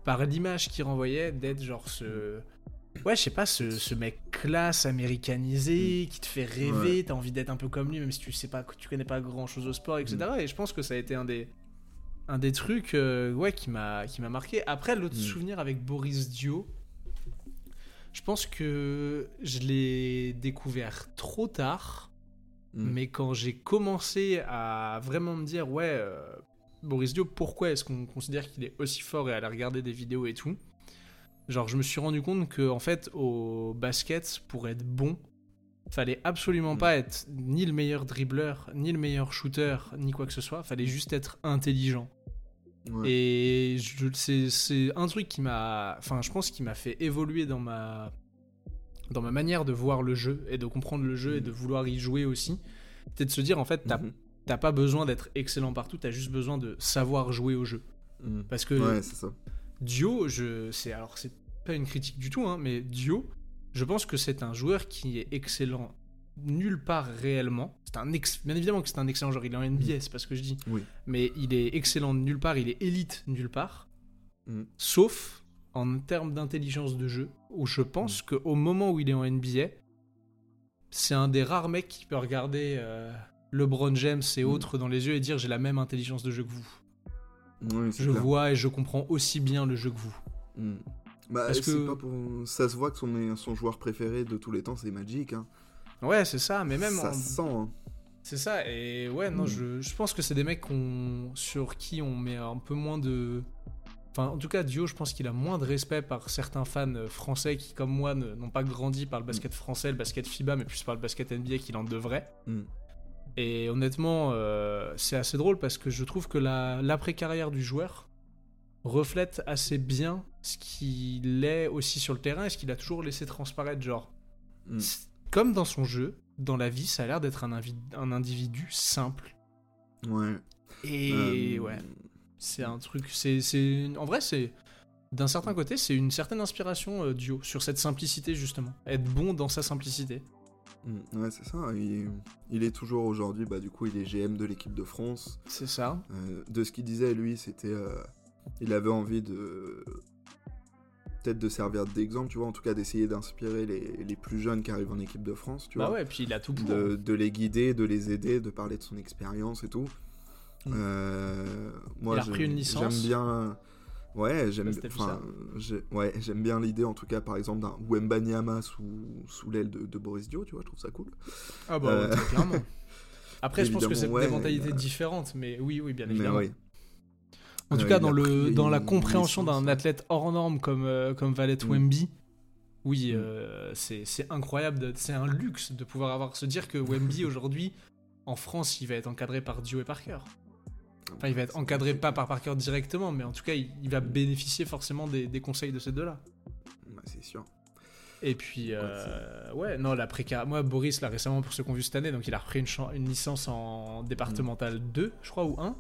[SPEAKER 2] par l'image qu'il renvoyait, d'être genre ce. Ouais, je sais pas, ce, ce mec classe américanisé qui te fait rêver, t'as envie d'être un peu comme lui, même si tu sais pas, que tu connais pas grand chose au sport, etc. Et je pense que ça a été un des, un des trucs euh, ouais, qui m'a qui m'a marqué. Après, l'autre
[SPEAKER 1] Mm.
[SPEAKER 2] souvenir avec Boris Dio, je pense que je l'ai découvert trop tard.
[SPEAKER 1] Mm.
[SPEAKER 2] Mais quand j'ai commencé à vraiment me dire, ouais, euh, Boris Dio, pourquoi est-ce qu'on considère qu'il est aussi fort et à aller regarder des vidéos et tout Genre, je me suis rendu compte que, en fait, au basket, pour être bon, fallait absolument
[SPEAKER 1] Mm.
[SPEAKER 2] pas être ni le meilleur dribbleur, ni le meilleur shooter, ni quoi que ce soit. Fallait juste être intelligent.
[SPEAKER 1] Ouais.
[SPEAKER 2] Et c'est c'est un truc qui m'a. Enfin, je pense qui m'a fait évoluer dans ma. Dans ma manière de voir le jeu et de comprendre le jeu et de vouloir y jouer aussi. C'est de se dire, en fait, t'as
[SPEAKER 1] Mhm.
[SPEAKER 2] t'as pas besoin d'être excellent partout, t'as juste besoin de savoir jouer au jeu.
[SPEAKER 1] Mm.
[SPEAKER 2] Parce que
[SPEAKER 1] Ouais, c'est ça.
[SPEAKER 2] Dio, je, c'est alors c'est pas une critique du tout, hein, mais Dio, je pense que c'est un joueur qui est excellent nulle part réellement. C'est un ex- bien évidemment que c'est un excellent joueur, il est en NBA, c'est pas ce que je dis.
[SPEAKER 1] Oui.
[SPEAKER 2] Mais il est excellent nulle part, il est élite nulle part,
[SPEAKER 1] Mm.
[SPEAKER 2] sauf en termes d'intelligence de jeu, où je pense qu'au moment où il est en NBA, c'est un des rares mecs qui peut regarder euh, LeBron James et
[SPEAKER 1] Mm.
[SPEAKER 2] autres dans les yeux et dire j'ai la même intelligence de jeu que vous.
[SPEAKER 1] Oui,
[SPEAKER 2] Je
[SPEAKER 1] clair.
[SPEAKER 2] vois et je comprends aussi bien le jeu que vous.
[SPEAKER 1] Mm. Bah,
[SPEAKER 2] Parce
[SPEAKER 1] c'est
[SPEAKER 2] que-
[SPEAKER 1] pas pour... Ça se voit que son, son joueur préféré de tous les temps, c'est Magic. Hein.
[SPEAKER 2] Ouais, c'est ça, mais même
[SPEAKER 1] ça
[SPEAKER 2] en-
[SPEAKER 1] se sent. hein.
[SPEAKER 2] C'est ça, et ouais, non,
[SPEAKER 1] Mm.
[SPEAKER 2] je, je pense que c'est des mecs sur qui on met un peu moins de. Enfin, en tout cas, Dio, je pense qu'il a moins de respect par certains fans français qui, comme moi, n'ont pas grandi par le basket français, le basket FIBA, mais plus par le basket NBA qu'il en devrait.
[SPEAKER 1] Mm.
[SPEAKER 2] Et honnêtement, euh, c'est assez drôle parce que je trouve que la- l'après-carrière du joueur reflète assez bien ce qu'il est aussi sur le terrain et ce qu'il a toujours laissé transparaître. Genre,
[SPEAKER 1] Mm.
[SPEAKER 2] comme dans son jeu, dans la vie, ça a l'air d'être un, individu simple.
[SPEAKER 1] Ouais.
[SPEAKER 2] Et
[SPEAKER 1] Euh,
[SPEAKER 2] ouais, c'est un truc. C'est, c'est, en vrai, c'est d'un certain côté, c'est une certaine inspiration euh, duo sur cette simplicité justement. Être bon dans sa simplicité.
[SPEAKER 1] Mm. Ouais, c'est ça. Il, il est toujours aujourd'hui, bah, du coup, il est GM de l'équipe de France.
[SPEAKER 2] C'est ça.
[SPEAKER 1] Euh, de ce qu'il disait, lui, c'était. euh, il avait envie de. Peut-être de servir d'exemple, tu vois, en tout cas d'essayer d'inspirer les, les plus jeunes qui arrivent en équipe de France, tu
[SPEAKER 2] bah
[SPEAKER 1] vois.
[SPEAKER 2] ouais, puis il a tout pour.
[SPEAKER 1] de, de les guider, de les aider, de parler de son expérience et tout.
[SPEAKER 2] Mm.
[SPEAKER 1] Euh, moi,
[SPEAKER 2] Il a repris
[SPEAKER 1] j'aime-
[SPEAKER 2] une licence.
[SPEAKER 1] J'aime bien. Ouais, j'aime
[SPEAKER 2] si
[SPEAKER 1] ouais, j'aime bien l'idée en tout cas par exemple d'un Wemba Nyama sous, sous l'aile de, de Boris Dio, tu vois, je trouve ça cool.
[SPEAKER 2] Ah bah
[SPEAKER 1] Euh,
[SPEAKER 2] ouais, très clairement. <laughs> Après, je pense que c'est
[SPEAKER 1] Évidemment,
[SPEAKER 2] des
[SPEAKER 1] ouais,
[SPEAKER 2] mentalités
[SPEAKER 1] euh,
[SPEAKER 2] différentes, mais oui, oui, bien
[SPEAKER 1] Mais
[SPEAKER 2] évidemment.
[SPEAKER 1] oui.
[SPEAKER 2] En tout
[SPEAKER 1] Euh,
[SPEAKER 2] cas, dans,
[SPEAKER 1] a
[SPEAKER 2] le,
[SPEAKER 1] pris
[SPEAKER 2] dans la compréhension d'un
[SPEAKER 1] ouais.
[SPEAKER 2] athlète hors norme comme, euh, comme Valet
[SPEAKER 1] Mm.
[SPEAKER 2] Wemby, oui,
[SPEAKER 1] Mm.
[SPEAKER 2] euh, c'est c'est incroyable, c'est un luxe de pouvoir avoir se dire que Wemby <laughs> aujourd'hui, en France, il va être encadré par Dio et Parker. Enfin, il va être encadré pas par Parker directement, mais en tout cas, il, il va bénéficier forcément des, des conseils de ces deux-là.
[SPEAKER 1] Ouais, c'est sûr.
[SPEAKER 2] Et puis, euh, ouais, non, la précarité. Moi, Boris, là, récemment, pour ceux qui ont vu cette année, donc il a repris une, licence en départemental 2, je crois, ou 1,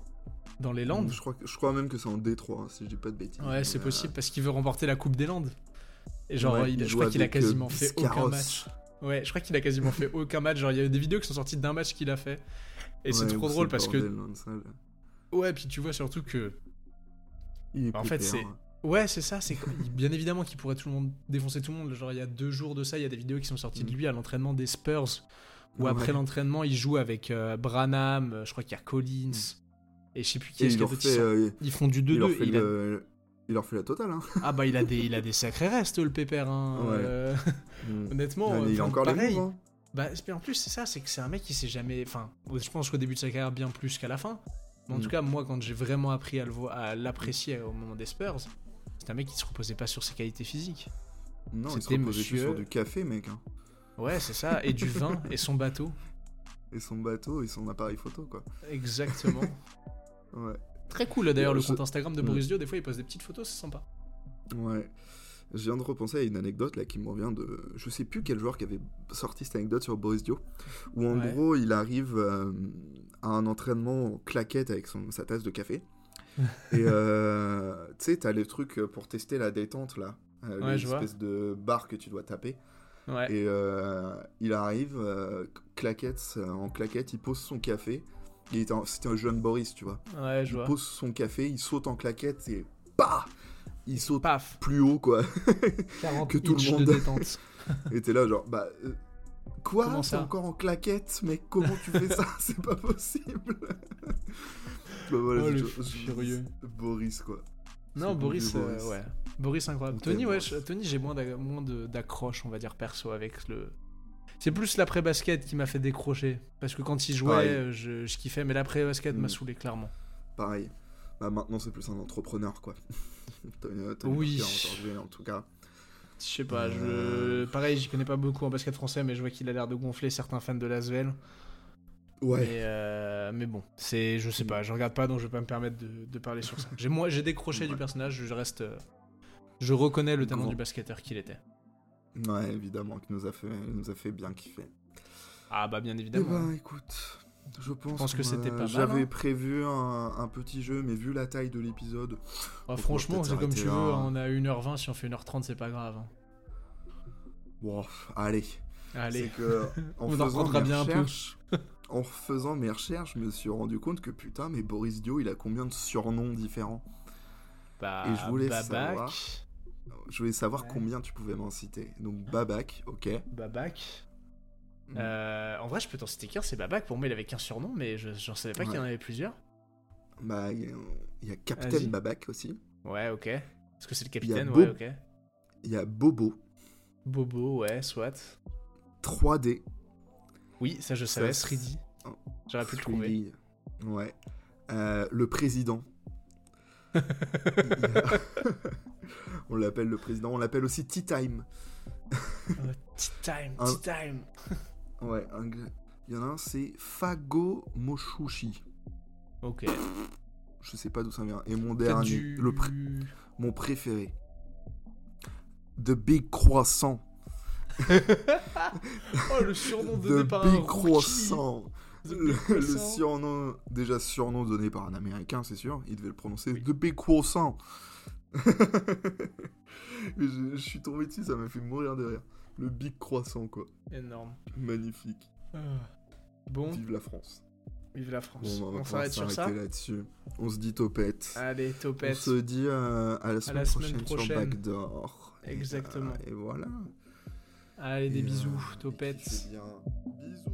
[SPEAKER 2] dans les Landes.
[SPEAKER 1] Je crois, que- je crois même que c'est en D3, hein, si je dis pas de bêtises.
[SPEAKER 2] Ouais, c'est
[SPEAKER 1] Mais,
[SPEAKER 2] possible parce qu'il veut remporter la Coupe des Landes. Et genre,
[SPEAKER 1] Ouais,
[SPEAKER 2] il-
[SPEAKER 1] il
[SPEAKER 2] je crois qu'il a
[SPEAKER 1] euh,
[SPEAKER 2] quasiment fait aucun match. Ouais, je crois qu'il a quasiment fait aucun match. Genre, il y a eu des vidéos qui sont sorties d'un match qu'il a fait. Et c'est trop drôle
[SPEAKER 1] le
[SPEAKER 2] parce que.
[SPEAKER 1] bordel.
[SPEAKER 2] Ouais, puis tu vois surtout que.
[SPEAKER 1] Il est
[SPEAKER 2] En fait, c'est-
[SPEAKER 1] hein.
[SPEAKER 2] Ouais, c'est ça. C'est bien évidemment qu'il pourrait tout le monde défoncer tout le monde. Genre il y a deux jours de ça, il y a des vidéos qui sont sorties de lui à l'entraînement des Spurs, où après l'entraînement il joue avec euh, Branham, euh, je crois qu'il y a Collins et je sais plus qui est-ce
[SPEAKER 1] il
[SPEAKER 2] qu'il y a
[SPEAKER 1] euh,
[SPEAKER 2] Ils font du
[SPEAKER 1] il leur
[SPEAKER 2] 2-2.
[SPEAKER 1] fait
[SPEAKER 2] et il a-
[SPEAKER 1] le- il leur fait la totale, hein.
[SPEAKER 2] Ah bah il a des il a des sacrés restes le pépère. hein.
[SPEAKER 1] Ouais.
[SPEAKER 2] Euh, <laughs> honnêtement,
[SPEAKER 1] il a encore les
[SPEAKER 2] pareil.
[SPEAKER 1] moves, hein.
[SPEAKER 2] Bah, en plus, c'est ça, c'est que c'est un mec qui s'est jamais. Enfin, je pense qu'au début de sa carrière, bien plus qu'à la fin. Mais en
[SPEAKER 1] Mm.
[SPEAKER 2] tout cas, moi, quand j'ai vraiment appris à le l'apprécier au moment des Spurs, c'est un mec qui se reposait pas sur ses qualités physiques.
[SPEAKER 1] Non, il se reposait
[SPEAKER 2] monsieur-
[SPEAKER 1] sur du café, mec. hein.
[SPEAKER 2] Ouais, c'est ça, et du vin, et son bateau.
[SPEAKER 1] Et son bateau et son appareil photo, quoi.
[SPEAKER 2] Exactement. <laughs>
[SPEAKER 1] Ouais.
[SPEAKER 2] Très cool, d'ailleurs, le
[SPEAKER 1] Je-
[SPEAKER 2] compte Instagram de
[SPEAKER 1] Mm.
[SPEAKER 2] Boris Dio, des fois, il pose des petites photos, c'est sympa.
[SPEAKER 1] Ouais. Je viens de repenser à une anecdote là qui me revient de. Je sais plus quel joueur qui avait sorti cette anecdote sur Boris Dio. Où en
[SPEAKER 2] Ouais.
[SPEAKER 1] gros, il arrive euh, à un entraînement en claquette avec son, sa tasse de café. <laughs> et euh, tu sais, t'as les trucs pour tester la détente là. Euh,
[SPEAKER 2] Ouais, je vois.
[SPEAKER 1] L'espèce de barre que tu dois taper.
[SPEAKER 2] Ouais.
[SPEAKER 1] Et euh, il arrive, euh, claquette, en claquette, il pose son café. Il était un- C'était un jeune Boris, tu vois.
[SPEAKER 2] Ouais, je
[SPEAKER 1] Il
[SPEAKER 2] vois.
[SPEAKER 1] pose son café, il saute en claquette et bah Il saute
[SPEAKER 2] Paf
[SPEAKER 1] plus haut, quoi.
[SPEAKER 2] 40 <laughs>
[SPEAKER 1] que tout le monde-
[SPEAKER 2] de détente.
[SPEAKER 1] Et t'es là, genre, bah. Quoi?
[SPEAKER 2] Comment ça?
[SPEAKER 1] Encore en claquette? Mais comment tu fais ça? <laughs> C'est pas possible Bah voilà,
[SPEAKER 2] Oh, le furieux.
[SPEAKER 1] Boris, quoi.
[SPEAKER 2] Non, Boris,
[SPEAKER 1] bon,
[SPEAKER 2] euh,
[SPEAKER 1] Boris.
[SPEAKER 2] ouais. Boris incroyable.
[SPEAKER 1] On
[SPEAKER 2] Tony, ouais,
[SPEAKER 1] Boris.
[SPEAKER 2] je- Tony, j'ai moins d'a- moins de- d'accroche, on va dire perso avec le. C'est plus l'après-basket qui m'a fait décrocher. Parce que quand il jouait, euh, je, je kiffais, mais l'après-basket m'a
[SPEAKER 1] Mm.
[SPEAKER 2] saoulé, clairement.
[SPEAKER 1] Pareil. Bah maintenant, c'est plus un entrepreneur, quoi. <laughs> Tony, Tony
[SPEAKER 2] Oui.
[SPEAKER 1] Parker, en tout cas.
[SPEAKER 2] Je sais pas, je...
[SPEAKER 1] Euh.
[SPEAKER 2] pareil, j'y connais pas beaucoup en basket français, mais je vois qu'il a l'air de gonfler certains fans de l'Asvel.
[SPEAKER 1] Ouais.
[SPEAKER 2] Mais, euh, mais bon, c'est, je sais pas, je regarde pas, donc je vais pas me permettre de, de parler sur ça. <laughs> J'ai, moi, j'ai décroché du personnage, je reste. euh, Je reconnais le talent du basketteur qu'il était.
[SPEAKER 1] Ouais, évidemment, qui nous a fait, nous a fait bien kiffer.
[SPEAKER 2] Ah bah bien
[SPEAKER 1] Eh
[SPEAKER 2] évidemment.
[SPEAKER 1] ben, écoute, je pense,
[SPEAKER 2] pense que c'était
[SPEAKER 1] a-
[SPEAKER 2] pas mal,
[SPEAKER 1] J'avais
[SPEAKER 2] hein.
[SPEAKER 1] prévu un, un petit jeu, mais vu la taille de l'épisode,
[SPEAKER 2] Ah, franchement, c'est comme tu veux, on a 1h20, si on fait 1h30, c'est pas grave. hein.
[SPEAKER 1] bon, allez.
[SPEAKER 2] Allez,
[SPEAKER 1] que <laughs> en
[SPEAKER 2] On en reprendra
[SPEAKER 1] mes
[SPEAKER 2] bien un peu.
[SPEAKER 1] recherches, en faisant mes recherches, je me suis rendu compte que putain, mais Boris Dio, il a combien de surnoms différents?
[SPEAKER 2] Bah,
[SPEAKER 1] et je voulais
[SPEAKER 2] Babac,
[SPEAKER 1] savoir. Je voulais savoir
[SPEAKER 2] Ouais.
[SPEAKER 1] combien tu pouvais m'en citer. Donc Babac, ok.
[SPEAKER 2] Babac.
[SPEAKER 1] Mm.
[SPEAKER 2] Euh, en vrai, je peux t'en citer qu'un, c'est Babac. Pour moi, il avait qu'un surnom, mais je, j'en savais pas qu'il y en avait plusieurs.
[SPEAKER 1] Bah, il y, a- y. Captain Babac aussi.
[SPEAKER 2] Ouais, ok. Est-ce que c'est le capitaine? Ouais, ok.
[SPEAKER 1] Il y a Bobo,
[SPEAKER 2] Bobo, ouais, soit.
[SPEAKER 1] 3D.
[SPEAKER 2] Oui, ça je savais,
[SPEAKER 1] Ça,
[SPEAKER 2] 3D.
[SPEAKER 1] Oh,
[SPEAKER 2] J'aurais pu le trouver.
[SPEAKER 1] 3D. Ouais. Euh, le président. A- <laughs> <laughs> on l'appelle le président. On l'appelle aussi Tea Time.
[SPEAKER 2] Tea time, tea time.
[SPEAKER 1] Ouais, il y en a un, c'est Fago Moshushi.
[SPEAKER 2] Ok.
[SPEAKER 1] Je sais pas d'où ça vient. Et mon dernier,
[SPEAKER 2] du...
[SPEAKER 1] le pr- <laughs> mon préféré. The Big Croissant.
[SPEAKER 2] oh, le surnom <laughs> donné
[SPEAKER 1] The
[SPEAKER 2] par un
[SPEAKER 1] Big. Croissant.
[SPEAKER 2] The Big
[SPEAKER 1] le
[SPEAKER 2] Croissant.
[SPEAKER 1] surnom, déjà surnom donné par un américain, c'est sûr. Il devait le prononcer.
[SPEAKER 2] Oui.
[SPEAKER 1] The Big Croissant. <laughs> Je, je suis tombé dessus, ça m'a fait mourir de rire. Le Big Croissant, quoi.
[SPEAKER 2] Énorme.
[SPEAKER 1] Magnifique.
[SPEAKER 2] Ah. Bon,
[SPEAKER 1] Vive la France.
[SPEAKER 2] vive la France.
[SPEAKER 1] Bon, on
[SPEAKER 2] on s'arrête sur ça
[SPEAKER 1] s'arrêter là-dessus. On se dit topette.
[SPEAKER 2] Allez,
[SPEAKER 1] On
[SPEAKER 2] topette.
[SPEAKER 1] se dit euh, à la semaine,
[SPEAKER 2] la semaine
[SPEAKER 1] prochaine, sur
[SPEAKER 2] prochaine.
[SPEAKER 1] Backdoor. Et,
[SPEAKER 2] Exactement.
[SPEAKER 1] euh, Et, voilà.
[SPEAKER 2] Allez, des
[SPEAKER 1] Et,
[SPEAKER 2] bisous,
[SPEAKER 1] euh,
[SPEAKER 2] topette.
[SPEAKER 1] bien. Bisous.